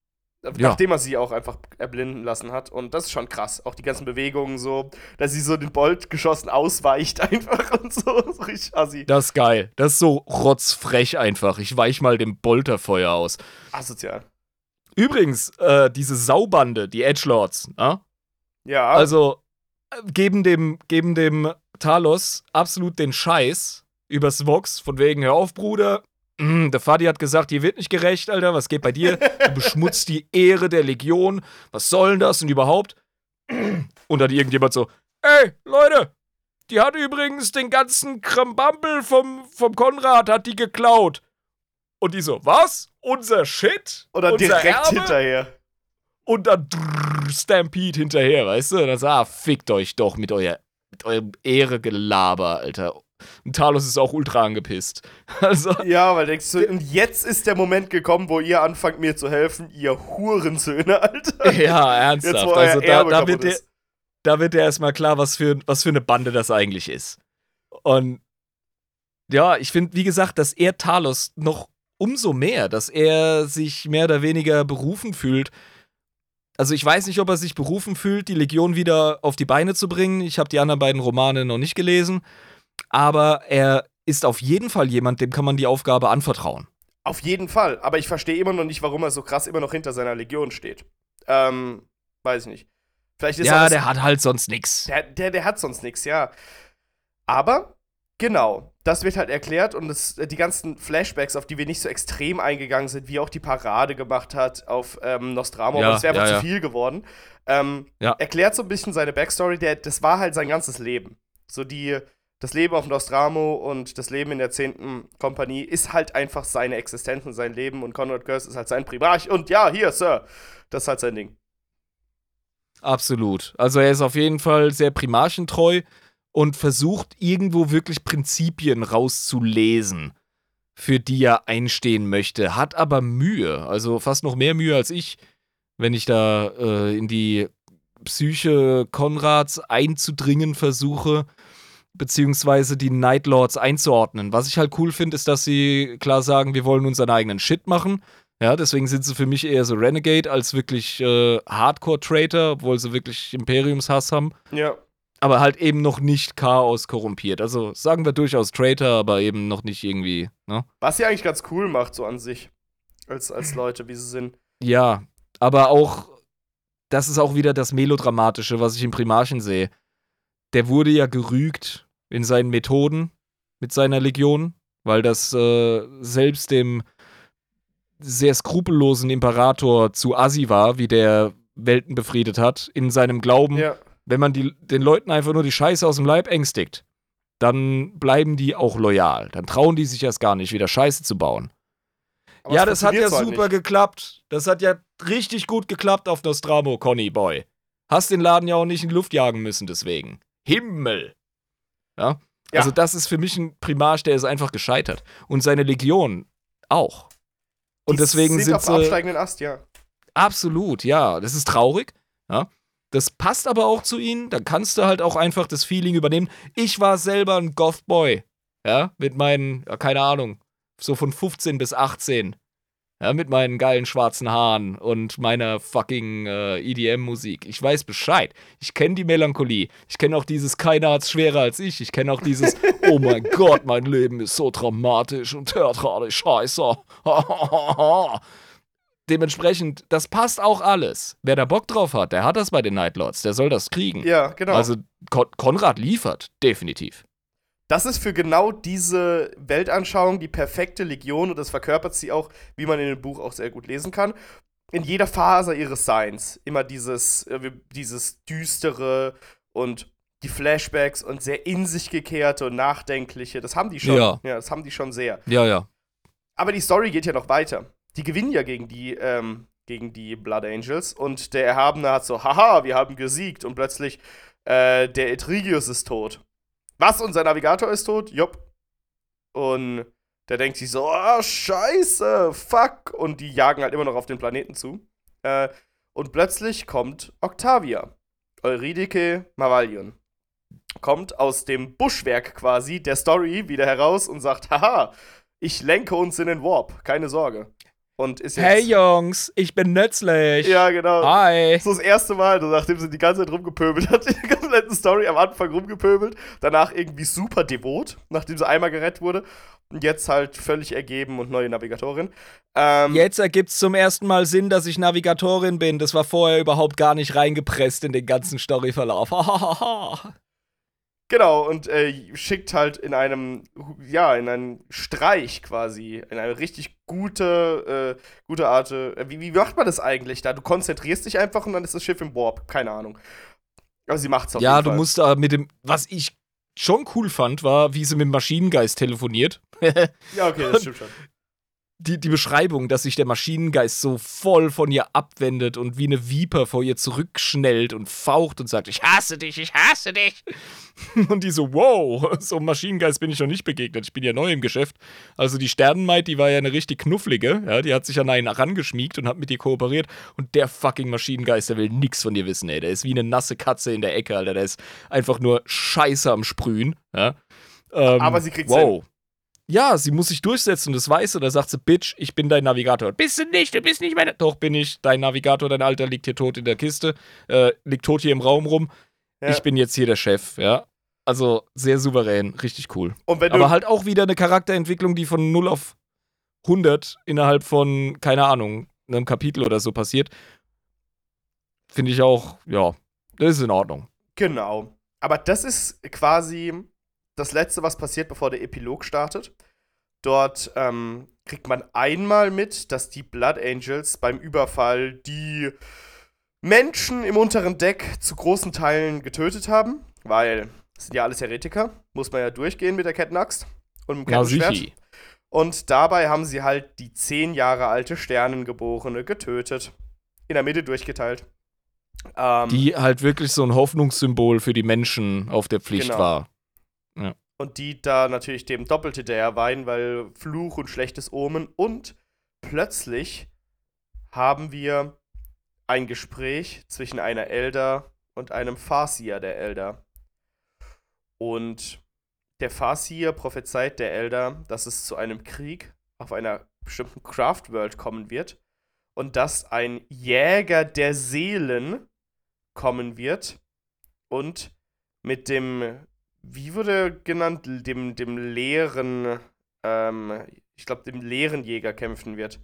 Ja. nachdem er sie auch einfach erblinden lassen hat. Und das ist schon krass. Auch die ganzen Bewegungen so, dass sie so den Bolt geschossen ausweicht einfach und so. so richtig assi. Das ist geil. Das ist so rotzfrech einfach. Ich weich mal dem Bolterfeuer aus. Asozial. Übrigens, äh, diese Saubande, die Edgelords, ne? Ja. Also äh, geben dem, geben dem Talos absolut den Scheiß übers Vox, von wegen, hör auf, Bruder. Mm, der Fadi hat gesagt, hier wird nicht gerecht, Alter. Was geht bei dir? Du beschmutzt die Ehre der Legion. Was soll denn das und überhaupt? Und dann irgendjemand so, ey, Leute, die hat übrigens den ganzen Krambambel vom, vom Konrad, hat die geklaut. Und die so, was? Unser Shit? Oder Unser direkt Erbe? hinterher. Und dann drrr, Stampede hinterher, weißt du? Und dann so, ah, fickt euch doch mit, euer, mit eurem Ehregelaber, Alter. Und Talos ist auch ultra angepisst. Also, Ja, weil denkst du, und jetzt ist der Moment gekommen, wo ihr anfangt, mir zu helfen, ihr Hurensöhne, Alter. ja, Jetzt, ernsthaft. euer Also, da, da, wird ist. da wird dir erstmal klar, was für, was für eine Bande das eigentlich ist. Und ja, ich finde, wie gesagt, dass er Talos noch umso mehr, dass er sich mehr oder weniger berufen fühlt. Also ich weiß nicht, ob er sich berufen fühlt, die Legion wieder auf die Beine zu bringen. Ich habe die anderen beiden Romane noch nicht gelesen. Aber er ist auf jeden Fall jemand, dem kann man die Aufgabe anvertrauen. Auf jeden Fall. Aber ich verstehe immer noch nicht, warum er so krass immer noch hinter seiner Legion steht. Ähm, weiß ich nicht. Vielleicht ist ja, er der hat halt sonst nix. Der, der, der hat sonst nichts, ja. Aber, genau, das wird halt erklärt und es, die ganzen Flashbacks, auf die wir nicht so extrem eingegangen sind, wie auch die Parade gemacht hat auf ähm, Nostramo, Ja, aber das wäre einfach ja, zu viel geworden, ähm, Ja. erklärt so ein bisschen seine Backstory, der, das war halt sein ganzes Leben. So die, das Leben auf Nostramo und das Leben in der 10. Kompanie ist halt einfach seine Existenz und sein Leben und Conrad Curse ist halt sein Primarch und ja, hier, Sir, das ist halt sein Ding. Absolut. Also er ist auf jeden Fall sehr primarchentreu und versucht irgendwo wirklich Prinzipien rauszulesen, für die er einstehen möchte, hat aber Mühe, also fast noch mehr Mühe als ich, wenn ich da äh, in die Psyche Konrads einzudringen versuche, beziehungsweise die Night Lords einzuordnen. Was ich halt cool finde, ist, dass sie klar sagen, wir wollen unseren eigenen Shit machen. Ja, deswegen sind sie für mich eher so Renegade als wirklich äh, Hardcore-Traitor, obwohl sie wirklich Imperiumshass haben. Ja. Aber halt eben noch nicht Chaos korrumpiert. Also sagen wir durchaus Traitor, aber eben noch nicht irgendwie, ne? Was sie eigentlich ganz cool macht, so an sich. Als, als Leute, wie sie sind. Ja, aber auch, das ist auch wieder das Melodramatische, was ich im Primarchen sehe. Der wurde ja gerügt in seinen Methoden mit seiner Legion, weil das äh, selbst dem sehr skrupellosen Imperator zu assi war, wie der Welten befriedet hat, in seinem Glauben, Ja. Wenn man die, den Leuten einfach nur die Scheiße aus dem Leib ängstigt, dann bleiben die auch loyal. Dann trauen die sich erst gar nicht, wieder Scheiße zu bauen. Aber ja, das hat ja super nicht. geklappt. Das hat ja richtig gut geklappt auf Nostramo, Conny Boy. Hast den Laden ja auch nicht in die Luft jagen müssen, deswegen. Himmel! Ja? Ja. Also, das ist für mich ein Primarch, der ist einfach gescheitert. Und seine Legion auch. Und Die deswegen sind sind auf sie. absteigenden Ast, ja. Absolut, ja. Das ist traurig. Ja. Das passt aber auch zu ihnen. Da kannst du halt auch einfach das Feeling übernehmen. Ich war selber ein Goth-Boy. Ja, mit meinen, keine Ahnung, so von 15 bis 18. Ja, mit meinen geilen schwarzen Haaren und meiner fucking äh, EDM-Musik. Ich weiß Bescheid. Ich kenne die Melancholie. Ich kenne auch dieses Keiner hat's schwerer als ich. Ich kenne auch dieses Oh mein Gott, mein Leben ist so dramatisch und theatralisch scheiße. Dementsprechend, das passt auch alles. Wer da Bock drauf hat, der hat das bei den Nightlords. Der soll das kriegen. Ja, genau. Also Kon Konrad liefert, definitiv. Das ist für genau diese Weltanschauung die perfekte Legion und das verkörpert sie auch, wie man in dem Buch auch sehr gut lesen kann. In jeder Phase ihres Seins. Immer dieses, äh, dieses düstere und die Flashbacks und sehr in sich gekehrte und nachdenkliche. Das haben die schon. Ja. ja, das haben die schon sehr. Ja, ja. Aber die Story geht ja noch weiter. Die gewinnen ja gegen die, ähm, gegen die Blood Angels und der Erhabene hat so, haha, wir haben gesiegt und plötzlich, äh, der Etrigius ist tot. Was? Unser Navigator ist tot? Jupp. Und der denkt sich so, ah, scheiße, fuck. Und die jagen halt immer noch auf den Planeten zu. Äh, und plötzlich kommt Octavia. Euridike Mavalion. Kommt aus dem Buschwerk quasi der Story wieder heraus und sagt, haha, ich lenke uns in den Warp, keine Sorge. Und ist jetzt. Hey Jungs, ich bin nützlich. Ja, genau. Hi. So das erste Mal, nachdem sie die ganze Zeit rumgepöbelt hat, die komplette Story am Anfang rumgepöbelt, danach irgendwie super devot, nachdem sie einmal gerettet wurde. Und jetzt halt völlig ergeben und neue Navigatorin. Ähm, Jetzt ergibt's zum ersten Mal Sinn, dass ich Navigatorin bin. Das war vorher überhaupt gar nicht reingepresst in den ganzen Storyverlauf. Genau, und äh, schickt halt in einem, ja, in einen Streich quasi, in eine richtig gute, äh, gute Art. Äh, wie, wie macht man das eigentlich da? Du konzentrierst dich einfach und dann ist das Schiff im Warp. Keine Ahnung. Aber sie macht's auf ja, jeden du Fall. musst da mit dem. Was ich schon cool fand, war, wie sie mit dem Maschinengeist telefoniert. Ja, okay, das stimmt schon. Die, die Beschreibung, dass sich der Maschinengeist so voll von ihr abwendet und wie eine Viper vor ihr zurückschnellt und faucht und sagt, ich hasse dich, ich hasse dich. Und die so, wow, so einem Maschinengeist bin ich noch nicht begegnet, ich bin ja neu im Geschäft. Also die Sternenmaid, die war ja eine richtig knufflige, ja, die hat sich an einen rangeschmiegt und hat mit ihr kooperiert und der fucking Maschinengeist, der will nix von dir wissen, ey, der ist wie eine nasse Katze in der Ecke, Alter, der ist einfach nur scheiße am Sprühen, ja. Ähm, Aber sie kriegt's wow. Ja, sie muss sich durchsetzen, das weiß sie. Da sagt sie, Bitch, ich bin dein Navigator. Bist du nicht, du bist nicht meine. Doch, bin ich. Dein Navigator, dein Alter liegt hier tot in der Kiste, äh, liegt tot hier im Raum rum. Ja. Ich bin jetzt hier der Chef, ja. Also sehr souverän, richtig cool. Und wenn du, Aber halt auch wieder eine Charakterentwicklung, die von 0 auf 100 innerhalb von, keine Ahnung, einem Kapitel oder so passiert. Finde ich auch, ja, das ist in Ordnung. Genau. Aber das ist quasi das Letzte, was passiert, bevor der Epilog startet. Dort ähm, kriegt man einmal mit, dass die Blood Angels beim Überfall die Menschen im unteren Deck zu großen Teilen getötet haben, weil das sind ja alles Heretiker, muss man ja durchgehen mit der Kettenaxt und dem Kettenschwert. Und dabei haben sie halt die zehn Jahre alte Sternengeborene getötet. In der Mitte durchgeteilt. Ähm, Die halt wirklich so ein Hoffnungssymbol für die Menschen auf der Pflicht Genau. war. Und die da natürlich dem doppelt hinterher weinen, weil Fluch und schlechtes Omen. Und plötzlich haben wir ein Gespräch zwischen einer Elder und einem Farsier der Elder. Und der Farsier prophezeit der Elder, dass es zu einem Krieg auf einer bestimmten Craft World kommen wird. Und dass ein Jäger der Seelen kommen wird und mit dem wie wurde genannt, dem, dem leeren, ähm, ich glaube, dem leeren Jäger kämpfen wird.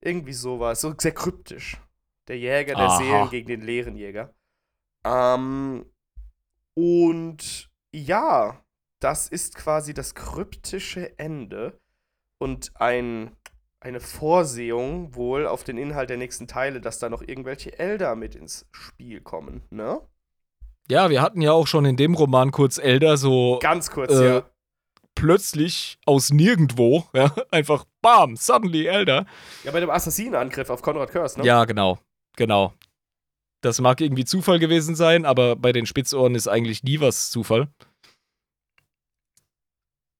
Irgendwie so war es, so sehr kryptisch. Der Jäger der Aha. Seelen gegen den leeren Jäger. Ähm, und ja, das ist quasi das kryptische Ende und ein, eine Vorsehung wohl auf den Inhalt der nächsten Teile, dass da noch irgendwelche Elder mit ins Spiel kommen, ne? Ja, wir hatten ja auch schon in dem Roman kurz Elder so Ganz kurz, Äh, ja. plötzlich aus nirgendwo, ja, einfach bam, suddenly Elder. Ja, bei dem Assassinenangriff auf Konrad Curse, ne? Ja, genau, genau. Das mag irgendwie Zufall gewesen sein, aber bei den Spitzohren ist eigentlich nie was Zufall.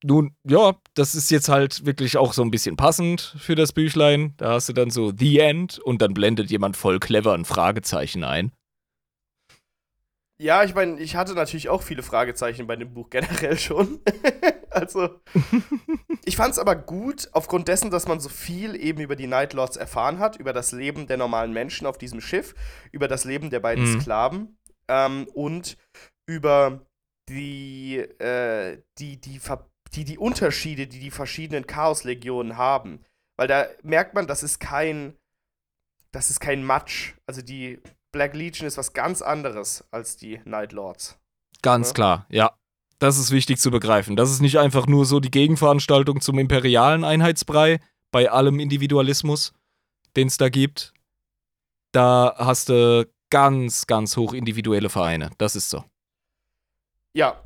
Nun, ja, das ist jetzt halt wirklich auch so ein bisschen passend für das Büchlein. Da hast du dann so The End und dann blendet jemand voll clever ein Fragezeichen ein. Ja, ich meine, ich hatte natürlich auch viele Fragezeichen bei dem Buch generell schon. also, ich fand es aber gut, aufgrund dessen, dass man so viel eben über die Night Lords erfahren hat, über das Leben der normalen Menschen auf diesem Schiff, über das Leben der beiden Mhm. Sklaven ähm, und über die, äh, die, die, die, die Unterschiede, die die verschiedenen Chaoslegionen haben. Weil da merkt man, das ist kein, das ist kein Matsch. Also die Black Legion ist was ganz anderes als die Night Lords. Ganz Ja. klar, ja. Das ist wichtig zu begreifen. Das ist nicht einfach nur so die Gegenveranstaltung zum imperialen Einheitsbrei bei allem Individualismus, den es da gibt. Da hast du ganz, ganz hoch individuelle Vereine. Das ist so. Ja.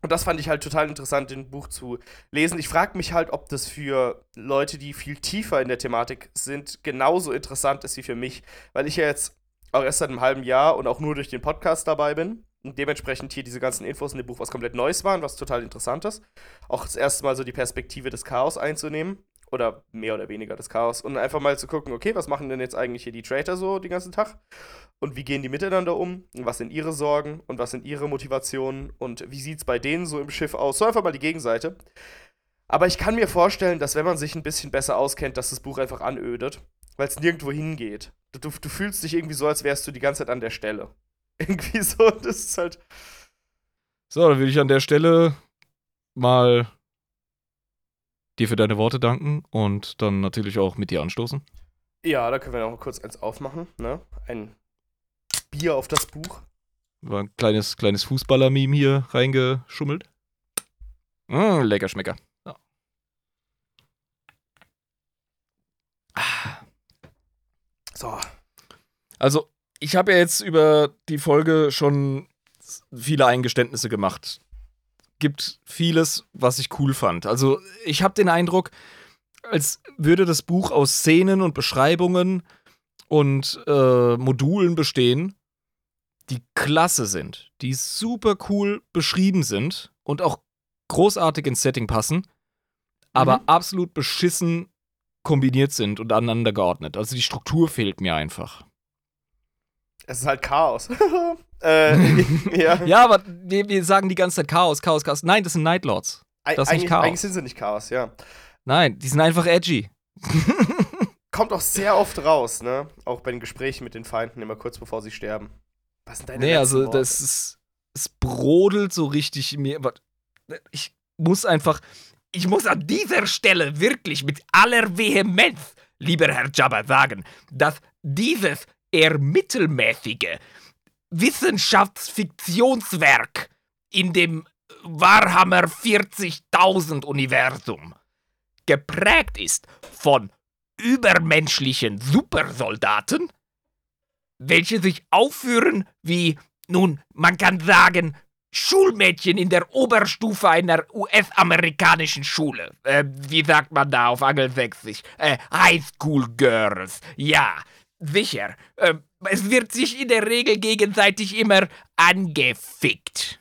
Und das fand ich halt total interessant, in dem Buch zu lesen. Ich frage mich halt, ob das für Leute, die viel tiefer in der Thematik sind, genauso interessant ist wie für mich. Weil ich ja jetzt auch erst seit einem halben Jahr und auch nur durch den Podcast dabei bin. Und dementsprechend hier diese ganzen Infos in dem Buch was komplett Neues waren, was total interessant ist. Auch das erste Mal so die Perspektive des Chaos einzunehmen. Oder mehr oder weniger des Chaos. Und einfach mal zu gucken, okay, was machen denn jetzt eigentlich hier die Traitor so den ganzen Tag? Und wie gehen die miteinander um? Und was sind ihre Sorgen? Und was sind ihre Motivationen? Und wie sieht es bei denen so im Schiff aus? So einfach mal die Gegenseite. Aber ich kann mir vorstellen, dass wenn man sich ein bisschen besser auskennt, dass das Buch einfach anödet, weil es nirgendwo hingeht. Du, du, fühlst dich irgendwie so, als wärst du die ganze Zeit an der Stelle. Irgendwie so, das ist halt. So, dann will ich an der Stelle mal dir für deine Worte danken und dann natürlich auch mit dir anstoßen. Ja, da können wir noch mal kurz eins aufmachen, ne? Ein Bier auf das Buch. War ein kleines, kleines Fußballer-Meme hier reingeschummelt. Mm, lecker Schmecker. So. Also, ich habe ja jetzt über die Folge schon viele Eingeständnisse gemacht. Gibt vieles, was ich cool fand. Also, ich habe den Eindruck, als würde das Buch aus Szenen und Beschreibungen und äh, Modulen bestehen, die klasse sind, die super cool beschrieben sind und auch großartig ins Setting passen, aber Mhm. absolut beschissen kombiniert sind und aneinander geordnet. Also die Struktur fehlt mir einfach. Es ist halt Chaos. äh, ja. Ja, aber wir, wir sagen die ganze Zeit Chaos, Chaos, Chaos. Nein, das sind Nightlords. Eig- das ist nicht Chaos. eigentlich sind sie nicht Chaos, ja. Nein, die sind einfach edgy. Kommt auch sehr oft raus, ne? Auch bei den Gesprächen mit den Feinden, immer kurz bevor sie sterben. Was sind deine Nee, also Worte? das ist. Es brodelt so richtig in mir. Ich muss einfach. Ich muss an dieser Stelle wirklich mit aller Vehemenz, lieber Herr Jabba, sagen, dass dieses eher mittelmäßige Wissenschaftsfiktionswerk in dem Warhammer 40.000 Universum geprägt ist von übermenschlichen Supersoldaten, welche sich aufführen wie, nun, man kann sagen, Schulmädchen in der Oberstufe einer US-amerikanischen Schule. Äh, wie sagt man da auf Angelsächsisch? Äh, Highschool Girls. Ja, sicher. Äh, es wird sich in der Regel gegenseitig immer angefickt.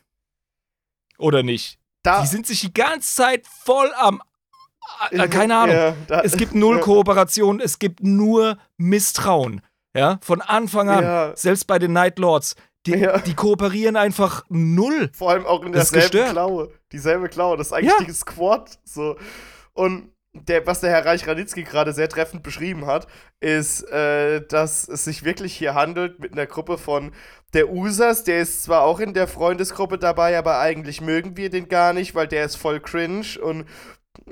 Oder nicht? da, Die sind sich die ganze Zeit voll am. Äh, keine Ahnung. Ja, da, Es gibt null Kooperation, es gibt nur Misstrauen. Ja, von Anfang an. Ja. Selbst bei den Night Lords. Die, Ja. die kooperieren einfach null. Vor allem auch in derselben. Klaue. Dieselbe Klaue. Das ist eigentlich Ja. die Squad. So. Und der, was der Herr Reich Ranitzky gerade sehr treffend beschrieben hat, ist, äh, dass es sich wirklich hier handelt mit einer Gruppe von der Usas, der ist zwar auch in der Freundesgruppe dabei, aber eigentlich mögen wir den gar nicht, weil der ist voll cringe und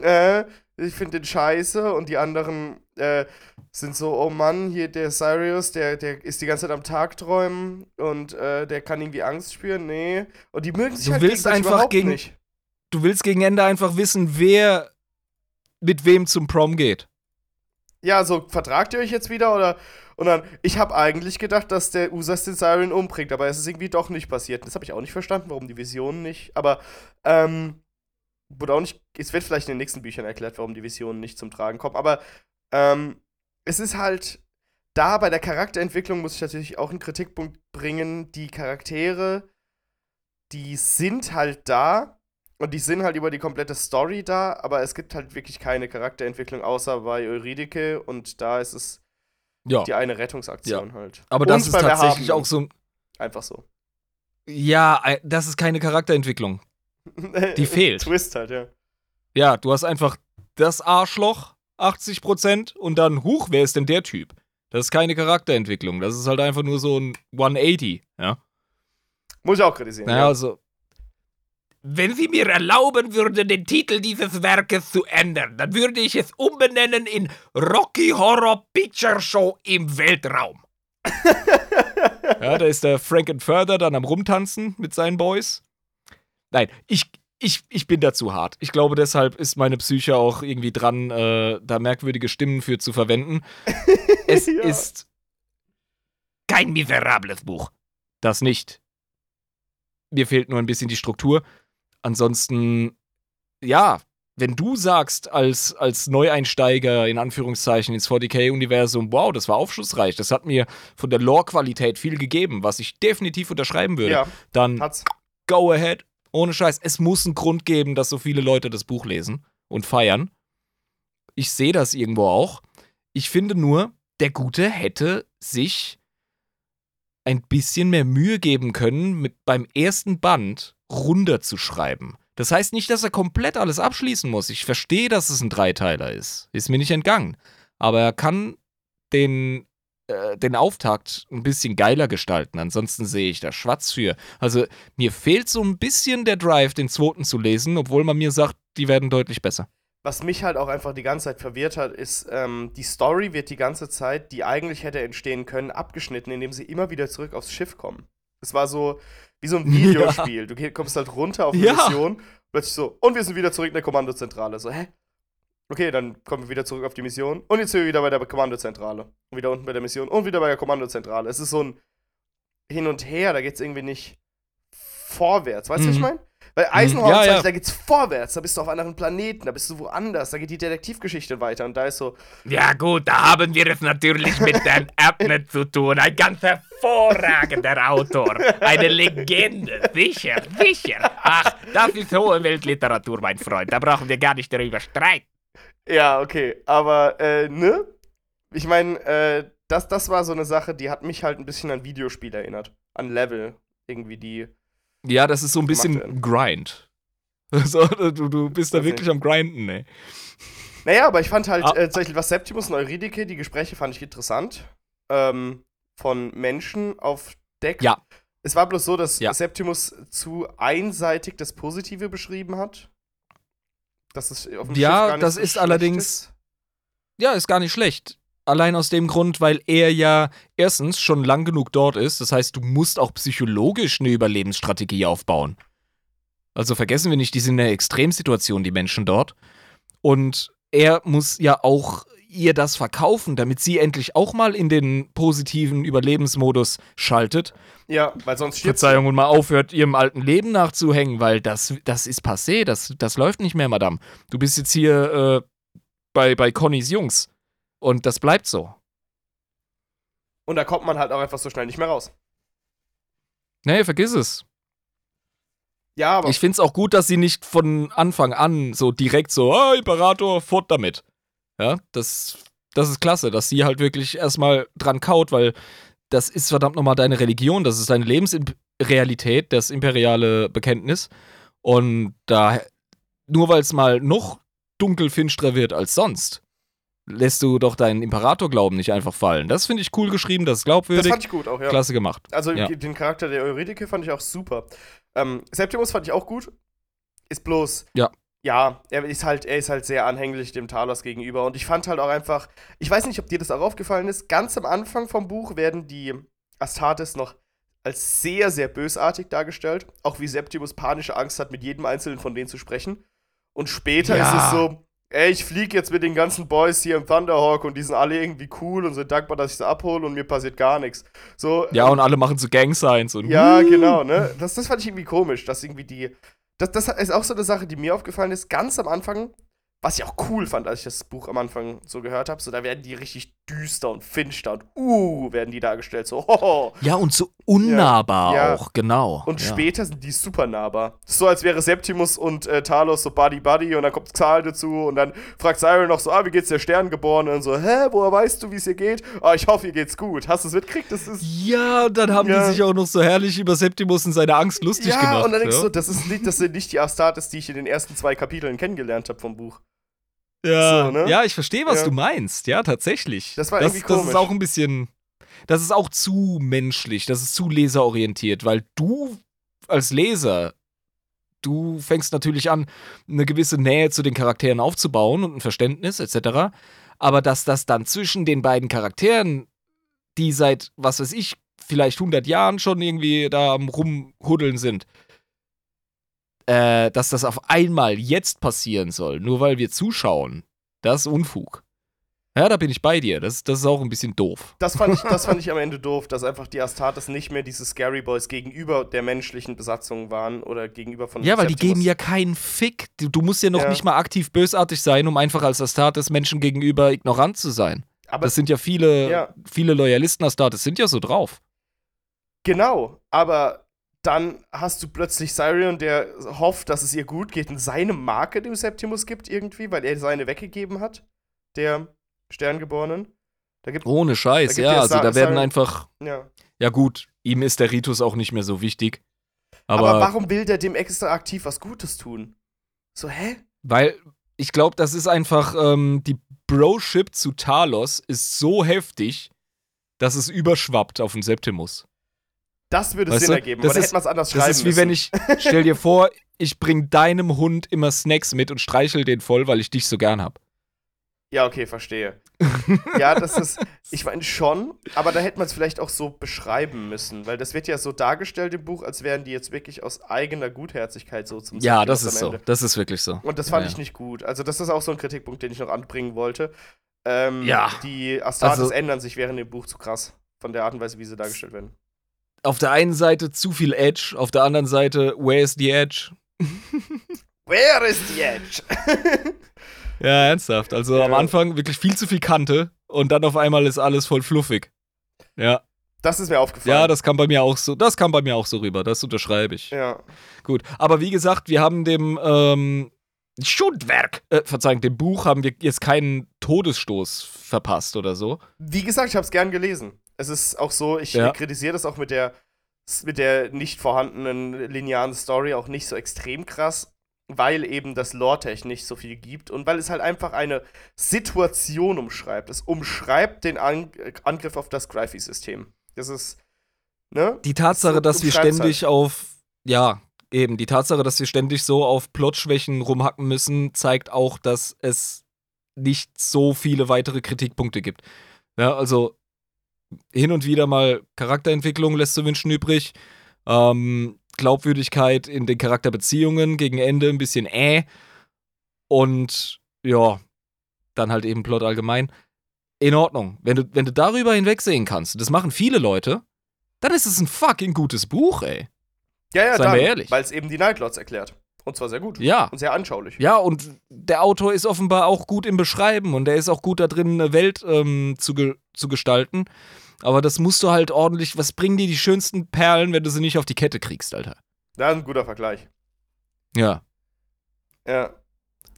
äh, ich finde den scheiße und die anderen äh, sind so, oh Mann, hier der Sirius, der, der ist die ganze Zeit am Tagträumen und äh, der kann irgendwie Angst spüren, nee. Und die mögen sich Du halt willst einfach gegen- nicht. Du willst gegen Ende einfach wissen, wer mit wem zum Prom geht. Ja, so vertragt ihr euch jetzt wieder oder und dann ich habe eigentlich gedacht, dass der Usas den Siren umbringt, aber es ist irgendwie doch nicht passiert. Das habe ich auch nicht verstanden, warum die Visionen nicht, aber ähm wurde auch nicht es wird vielleicht in den nächsten Büchern erklärt, warum die Visionen nicht zum Tragen kommen, aber ähm es ist halt da bei der Charakterentwicklung muss ich natürlich auch einen Kritikpunkt bringen, die Charaktere die sind halt da und die sind halt über die komplette Story da, aber es gibt halt wirklich keine Charakterentwicklung außer bei Eurydike und da ist es Ja. die eine Rettungsaktion halt. Aber Und das ist tatsächlich Verhaben. auch so ein. Einfach so. Ja, das ist keine Charakterentwicklung. Die fehlt. Twist halt, ja. Ja, du hast einfach das Arschloch, 80%, und dann, huch, wer ist denn der Typ? Das ist keine Charakterentwicklung. Das ist halt einfach nur so ein 180, ja. Muss ich auch kritisieren. Naja, ja. also, Wenn Sie mir erlauben würden, den Titel dieses Werkes zu ändern, dann würde ich es umbenennen in Rocky Horror Picture Show im Weltraum. ja, da ist der Frank and Further dann am Rumtanzen mit seinen Boys. Nein, ich, ich, ich bin da zu hart. Ich glaube, deshalb ist meine Psyche auch irgendwie dran, äh, da merkwürdige Stimmen für zu verwenden. Es Ja. ist Kein miserables Buch. das nicht. Mir fehlt nur ein bisschen die Struktur. Ansonsten, ja, wenn du sagst, als, als Neueinsteiger in Anführungszeichen ins 40k-Universum, wow, das war aufschlussreich, das hat mir von der Lore-Qualität viel gegeben, was ich definitiv unterschreiben würde, ja, dann hat's. go ahead. Ohne Scheiß. Es muss einen Grund geben, dass so viele Leute das Buch lesen und feiern. Ich sehe das irgendwo auch. Ich finde nur, der Gute hätte sich ein bisschen mehr Mühe geben können, mit beim ersten Band runterzuschreiben. Das heißt nicht, dass er komplett alles abschließen muss. Ich verstehe, dass es ein Dreiteiler ist. Ist mir nicht entgangen. Aber er kann den, äh, den Auftakt ein bisschen geiler gestalten. Ansonsten sehe ich da schwarz für. Also mir fehlt so ein bisschen der Drive, den zweiten zu lesen, obwohl man mir sagt, die werden deutlich besser. Was mich halt auch einfach die ganze Zeit verwirrt hat, ist, ähm, die Story wird die ganze Zeit, die eigentlich hätte entstehen können, abgeschnitten, indem sie immer wieder zurück aufs Schiff kommen. Es war so wie so ein Videospiel. Du geh- kommst halt runter auf eine Ja. Mission, plötzlich so, und wir sind wieder zurück in der Kommandozentrale. So, hä? Okay, dann kommen wir wieder zurück auf die Mission. Und jetzt sind wir wieder bei der Kommandozentrale. Und wieder unten bei der Mission. Und wieder bei der Kommandozentrale. Es ist so ein Hin und Her, da geht's irgendwie nicht vorwärts. Weißt du, was ich Mhm. meine? Weil Eisenhower, Ja, zum ja. Beispiel, da geht's vorwärts, da bist du auf anderen Planeten, da bist du woanders, da geht die Detektivgeschichte weiter und da ist so, Ja gut, da haben wir es natürlich mit Dan Abnett zu tun. Ein ganz hervorragender Autor. Eine Legende. Sicher, sicher. Ach, das ist hohe Weltliteratur, mein Freund. Da brauchen wir gar nicht darüber streiten. Ja, okay, aber, äh, ne? Ich meine, äh, das, das war so eine Sache, die hat mich halt ein bisschen an Videospiel erinnert. An Level, irgendwie die. Ja, das ist so ein bisschen werden. Grind. So, du, du bist da Weiß wirklich am Grinden, ey. Naja, aber ich fand halt, Ah. äh, tatsächlich, was Septimus und Eurydike, die Gespräche fand ich interessant. Ähm, von Menschen auf Deck. Ja. Es war bloß so, dass Ja. Septimus zu einseitig das Positive beschrieben hat. Dass es auf dem Ja, Schiff das so ist allerdings- Ist. Ja, ist gar nicht schlecht. Allein aus dem Grund, weil er ja erstens schon lang genug dort ist. Das heißt, du musst auch psychologisch eine Überlebensstrategie aufbauen. Also vergessen wir nicht, die sind in einer Extremsituation, die Menschen dort. Und er muss ja auch ihr das verkaufen, damit sie endlich auch mal in den positiven Überlebensmodus schaltet. Ja, weil sonst stirbt. Verzeihung und mal aufhört, ihrem alten Leben nachzuhängen, weil das, das ist passé, das, das läuft nicht mehr, Madame. Du bist jetzt hier äh, bei, bei Connys Jungs. Und das bleibt so. Und da kommt man halt auch einfach so schnell nicht mehr raus. Nee, vergiss es. Ja, aber Ich find's auch gut, dass sie nicht von Anfang an so direkt so, ah, Imperator, fort damit. Ja, das, das ist klasse, dass sie halt wirklich erstmal dran kaut, weil das ist verdammt nochmal deine Religion, das ist deine Lebensrealität, das imperiale Bekenntnis. Und da, nur weil es mal noch dunkelfinstrer wird als sonst, lässt du doch deinen Imperatorglauben nicht einfach fallen. Das finde ich cool geschrieben, das ist das glaubwürdig, fand ich gut auch, ja. klasse gemacht. Also Ja. den Charakter der Eurydike fand ich auch super. Ähm, Septimus fand ich auch gut. Ist bloß. Ja. Ja, er ist halt, er ist halt sehr anhänglich dem Talos gegenüber. Und ich fand halt auch einfach, ich weiß nicht, ob dir das auch aufgefallen ist, ganz am Anfang vom Buch werden die Astartes noch als sehr, sehr bösartig dargestellt. Auch wie Septimus panische Angst hat, mit jedem einzelnen von denen zu sprechen. Und später Ja. ist es so, ey, ich fliege jetzt mit den ganzen Boys hier im Thunderhawk und die sind alle irgendwie cool und sind dankbar, dass ich sie abhole und mir passiert gar nichts. So, Ja, und alle machen so Gang-Signs und ja, genau, ne? Das, das fand ich irgendwie komisch, dass irgendwie die. Das, das ist auch so eine Sache, die mir aufgefallen ist. Ganz am Anfang Was ich auch cool fand, als ich das Buch am Anfang so gehört habe, so da werden die richtig düster und finster und uh, werden die dargestellt, so hoho. Ja, und so unnahbar Ja. auch, genau. Und ja. später sind die super nahbar. So, als wäre Septimus und äh, Talos so Buddy Buddy und dann kommt Zahl dazu und dann fragt Cyril noch so, ah, wie geht's der Sterngeborenen? Und so, hä, woher weißt du, wie es ihr geht? Ah, ich hoffe, ihr geht's gut. Hast du es mitgekriegt? Das ist Ja, und dann haben Ja. die sich auch noch so herrlich über Septimus und seine Angst lustig ja, gemacht. und dann denkst ja. du, das, ist nicht, das sind nicht die Astartes, die ich in den ersten zwei Kapiteln kennengelernt habe vom Buch. Ja, So, ne? ja ich verstehe, was Ja. du meinst. Ja, tatsächlich. Das war das, irgendwie Das komisch. ist auch ein bisschen. Das ist auch zu menschlich. Das ist zu leserorientiert, weil du als Leser. Du fängst natürlich an, eine gewisse Nähe zu den Charakteren aufzubauen und ein Verständnis etc. Aber dass das dann zwischen den beiden Charakteren, die seit, was weiß ich, vielleicht 100 Jahren schon irgendwie da am Rumhuddeln sind, äh, dass das auf einmal jetzt passieren soll, nur weil wir zuschauen, das ist Unfug. Ja, da bin ich bei dir. Das, das ist auch ein bisschen doof. Das fand, ich, das fand ich am Ende doof, dass einfach die Astartes nicht mehr diese Scary Boys gegenüber der menschlichen Besatzung waren oder gegenüber von Ja, weil die geben ja keinen Fick. Du, du musst ja noch Ja. nicht mal aktiv bösartig sein, um einfach als Astartes Menschen gegenüber ignorant zu sein. Aber das sind ja viele, Ja. viele Loyalisten Astartes sind ja so drauf. Genau, aber dann hast du plötzlich Cyrion, der hofft, dass es ihr gut geht und seine Marke dem Septimus gibt irgendwie, weil er seine weggegeben hat, der Sterngeborenen. Da gibt Ohne Scheiß, ja. Also da werden Sa- einfach. ja. Ja, gut, ihm ist der Ritus auch nicht mehr so wichtig. Aber, Aber, warum will der dem extra aktiv was Gutes tun? So, hä? weil ich glaube, das ist einfach, ähm, die Broship zu Talos ist so heftig, dass es überschwappt auf den Septimus. Das würde Weißt Sinn du, ergeben, das aber da ist- hätte man es anders Das schreiben ist wie müssen. wenn ich, stell dir vor, ich bring deinem Hund immer Snacks mit und streichel den voll, weil ich dich so gern hab. Ja, okay, verstehe. ja, das ist, ich meine schon, aber da hätte man es vielleicht auch so beschreiben müssen, weil das wird ja so dargestellt im Buch, als wären die jetzt wirklich aus eigener Gutherzigkeit so zum Ja, Septimus das ist so. Das ist wirklich so. Und das fand Ja, ich ja. nicht gut. Also, das ist auch so ein Kritikpunkt, den ich noch anbringen wollte. Ähm, Ja. Die Astartes Also- ändern sich während dem Buch zu krass. Von der Art und Weise, wie sie dargestellt werden. Auf der einen Seite zu viel Edge, auf der anderen Seite, where is the Edge? Where is the edge? Ja, ernsthaft. Also am Ja. Anfang wirklich viel zu viel Kante und dann auf einmal ist alles voll fluffig. Ja. das ist mir aufgefallen. Ja, das kam bei mir auch so, das kam bei mir auch so rüber, das unterschreibe ich. ja. Gut. Aber wie gesagt, wir haben dem, ähm, Schundwerk. äh, Verzeihung, dem Buch haben wir jetzt keinen Todesstoß verpasst oder so. Wie gesagt, ich habe es gern gelesen. Es ist auch so, ich Ja. kritisiere das auch mit der, mit der nicht vorhandenen linearen Story auch nicht so extrem krass, weil eben das Lore-Tech nicht so viel gibt und weil es halt einfach eine Situation umschreibt. Es umschreibt den An Angriff auf das Gryphy-System. Das ist, ne? Die Tatsache, So, dass wir ständig auf, ja, eben, die Tatsache, dass wir ständig so auf Plotschwächen rumhacken müssen, zeigt auch, dass es nicht so viele weitere Kritikpunkte gibt. Ja, also hin und wieder mal Charakterentwicklung lässt zu wünschen übrig. Ähm, Glaubwürdigkeit in den Charakterbeziehungen gegen Ende ein bisschen äh. Und ja, dann halt eben Plot allgemein. In Ordnung. Wenn du, wenn du darüber hinwegsehen kannst, das machen viele Leute, dann ist es ein fucking gutes Buch, ey. Ja, ja, Seien wir ehrlich. Weil es eben die Nightlords erklärt. Und zwar sehr gut. Ja. Und sehr anschaulich. Ja, und der Autor ist offenbar auch gut im Beschreiben und er ist auch gut da drin, eine Welt ähm, zu, ge zu gestalten. Aber das musst du halt ordentlich. Was bringen dir die schönsten Perlen, wenn du sie nicht auf die Kette kriegst, Alter? Das ist ein guter Vergleich. Ja. Ja.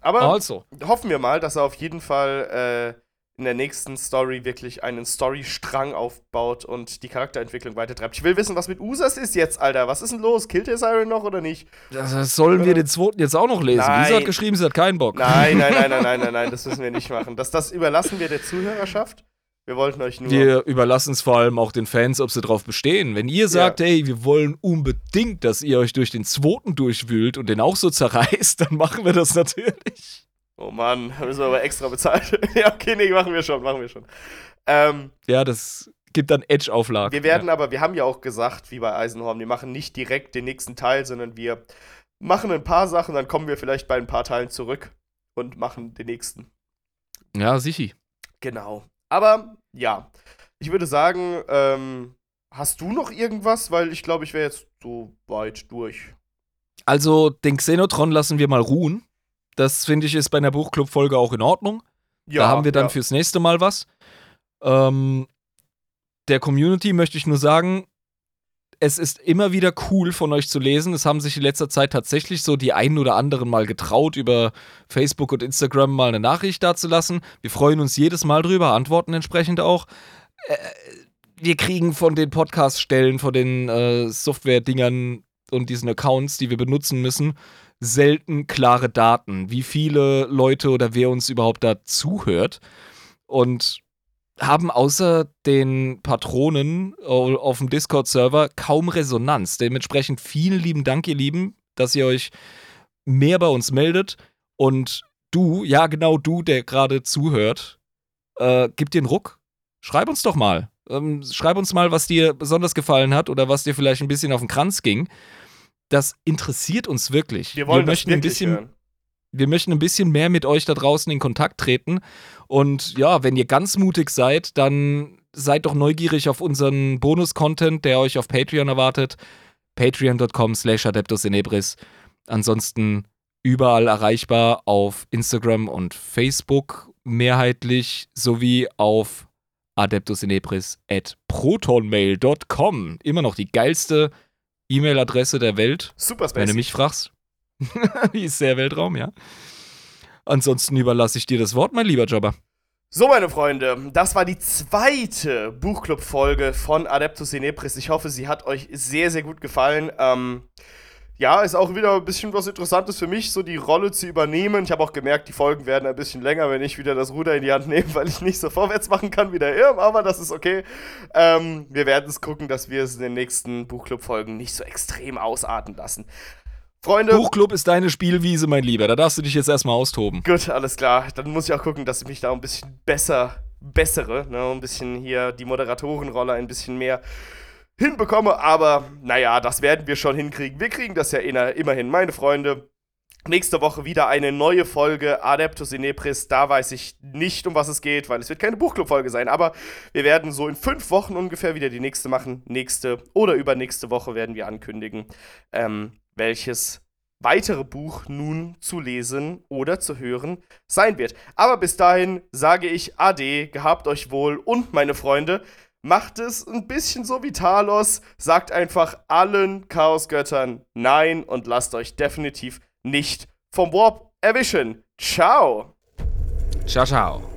Aber Also. hoffen wir mal, dass er auf jeden Fall äh, in der nächsten Story wirklich einen Storystrang aufbaut und die Charakterentwicklung weitertreibt. Ich will wissen, was mit Usas ist jetzt, Alter. Was ist denn los? Killt der Siren noch oder nicht? Das sollen wir den zweiten jetzt auch noch lesen. Nein. Hat geschrieben, sie hat keinen Bock. Nein, nein, nein, nein, nein, nein, nein, das müssen wir nicht machen. Das, das überlassen wir der Zuhörerschaft. Wir wollten euch nur. Wir überlassen es vor allem auch den Fans, ob sie drauf bestehen. Wenn ihr sagt, ey, wir wollen unbedingt, dass ihr euch durch den zweiten durchwühlt und den auch so zerreißt, dann machen wir das natürlich. Oh Mann, da müssen wir aber extra bezahlt. ja, okay, nee, machen wir schon, machen wir schon. Ähm, Ja, das gibt dann Edge-Auflagen. Wir werden aber, wir haben ja auch gesagt, wie bei Eisenhorn, wir machen nicht direkt den nächsten Teil, sondern wir machen ein paar Sachen, dann kommen wir vielleicht bei ein paar Teilen zurück und machen den nächsten. Ja, sicher. Genau. Aber ja, ich würde sagen, ähm, hast du noch irgendwas? Weil ich glaube, ich wäre jetzt so weit durch. Also, den Xenotron lassen wir mal ruhen. Das finde ich ist bei einer Buchclub-Folge auch in Ordnung. Ja, da haben wir dann ja. fürs nächste Mal was. Ähm, der Community möchte ich nur sagen, es ist immer wieder cool von euch zu lesen. Es haben sich in letzter Zeit tatsächlich so die einen oder anderen mal getraut, über Facebook und Instagram mal eine Nachricht dazulassen. Wir freuen uns jedes Mal drüber, antworten entsprechend auch. Äh, wir kriegen von den Podcast-Stellen, von den äh, Software-Dingern und diesen Accounts, die wir benutzen müssen, selten klare Daten, wie viele Leute oder wer uns überhaupt da zuhört. Und haben außer den Patronen au- auf dem Discord-Server kaum Resonanz. Dementsprechend vielen lieben Dank, ihr Lieben, dass ihr euch mehr bei uns meldet. Und du, ja genau du, der gerade zuhört, äh, gib dir einen Ruck. Schreib uns doch mal. Ähm, schreib uns mal, was dir besonders gefallen hat oder was dir vielleicht ein bisschen auf den Kranz ging. Das interessiert uns wirklich. Wir wollen das möchten ein wirklich bisschen hören. wir möchten ein bisschen mehr mit euch da draußen in Kontakt treten. Und ja, wenn ihr ganz mutig seid, dann seid doch neugierig auf unseren Bonus-Content, der euch auf Patreon erwartet. Patreon.com slash Adeptus Inebris. Ansonsten überall erreichbar auf Instagram und Facebook mehrheitlich sowie auf adeptusinebris at protonmail.com. Immer noch die geilste E-Mail-Adresse der Welt. Super Wenn du mich fragst. Die ist sehr Weltraum, ja. Ansonsten überlasse ich dir das Wort, mein lieber Jobber. So, meine Freunde, das war die zweite Buchclub-Folge von Adeptus Inepris. Ich hoffe, sie hat euch sehr, sehr gut gefallen. Ähm, ja, ist auch wieder ein bisschen was Interessantes für mich, so die Rolle zu übernehmen. Ich habe auch gemerkt, die Folgen werden ein bisschen länger, wenn ich wieder das Ruder in die Hand nehme, weil ich nicht so vorwärts machen kann wie der Irm, aber das ist okay. Ähm, wir werden es gucken, dass wir es in den nächsten Buchclub-Folgen nicht so extrem ausarten lassen. Freunde. Buchclub ist deine Spielwiese, mein Lieber. Da darfst du dich jetzt erstmal austoben. Gut, alles klar. Dann muss ich auch gucken, dass ich mich da ein bisschen besser bessere, ne? ein bisschen hier die Moderatorenrolle ein bisschen mehr hinbekomme. Aber naja, das werden wir schon hinkriegen. Wir kriegen das ja immerhin, meine Freunde. Nächste Woche wieder eine neue Folge Adeptus Inepris. Da weiß ich nicht, um was es geht, weil es wird keine Buchclub-Folge sein. Aber wir werden so in fünf Wochen ungefähr wieder die nächste machen. Nächste oder übernächste Woche werden wir ankündigen, ähm, welches weitere Buch nun zu lesen oder zu hören sein wird. Aber bis dahin sage ich Ade, gehabt euch wohl und meine Freunde, macht es ein bisschen so wie Talos, sagt einfach allen Chaosgöttern Nein und lasst euch definitiv nicht vom Warp erwischen. Ciao! Ciao, ciao.